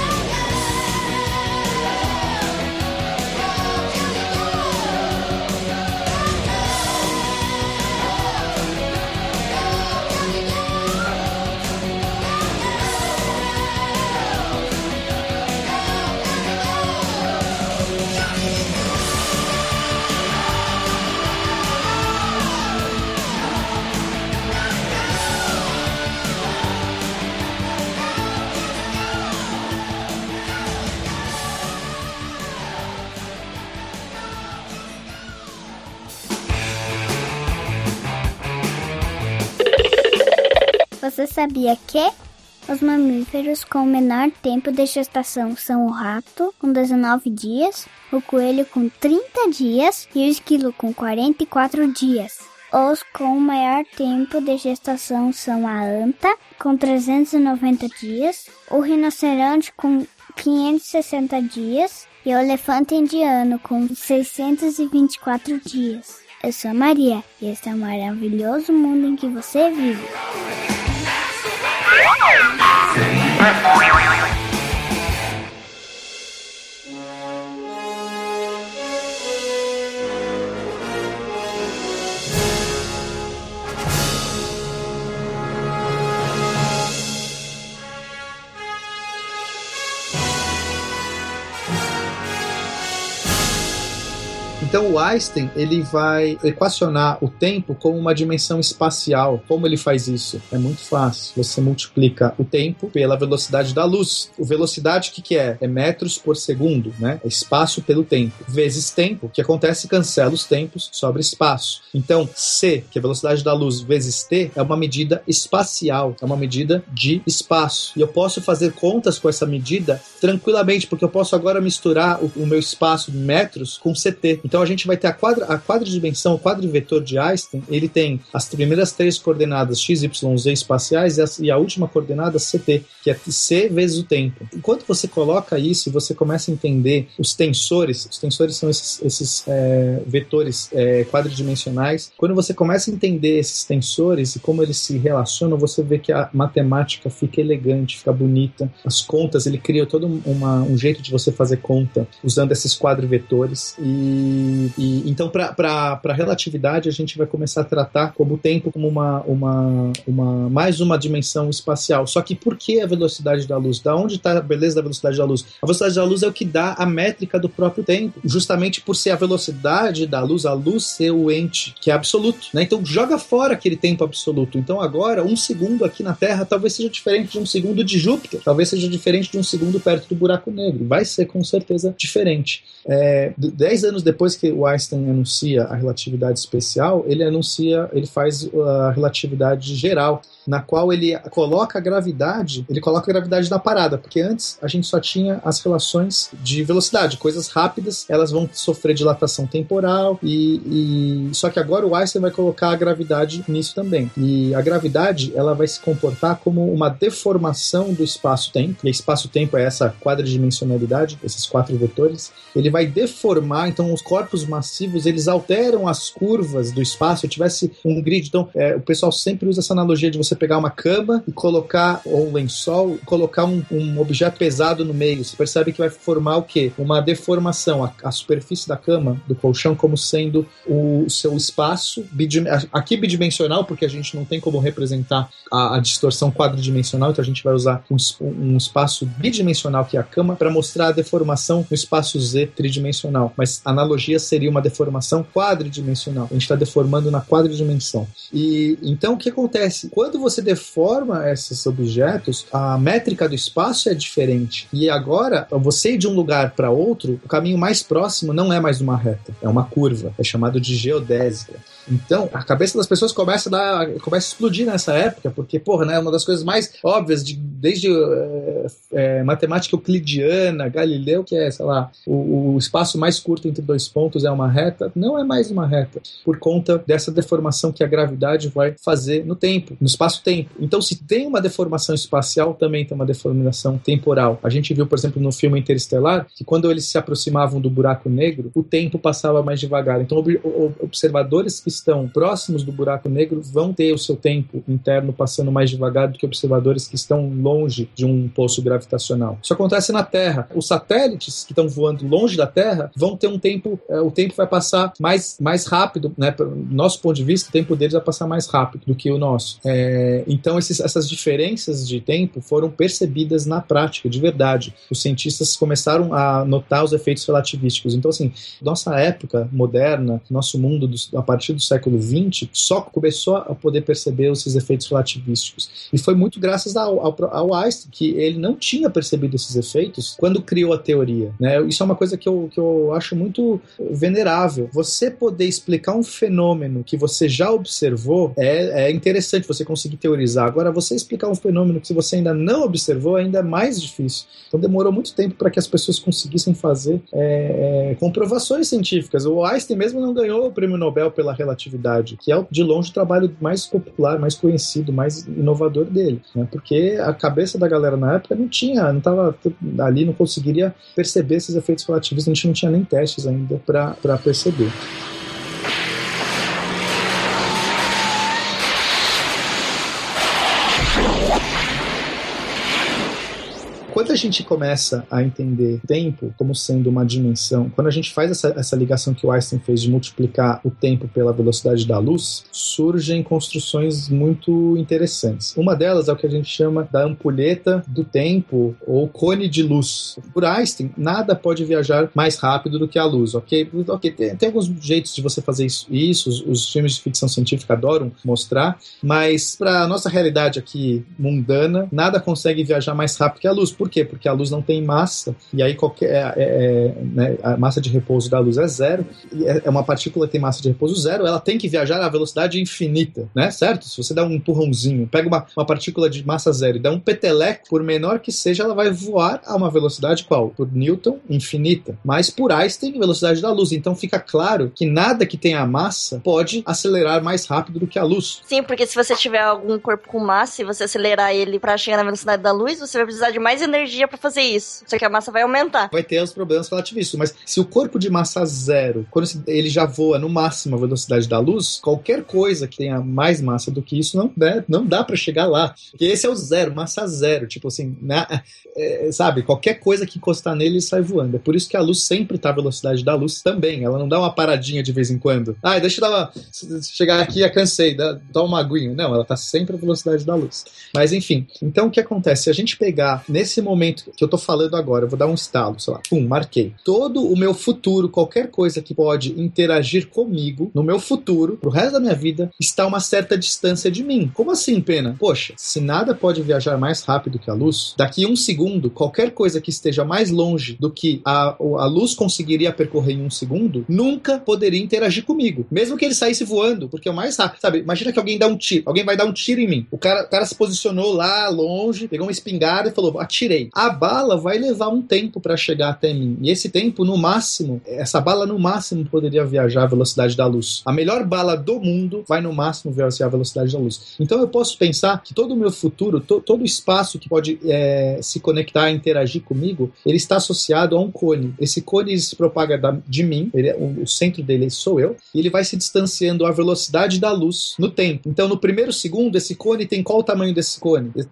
Sabia que os mamíferos com menor tempo de gestação são o rato, com 19 dias, o coelho com 30 dias e o esquilo com 44 dias? Os com maior tempo de gestação são a anta, com 390 dias, o rinoceronte com 560 dias e o elefante indiano com 624 dias. Eu sou a Maria e este é o maravilhoso mundo em que você vive. Thank you. Então o Einstein ele vai equacionar o tempo como uma dimensão espacial. Como ele faz isso? É muito fácil. Você multiplica o tempo pela velocidade da luz. O velocidade que que é? É metros por segundo, né? É espaço pelo tempo vezes tempo. O que acontece? Cancela os tempos, sobra espaço. Então c, que é a velocidade da luz vezes t, é uma medida espacial. É uma medida de espaço. E eu posso fazer contas com essa medida tranquilamente, porque eu posso agora misturar o, o meu espaço metros com CT. Então a gente vai ter a, quadra, a quadridimensão, o quadrivetor de Einstein, ele tem as primeiras três coordenadas x, y, z espaciais e a, e a última coordenada CT, que é c vezes o tempo. Enquanto você coloca isso e você começa a entender os tensores, os tensores são esses, esses é, vetores é, quadridimensionais, quando você começa a entender esses tensores e como eles se relacionam, você vê que a matemática fica elegante, fica bonita. As contas, ele cria todo uma, um jeito de você fazer conta usando esses quadrivetores. E, e então, para relatividade, a gente vai começar a tratar como o tempo como uma, uma, uma mais uma dimensão espacial. Só que por que a velocidade da luz? Da onde está a beleza da velocidade da luz? A velocidade da luz é o que dá a métrica do próprio tempo, justamente por ser a velocidade da luz, a luz ser o ente que é absoluto. Né? Então, joga fora aquele tempo absoluto. Então, agora, um segundo aqui na Terra talvez seja diferente de um segundo de Júpiter, talvez seja diferente de um segundo perto do buraco negro. Vai ser com certeza diferente. É, dez anos depois que o Einstein anuncia a relatividade especial, ele anuncia, ele faz a relatividade geral, na qual ele coloca a gravidade, ele coloca a gravidade na parada, porque antes a gente só tinha as relações de velocidade, coisas rápidas, elas vão sofrer dilatação temporal e, e só que agora o Einstein vai colocar a gravidade nisso também. E a gravidade ela vai se comportar como uma deformação do espaço-tempo. E espaço-tempo é essa quadridimensionalidade, esses quatro vetores. Ele vai deformar, então os corpos massivos eles alteram as curvas do espaço. Se eu tivesse um grid, então é, o pessoal sempre usa essa analogia de você pegar uma cama e colocar ou um lençol, e colocar um, um, objeto pesado no meio. Você percebe que vai formar o quê? Uma deformação. A, a superfície da cama, do colchão, como sendo o seu espaço aqui bidimensional, porque a gente não tem como representar a, a distorção quadridimensional, então a gente vai usar um, um espaço bidimensional que é a cama para mostrar a deformação no espaço Z tridimensional. Mas a seria uma deformação quadridimensional. A gente está deformando na quadridimensão. E então o que acontece? Quando você deforma esses objetos, a métrica do espaço é diferente. E agora, você ir de um lugar para outro, o caminho mais próximo não é mais uma reta, é uma curva. É chamado de geodésica. Então, a cabeça das pessoas começa a, dar, começa a explodir nessa época, porque, porra, né, uma das coisas mais óbvias, de, desde é, é, matemática euclidiana, Galileu, que é, sei lá, o, o, espaço mais curto entre dois pontos é uma reta, não é mais uma reta, por conta dessa deformação que a gravidade vai fazer no tempo, no espaço-tempo. Então, se tem uma deformação espacial, também tem uma deformação temporal. A gente viu, por exemplo, no filme Interestelar, que quando eles se aproximavam do buraco negro, o tempo passava mais devagar. Então, ob observadores que estão próximos do buraco negro vão ter o seu tempo interno passando mais devagar do que observadores que estão longe de um poço gravitacional. Isso acontece na Terra. Os satélites que estão voando longe da Terra vão ter um tempo, é, o tempo vai passar mais, mais rápido, né? Do nosso ponto de vista, o tempo deles vai passar mais rápido do que o nosso. É, então, esses, essas diferenças de tempo foram percebidas na prática, de verdade. Os cientistas começaram a notar os efeitos relativísticos. Então, assim, nossa época moderna, nosso mundo, do, a partir do século XX, só começou a poder perceber esses efeitos relativísticos. E foi muito graças ao, ao, ao Einstein, que ele não tinha percebido esses efeitos quando criou a teoria. Né? Isso é uma coisa que eu, que eu acho muito venerável. Você poder explicar um fenômeno que você já observou é, é interessante você conseguir teorizar. Agora, você explicar um fenômeno que você ainda não observou ainda é mais difícil. Então, demorou muito tempo para que as pessoas conseguissem fazer é, é, comprovações científicas. O Einstein mesmo não ganhou o prêmio Nobel pela relatividade, que é de longe o trabalho mais popular, mais conhecido, mais inovador dele, né? porque a cabeça da galera na época não tinha, não estava ali, não conseguiria perceber esses efeitos relativistas, a gente não tinha nem testes ainda para perceber. Quando a gente começa a entender tempo como sendo uma dimensão, quando a gente faz essa, essa ligação que o Einstein fez de multiplicar o tempo pela velocidade da luz, surgem construções muito interessantes. Uma delas é o que a gente chama da ampulheta do tempo ou cone de luz. Por Einstein, nada pode viajar mais rápido do que a luz, ok? Ok, tem, tem alguns jeitos de você fazer isso, isso os, os filmes de ficção científica adoram mostrar, mas para nossa realidade aqui mundana, nada consegue viajar mais rápido que a luz. Por quê? Porque a luz não tem massa, e aí qualquer é, é, é né, a massa de repouso da luz é zero, e é, é uma partícula que tem massa de repouso zero, ela tem que viajar a velocidade infinita, né? Certo? Se você dá um empurrãozinho, pega uma, uma partícula de massa zero e dá um peteleco, por menor que seja, ela vai voar a uma velocidade qual? Por Newton, infinita. Mas por Einstein, velocidade da luz. Então fica claro que nada que tenha massa pode acelerar mais rápido do que a luz. Sim, porque se você tiver algum corpo com massa e você acelerar ele para chegar na velocidade da luz, você vai precisar de mais energia para fazer isso. Só que a massa vai aumentar. Vai ter os problemas relativistas. Mas se o corpo de massa zero, quando ele já voa no máximo a velocidade da luz, qualquer coisa que tenha mais massa do que isso não, né, não dá para chegar lá. Porque esse é o zero, massa zero. Tipo assim, né, é, sabe? Qualquer coisa que encostar nele sai voando. É por isso que a luz sempre tá a velocidade da luz também. Ela não dá uma paradinha de vez em quando. Ah, deixa eu dar uma. Chegar aqui, já cansei, dá, dá uma aguinha. Não, ela tá sempre a velocidade da luz. Mas enfim, então o que acontece? Se a gente pegar nesse momento que eu tô falando agora, eu vou dar um estalo, sei lá, pum, marquei. Todo o meu futuro, qualquer coisa que pode interagir comigo, no meu futuro, pro resto da minha vida, está a uma certa distância de mim. Como assim, pena? Poxa, se nada pode viajar mais rápido que a luz, daqui um segundo, qualquer coisa que esteja mais longe do que a, a luz conseguiria percorrer em um segundo, nunca poderia interagir comigo. Mesmo que ele saísse voando, porque é o mais rápido. Sabe, imagina que alguém dá um tiro, alguém vai dar um tiro em mim. O cara, o cara se posicionou lá longe, pegou uma espingarda e falou: atirei. A bala vai levar um tempo para chegar até mim. E esse tempo, no máximo, essa bala no máximo poderia viajar à velocidade da luz. A melhor bala do mundo vai no máximo viajar à velocidade da luz. Então eu posso pensar que todo o meu futuro, to, todo o espaço que pode é, se conectar, interagir comigo, ele está associado a um cone. Esse cone se propaga da, de mim, ele, é, o, o centro dele sou eu, e ele vai se distanciando à velocidade da luz no tempo. Então, no primeiro segundo, esse cone tem qual o tamanho desse cone? Esse,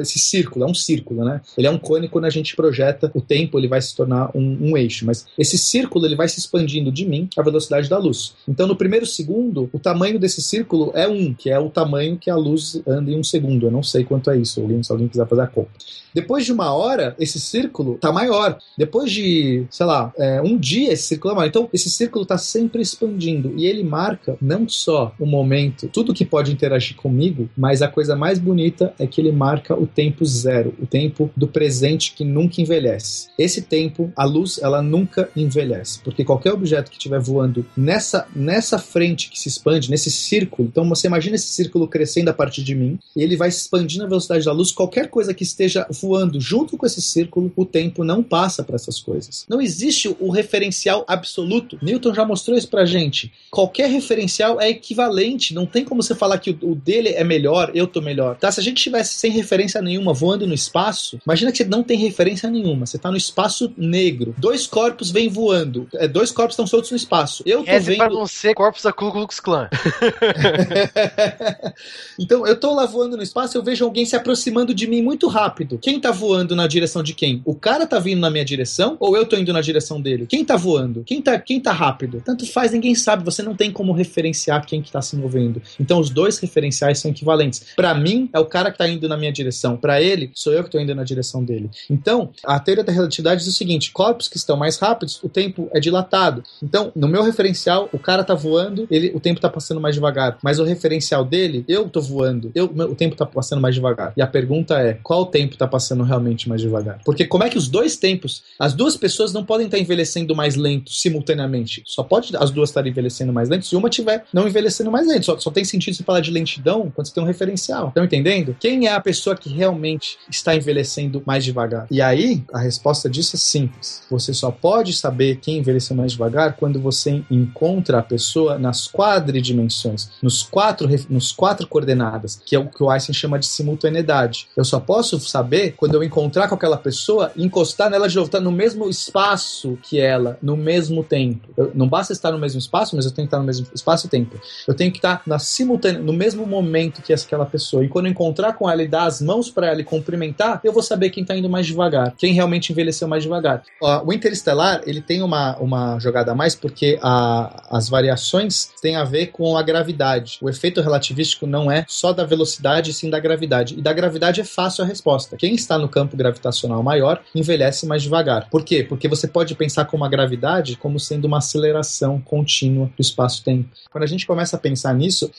esse círculo, é um círculo, né? Ele é um cone quando a gente projeta o tempo, ele vai se tornar um, um eixo. Mas esse círculo, ele vai se expandindo de mim à velocidade da luz. Então, no primeiro segundo, o tamanho desse círculo é um, que é o tamanho que a luz anda em um segundo. Eu não sei quanto é isso, se alguém quiser fazer a conta. Depois de uma hora, esse círculo tá maior. Depois de, sei lá, é, um dia, esse círculo é maior. Então, esse círculo tá sempre expandindo. E ele marca não só o momento, tudo que pode interagir comigo, mas a coisa mais bonita é que ele marca o tempo zero, o tempo do presente que nunca envelhece. Esse tempo, a luz, ela nunca envelhece. Porque qualquer objeto que estiver voando nessa, nessa frente que se expande, nesse círculo, então você imagina esse círculo crescendo a partir de mim, e ele vai expandindo a velocidade da luz, qualquer coisa que esteja voando junto com esse círculo, o tempo não passa para essas coisas. Não existe o referencial absoluto. Newton já mostrou isso pra gente. Qualquer referencial é equivalente, não tem como você falar que o, dele é melhor, eu tô melhor. Tá? Se a gente tivesse sem referência nenhuma voando no espaço, imagina que você não tem referência nenhuma, você tá no espaço negro. Dois corpos vêm voando, é, dois corpos estão soltos no espaço. Eu tô Esse vendo pra não ser corpos da Ku Klux Klan. então, eu tô lá voando no espaço, eu vejo alguém se aproximando de mim muito rápido. Quem tá voando na direção de quem? O cara tá vindo na minha direção ou eu tô indo na direção dele? Quem tá voando? Quem tá, quem tá rápido? Tanto faz, ninguém sabe, você não tem como referenciar quem que tá se movendo. Então os dois referenciais são equivalentes. Para mim é o cara que tá indo na minha direção, para ele sou eu que tô indo na direção dele. Então, a teoria da relatividade diz o seguinte: corpos que estão mais rápidos, o tempo é dilatado. Então, no meu referencial, o cara tá voando, ele, o tempo tá passando mais devagar, mas o referencial dele, eu tô voando, eu, o tempo tá passando mais devagar. E a pergunta é, qual tempo tá passando realmente mais devagar? Porque como é que os dois tempos, as duas pessoas não podem estar envelhecendo mais lento simultaneamente? Só pode as duas estarem envelhecendo mais lento se uma tiver não envelhecendo mais lento. Só, só tem sentido você falar de lentidão quando você tem um referencial. Estão entendendo? Quem é a pessoa que realmente está envelhecendo mais devagar? E aí, a resposta disso é simples. Você só pode saber quem envelheceu mais devagar quando você encontra a pessoa nas quadridimensões, nos quatro, nos quatro coordenadas, que é o que o Einstein chama de simultaneidade. Eu só posso saber quando eu encontrar com aquela pessoa, encostar nela de novo, estar no mesmo espaço que ela, no mesmo tempo. Eu, não basta estar no mesmo espaço, mas eu tenho que estar no mesmo espaço e tempo. Eu tenho que estar na simultânea, no mesmo momento que aquela pessoa. E quando eu encontrar com ela e dar as mãos para ela e cumprimentar, eu vou saber quem tá indo mais devagar? Quem realmente envelheceu mais devagar? O Interestelar, ele tem uma, uma jogada a mais porque a, as variações têm a ver com a gravidade. O efeito relativístico não é só da velocidade, sim da gravidade. E da gravidade é fácil a resposta. Quem está no campo gravitacional maior envelhece mais devagar. Por quê? Porque você pode pensar como a gravidade como sendo uma aceleração contínua do espaço-tempo. Quando a gente começa a pensar nisso,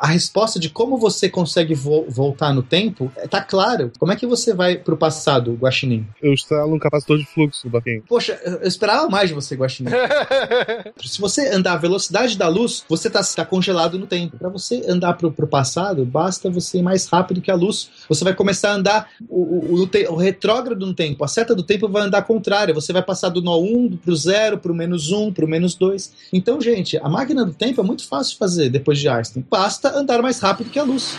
a resposta de como você consegue vo voltar no tempo tá claro. Como é que você vai pro passado, Guaxinim? Eu instalo um capacitor de fluxo, Baquinho. Poxa, eu esperava mais de você, Guaxinim. Se você andar a velocidade da luz, você tá, tá congelado no tempo. Para você andar pro, pro passado, basta você ir mais rápido que a luz. Você vai começar a andar o, o, o, o retrógrado no tempo. A seta do tempo vai andar contrária. Você vai passar do nó 1 pro 0, pro menos 1, pro menos 2. Então, gente, a máquina do tempo é muito fácil de fazer depois de Einstein. Basta andar mais rápido que a luz.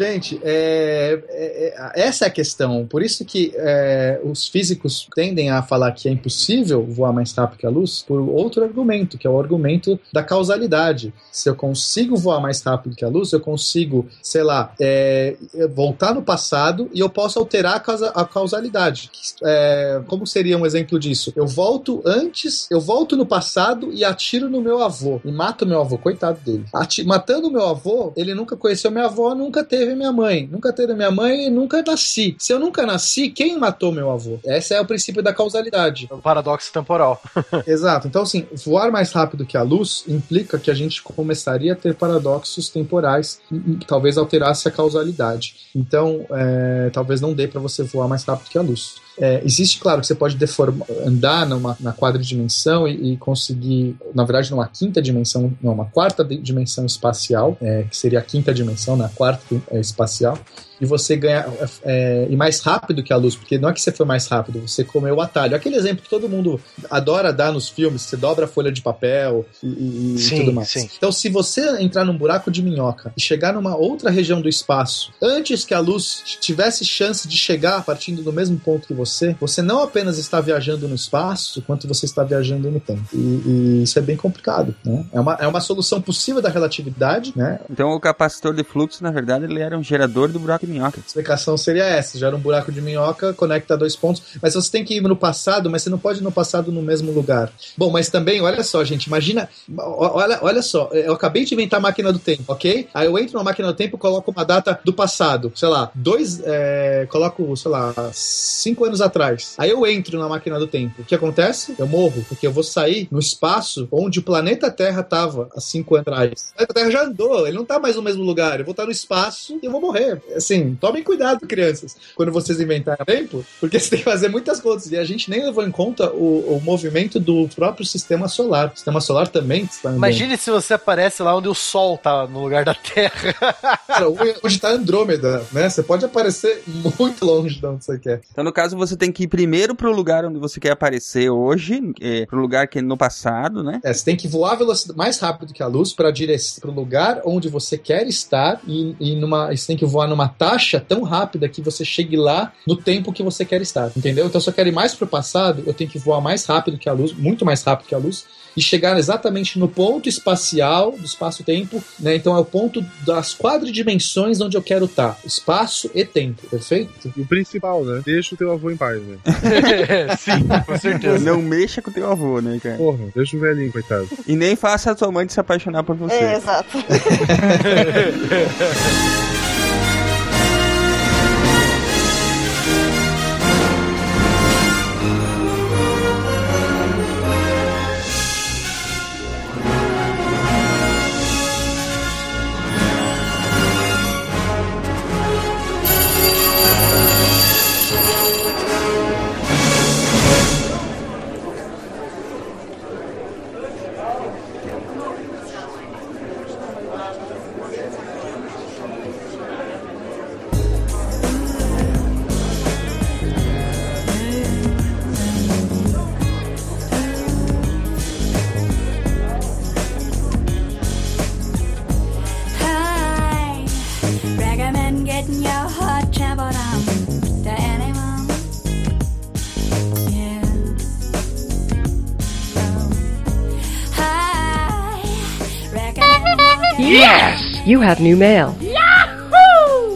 Gente, é, é, é, essa é a questão. Por isso que é, os físicos tendem a falar que é impossível voar mais rápido que a luz por outro argumento, que é o argumento da causalidade. Se eu consigo voar mais rápido que a luz, eu consigo, sei lá, é, voltar no passado e eu posso alterar a, causa, a causalidade. É, como seria um exemplo disso? Eu volto antes, eu volto no passado e atiro no meu avô e mato meu avô, coitado dele. Ati matando meu avô, ele nunca conheceu minha avó, nunca teve minha mãe. Nunca teve minha mãe e nunca nasci. Se eu nunca nasci, quem matou meu avô? Esse é o princípio da causalidade. O paradoxo temporal. Exato. Então, assim, voar mais rápido que a luz implica que a gente começaria a ter paradoxos temporais, talvez alterasse a causalidade. Então, é, talvez não dê para você voar mais rápido que a luz. É, existe, claro, que você pode deformar, andar numa, na quadridimensão e, e conseguir, na verdade, numa quinta dimensão, não, uma quarta dimensão espacial, é, que seria a quinta dimensão, na né, quarta é, espacial, e você ganha é, e mais rápido que a luz, porque não é que você foi mais rápido, você comeu o atalho. Aquele exemplo que todo mundo adora dar nos filmes, você dobra a folha de papel e, e sim, tudo mais. Sim. Então, se você entrar num buraco de minhoca e chegar numa outra região do espaço, antes que a luz tivesse chance de chegar partindo do mesmo ponto que você, você não apenas está viajando no espaço, quanto você está viajando no tempo. E, e isso é bem complicado, né? É uma, é uma solução possível da relatividade, né? Então, o capacitor de fluxo, na verdade, ele era um gerador do buraco minhoca. A explicação seria essa: gera um buraco de minhoca, conecta dois pontos, mas você tem que ir no passado, mas você não pode ir no passado no mesmo lugar. Bom, mas também, olha só, gente, imagina, olha, olha só, eu acabei de inventar a máquina do tempo, ok? Aí eu entro na máquina do tempo coloco uma data do passado, sei lá, dois, é, coloco, sei lá, cinco anos atrás. Aí eu entro na máquina do tempo. O que acontece? Eu morro, porque eu vou sair no espaço onde o planeta Terra estava há cinco anos atrás. O planeta Terra já andou, ele não tá mais no mesmo lugar. Eu vou estar no espaço e eu vou morrer. Assim, tomem cuidado, crianças, quando vocês inventarem tempo, porque você tem que fazer muitas contas. E a gente nem levou em conta o, o movimento do próprio sistema solar. O sistema solar também está andando. Imagine se você aparece lá onde o Sol tá no lugar da Terra. Cara, onde está Andrômeda, né? Você pode aparecer muito longe de onde você quer. Então, no caso, você tem que ir primeiro pro lugar onde você quer aparecer hoje, é, pro lugar que é no passado, né? É, você tem que voar velocidade mais rápido que a luz para direção pro lugar onde você quer estar e, e numa, você tem que voar numa taxa tão rápida que você chegue lá no tempo que você quer estar, entendeu? Então, se eu quero ir mais pro passado, eu tenho que voar mais rápido que a luz, muito mais rápido que a luz, e chegar exatamente no ponto espacial do espaço-tempo, né? Então é o ponto das quadridimensões onde eu quero estar, espaço e tempo, perfeito? E o principal, né? Deixa o teu avô em paz, né? Sim, com certeza. Não mexa com o teu avô, né, cara? Porra, deixa o velhinho, coitado. E nem faça a tua mãe se apaixonar por você. É, exato. You have new mail.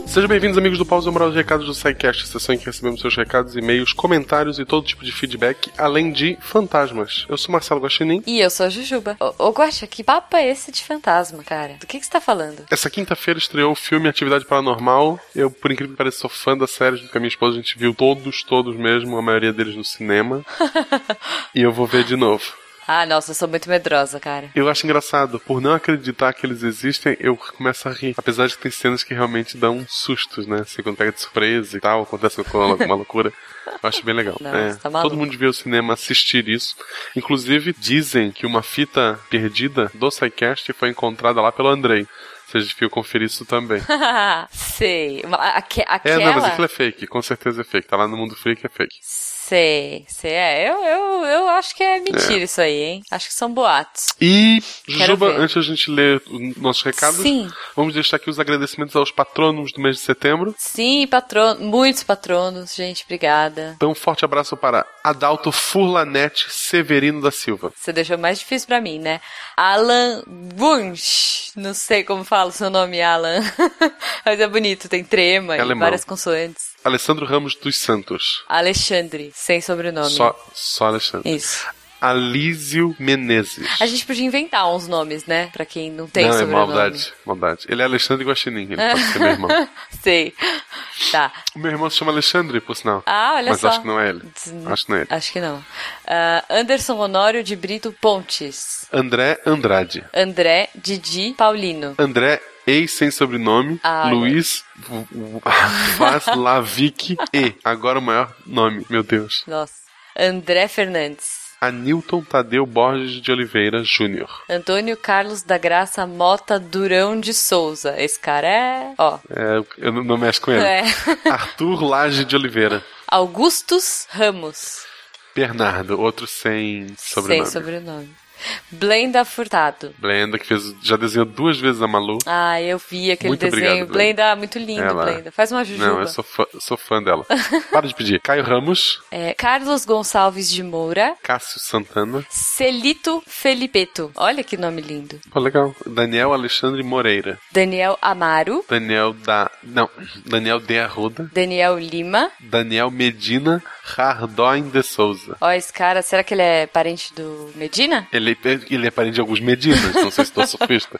Sejam bem-vindos, amigos do Pausa Moral de Recados do SciCast, sessão em que recebemos seus recados, e-mails, comentários e todo tipo de feedback, além de fantasmas. Eu sou Marcelo Guaxinim. E eu sou a Jujuba. Ô, ô Guaxa, que papo é esse de fantasma, cara? Do que, que você tá falando? Essa quinta-feira estreou o filme Atividade Paranormal. Eu, por incrível que pareça, sou fã da série, junto com a minha esposa, a gente viu todos, todos mesmo, a maioria deles no cinema. e eu vou ver de novo. Ah, nossa, eu sou muito medrosa, cara. Eu acho engraçado, por não acreditar que eles existem, eu começo a rir. Apesar de que tem cenas que realmente dão sustos, né? Assim, quando pega de surpresa e tal, acontece alguma loucura. Eu acho bem legal. Não, É, você tá todo mundo ir ao cinema assistir isso. Inclusive, dizem que uma fita perdida do SciCast foi encontrada lá pelo Andrei. Vocês deviam conferir isso também. Sei. Uma- aque- É, aquela... não, mas aquilo é fake, com certeza é fake. Tá lá no mundo freak, é fake. Sei, sei. É, eu, eu, eu acho que é mentira isso aí, hein? Acho que são boatos. E, Jujuba, antes da gente ler os nossos recados, Sim. vamos deixar aqui os agradecimentos aos patronos do mês de setembro. Sim, patrono, muitos patronos, gente, obrigada. Então, um forte abraço para Adalto Furlanete Severino da Silva. Você deixou mais difícil pra mim, né? Alan Wunsch. Não sei como fala o seu nome, Alan. Mas é bonito, tem trema É e alemão. várias consoantes. Alessandro Ramos dos Santos. Alexandre, sem sobrenome. Só, só Alexandre. Isso. Alísio Menezes. A gente podia inventar uns nomes, né? Pra quem não tem Não, é sobrenome. maldade, maldade. Ele é Alexandre Guaxinim, ele pode ser meu irmão. Sei. Tá. O meu irmão se chama Alexandre, por sinal. Ah, olha Mas só. acho que não é ele. Acho que não é ele. Acho que não. Ah, Anderson Honório de Brito Pontes. André Andrade. André Didi Paulino. André, ex sem sobrenome. Ah, Luiz V- V- Vaslavic E. Agora o maior nome, meu Deus. Nossa. André Fernandes. Anilton Tadeu Borges de Oliveira Júnior. Antônio Carlos da Graça Mota Durão de Souza. Esse cara é. Ó. É, eu não, não mexo com ele. É. Arthur Lage de Oliveira. Augustus Ramos. Bernardo, outro sem sobrenome. Sem sobrenome. Blenda Furtado. Blenda, que fez, já desenhou duas vezes a Malu. Ah, eu vi aquele Muito desenho. obrigado, Blenda. Blenda, muito lindo, Ela- Blenda. Faz uma jujuba. Não, eu sou fã, sou fã dela. Para de pedir. Caio Ramos, É, Carlos Gonçalves de Moura. Cássio Santana. Celito Felipeto. Olha que nome lindo. Pô, legal. Daniel Alexandre Moreira. Daniel Amaro. Daniel da. Não. Daniel de Arruda. Daniel Lima. Daniel Medina Hardóin de Souza. Ó, esse cara, será que ele é parente do Medina? Ele, ele é parente de alguns Medinas, não sei se estou surfista.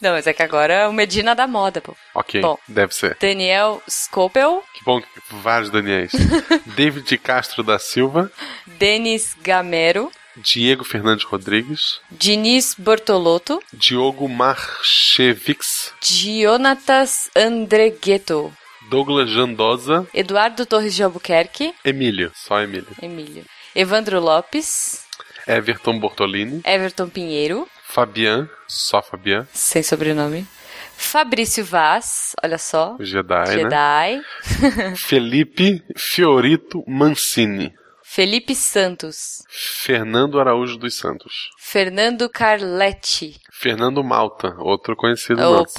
Não, mas é que agora é o Medina da moda, pô. Ok, Bom. deve ser. Daniel Scopel. Que bom que vários Daniels. David Castro da Silva. Denis Gamero. Diego Fernandes Rodrigues. Diniz Bortolotto. Diogo Marchevics. Jonatas Andreghetto. Douglas Jandosa. Eduardo Torres de Albuquerque. Emílio, só Emílio. Emílio. Evandro Lopes. Everton Bortolini. Everton Pinheiro. Fabian, só Fabian. Sem sobrenome. Fabrício Vaz. Olha só. Jedi, né? Jedi. Felipe Fiorito Mancini. Felipe Santos. Fernando Araújo dos Santos. Fernando Carletti. Fernando Malta, outro conhecido nosso.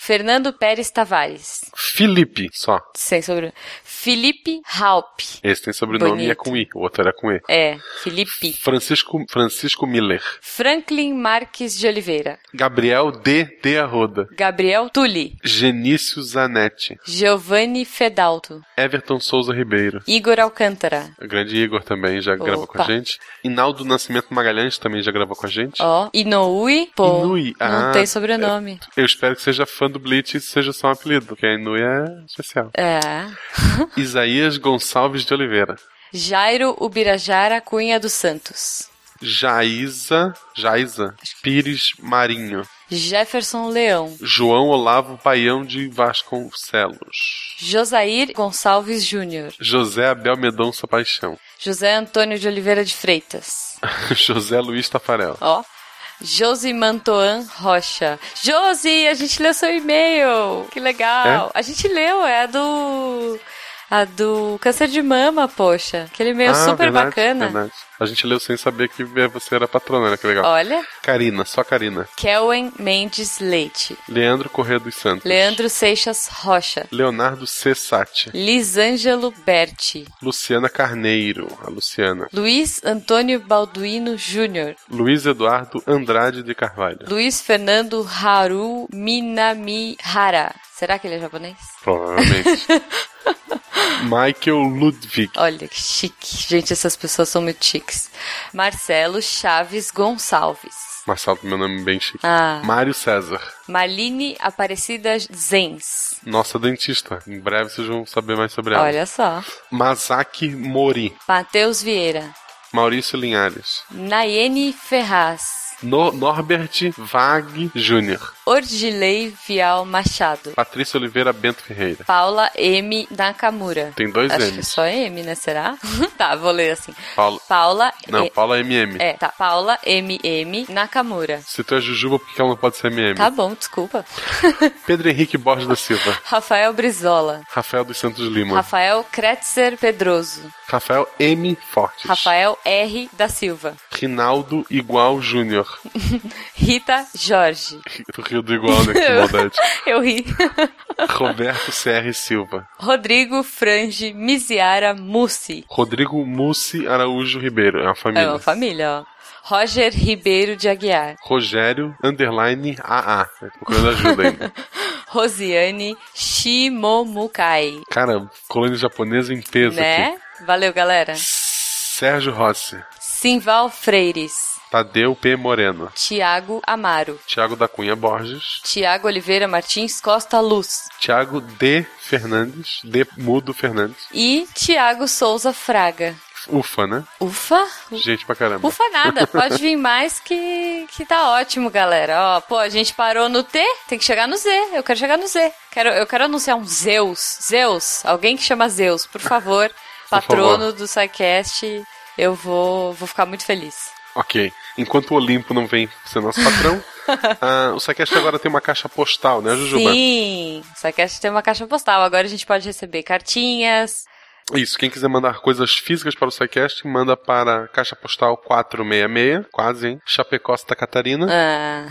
Opa. Fernando Pérez Tavares. Felipe, só. Sem sobrenome. Felipe Halp. Esse tem sobrenome e é Bonito. com I, o outro era com E. É, Felipe. Francisco, Francisco Miller. Franklin Marques de Oliveira. Gabriel D. de Arroda. Gabriel Tulli. Genício Zanetti. Giovanni Fedalto. Everton Souza Ribeiro. Igor Alcântara. O grande Igor também já gravou com a Opa. gente. Inaldo Nascimento Magalhães também já gravou com a gente. Ó, Inoue. Pô, Inui. não Ah, tem sobrenome. Eu espero que seja fã do Bleach seja só um apelido, porque a Inui é especial. É. Isaías Gonçalves de Oliveira. Jairo Ubirajara Cunha dos Santos. Jaísa, Jaísa Pires Marinho. Jefferson Leão. João Olavo Paião de Vasconcelos. Josair Gonçalves Júnior. José Abel Medonça Paixão. José Antônio de Oliveira de Freitas. José Luiz Tafarel. Ó. Josi Mantoan Rocha. Josi, a gente leu seu e-mail. Que legal. É? A gente leu, é do. A do câncer de mama, poxa. Aquele meio Ah, super verdade, bacana. verdade. A gente leu sem saber que você era patrona, né? Que legal. Olha, Karina, só Karina. Kelwen Mendes Leite. Leandro Corrêa dos Santos. Leandro Seixas Rocha. Leonardo Cessati. Lisângelo Berti. Luciana Carneiro, a Luciana. Luiz Antônio Balduino Júnior. Luiz Eduardo Andrade de Carvalho. Luiz Fernando Haru Minamihara. Será que ele é japonês? Provavelmente. Michael Ludwig. Olha que chique. Gente, essas pessoas são muito chiques. Marcelo Chaves Gonçalves. Marcelo, meu nome é bem chique. Ah. Mário César. Marlene Aparecida Zens. Nossa dentista. Em breve vocês vão saber mais sobre ela. Olha só. Masaki Mori. Matheus Vieira. Maurício Linhares. Nayene Ferraz. No- Norbert Vag Jr. Ordilei Vial Machado. Patrícia Oliveira Bento Ferreira. Paula M. Nakamura. Tem dois Acho que é M's. só M, né? Será? tá, vou ler assim. Paula. Paula. Não, E- Paula MM. É, tá. Paula MM Nakamura. Se tu é Jujuba, por que ela não pode ser MM? Tá bom, desculpa. Pedro Henrique Borges da Silva. Rafael Brizola. Rafael dos Santos Lima. Rafael Kretzer Pedroso. Rafael M. Fortes. Rafael R. da Silva. Rinaldo Igual Júnior. Rita Jorge. Rio do Igual, né? Que maldade. Eu ri. Roberto CR Silva. Rodrigo Frange Miziara Mussi. Rodrigo Mussi Araújo Ribeiro. É uma família. É uma família, ó. Roger Ribeiro de Aguiar. Rogério Underline AA. Procurando ajuda ainda. Rosiane Shimomukai. Cara, colônia japonesa em peso Né? aqui. Valeu, galera. Sérgio Rossi. Simval Freires. Tadeu P. Moreno. Tiago Amaro. Tiago da Cunha Borges. Tiago Oliveira Martins Costa Luz. Tiago D. Fernandes. D. Mudo Fernandes. E Tiago Souza Fraga. Ufa, né? Ufa? Gente pra caramba. Ufa nada, pode vir mais que, que tá ótimo, galera. Ó, pô, a gente parou no T, tem que chegar no Z. Eu quero chegar no Z. Quero, eu quero anunciar um Zeus. Zeus, alguém que chama Zeus, por favor. patrono do SciCast, eu vou, vou ficar muito feliz. Ok. Enquanto o Olimpo não vem ser nosso patrão, ah, o SciCast agora tem uma caixa postal, né, Jujuba? Sim, o SciCast tem uma caixa postal. Agora a gente pode receber cartinhas. Isso, quem quiser mandar coisas físicas para o SciCast, manda para Caixa Postal 466, quase, hein? Chapecó, Santa Catarina, Ah.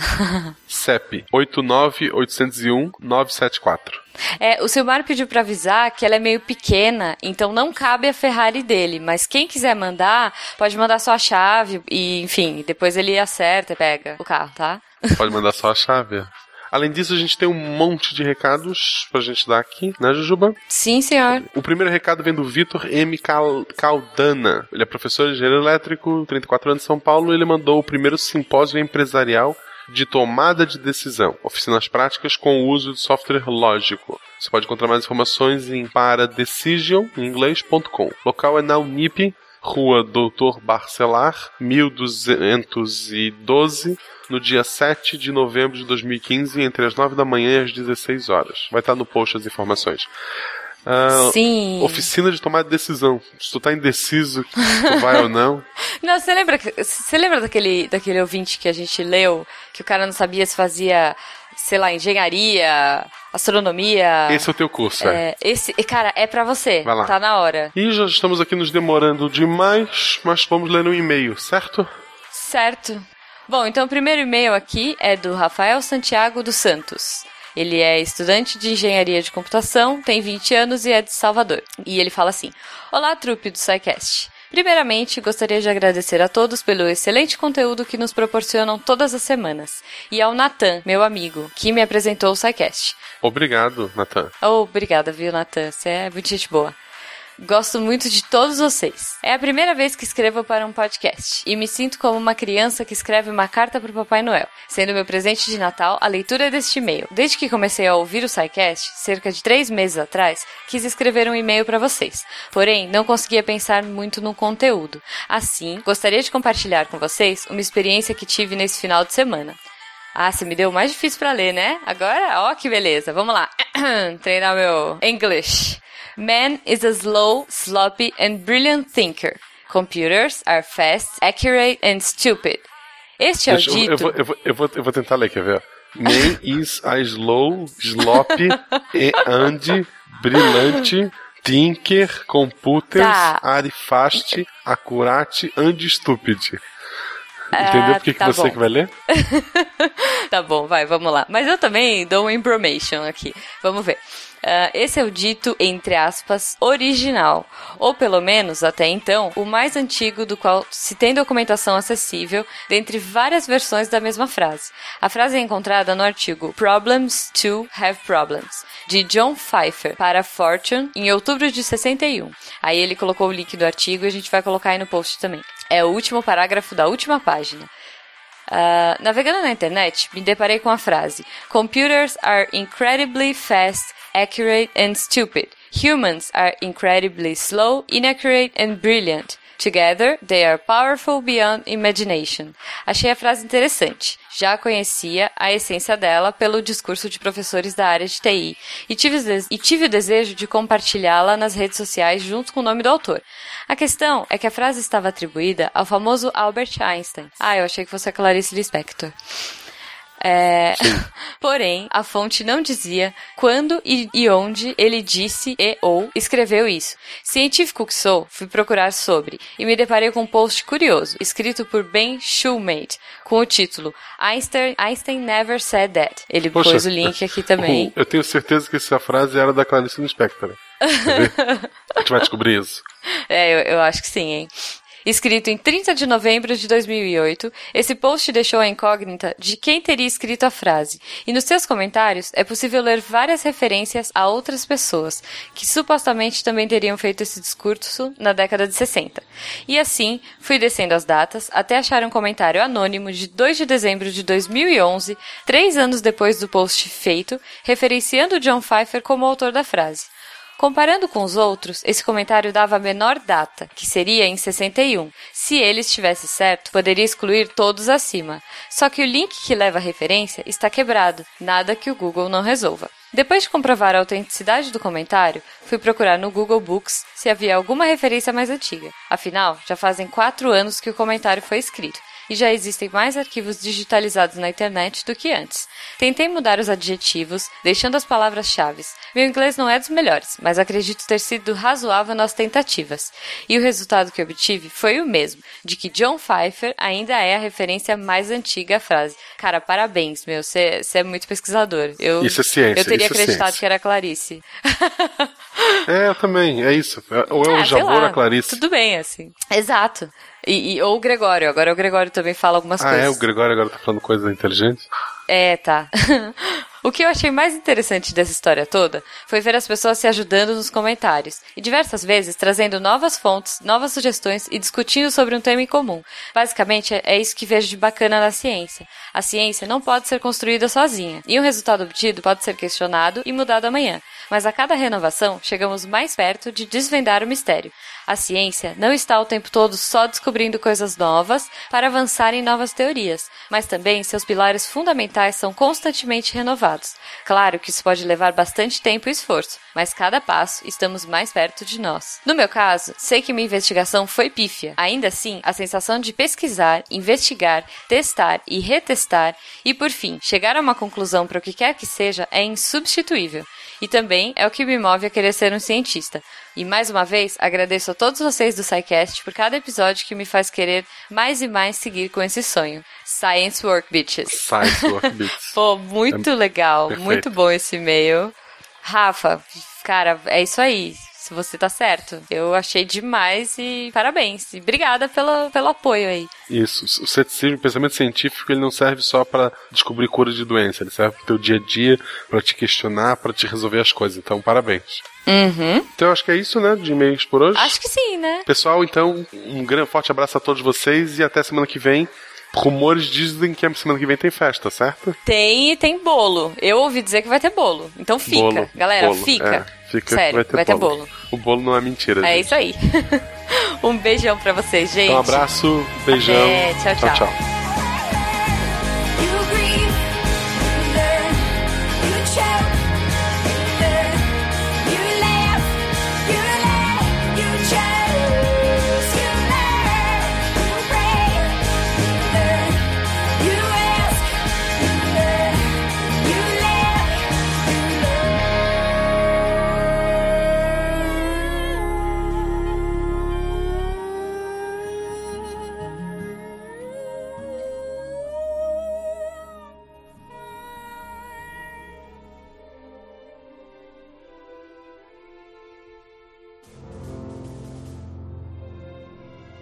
CEP 89801-974. É, o Silmar pediu pra avisar que ela é meio pequena, então não cabe a Ferrari dele. Mas quem quiser mandar, pode mandar só a chave e, enfim, depois ele acerta e pega o carro, tá? Pode mandar só a chave. Além disso, a gente tem um monte de recados pra gente dar aqui, né, Jujuba? Sim, senhor. O primeiro recado vem do Vitor M. Cal- Caldana. Ele é professor de engenheiro elétrico, 34 anos de São Paulo. Ele mandou o primeiro simpósio empresarial de tomada de decisão, oficinas práticas com o uso de software lógico. Você pode encontrar mais informações em paradecision, em inglês.com. Local é na Unip, Rua Doutor Barcelar, 1212, no dia 7 de novembro de 2015, entre as 9 da manhã e as 16 horas. Vai estar no post as informações. Ah, Sim. Oficina de tomada de decisão. Se tu tá indeciso, tu vai ou não. Não, você lembra, você lembra daquele, daquele ouvinte que a gente leu, que o cara não sabia se fazia, sei lá, engenharia, astronomia. Esse é o teu curso, é. É, esse, cara, é pra você. Vai lá. Tá na hora. E já estamos aqui nos demorando demais, mas vamos ler um e-mail, certo? Certo. Bom, então o primeiro e-mail aqui é do Rafael Santiago dos Santos. Ele é estudante de engenharia de computação, tem 20 anos e é de Salvador. E ele fala assim: Olá, trupe do SciCast. Primeiramente, gostaria de agradecer a todos pelo excelente conteúdo que nos proporcionam todas as semanas. E ao Natan, meu amigo, que me apresentou o SciCast. Obrigado, Nathan. Oh, obrigada, viu, Natan? Você é muito gente boa. Gosto muito de todos vocês. É a primeira vez que escrevo para um podcast e me sinto como uma criança que escreve uma carta para o Papai Noel, sendo meu presente de Natal a leitura deste e-mail. Desde que comecei a ouvir o SciCast, cerca de três meses atrás, quis escrever um e-mail para vocês. Porém, não conseguia pensar muito no conteúdo. Assim, gostaria de compartilhar com vocês uma experiência que tive nesse final de semana. Ah, você me deu o mais difícil pra ler, né? Agora, ó que beleza. Vamos lá. Treinar meu English. Man is a slow, sloppy and brilliant thinker. Computers are fast, accurate and stupid. Este é o Deixa eu- eu, dito. vou, eu, vou, eu, vou, eu vou tentar ler, quer ver? Man is a slow, sloppy and brilhante Tinker, Computers, Tá. Arifast, Accurate and Stupid. Entendeu por que, que tá você bom. que vai ler? Tá bom, vai, vamos lá. Mas eu também dou uma information aqui. Vamos ver. Ah, esse é o dito, entre aspas, original, ou pelo menos, até então, o mais antigo do qual se tem documentação acessível dentre várias versões da mesma frase. A frase é encontrada no artigo Problems to Have Problems, de John Pfeiffer para Fortune, em outubro de 61. Aí ele colocou o link do artigo e a gente vai colocar aí no post também. É o último parágrafo da última página. Ah, navegando na internet, me deparei com a frase: Computers are incredibly fast, accurate and stupid. Humans are incredibly slow, inaccurate and brilliant. Together, they are powerful beyond imagination. Achei a frase interessante. Já conhecia a essência dela pelo discurso de professores da área de TI e tive, e tive o desejo de compartilhá-la nas redes sociais junto com o nome do autor. A questão é que a frase estava atribuída ao famoso Albert Einstein. Ah, eu achei que fosse a Clarice Lispector. É... Porém, a fonte não dizia quando e, e onde ele disse e ou escreveu isso. Científico que sou, fui procurar sobre e me deparei com um post curioso, escrito por Ben Shoemate, com o título Einstein, Einstein Never Said That. Ele Poxa. pôs o link aqui também. Eu tenho certeza que essa frase era da Clarice Lispector. A gente vai descobrir isso. É, eu, eu acho que sim, hein? Escrito em 30 de novembro de 2008, esse post deixou a incógnita de quem teria escrito a frase, e nos seus comentários é possível ler várias referências a outras pessoas que supostamente também teriam feito esse discurso na década de 60. E assim, fui descendo as datas até achar um comentário anônimo de 2 de dezembro de 2011, três anos depois do post feito, referenciando John Pfeiffer como autor da frase. Comparando com os outros, esse comentário dava a menor data, que seria em 61. Se ele estivesse certo, poderia excluir todos acima. Só que o link que leva a referência está quebrado, nada que o Google não resolva. Depois de comprovar a autenticidade do comentário, fui procurar no Google Books se havia alguma referência mais antiga. Afinal, já fazem quatro anos que o comentário foi escrito e já existem mais arquivos digitalizados na internet do que antes. Tentei mudar os adjetivos, deixando as palavras-chave. Meu inglês não é dos melhores, mas acredito ter sido razoável nas tentativas. E o resultado que obtive foi o mesmo, de que John Pfeiffer ainda é a referência mais antiga à frase. Cara, parabéns, meu, você é muito pesquisador. Eu, Isso é ciência, Eu teria isso é acreditado ciência. que era Clarice. É, eu também, é isso. Ou é o Ah, Javor ou lá, a Clarice. Tudo bem, assim. Exato. E, e- ou o Gregório. Agora o Gregório também fala algumas Ah, coisas. é? O Gregório agora tá falando coisa inteligente? É, tá. o que eu achei mais interessante dessa história toda foi ver as pessoas se ajudando nos comentários e diversas vezes trazendo novas fontes, novas sugestões e discutindo sobre um tema em comum. Basicamente, é- é isso que vejo de bacana na ciência. A ciência não pode ser construída sozinha e o resultado obtido pode ser questionado e mudado amanhã. Mas a cada renovação, chegamos mais perto de desvendar o mistério. A ciência não está o tempo todo só descobrindo coisas novas para avançar em novas teorias, mas também seus pilares fundamentais são constantemente renovados. Claro que isso pode levar bastante tempo e esforço, mas cada passo estamos mais perto de nós. No meu caso, sei que minha investigação foi pífia. Ainda assim, a sensação de pesquisar, investigar, testar e retestar e, por fim, chegar a uma conclusão para o que quer que seja é insubstituível. E também é o que me move a querer ser um cientista. E mais uma vez, agradeço a todos vocês do SciCast por cada episódio que me faz querer mais e mais seguir com esse sonho. Science Work Bitches. Science Work Bits. Pô, muito É legal, perfeito. muito bom esse e-mail. Rafa, cara, é isso aí. Se você tá certo. Eu achei demais e parabéns. E obrigada pela, pelo apoio aí. Isso. O ceticismo, o pensamento científico, ele não serve só pra descobrir cura de doença, ele serve pro teu dia a dia, pra te questionar, pra te resolver as coisas. Então, parabéns. Uhum. Então, acho que é isso, né, de e-mails por hoje. Acho que sim, né? Pessoal, então, um grande forte abraço a todos vocês e até semana que vem. Rumores dizem que a semana que vem tem festa, certo? Tem e tem bolo. Eu ouvi dizer que vai ter bolo. Então fica. Bolo, Galera, bolo, fica. é, fica Sério, vai ter bolo. bolo. O bolo não é mentira. É gente. isso aí. um beijão pra vocês, gente. Então, um abraço, beijão. Até, tchau, tchau.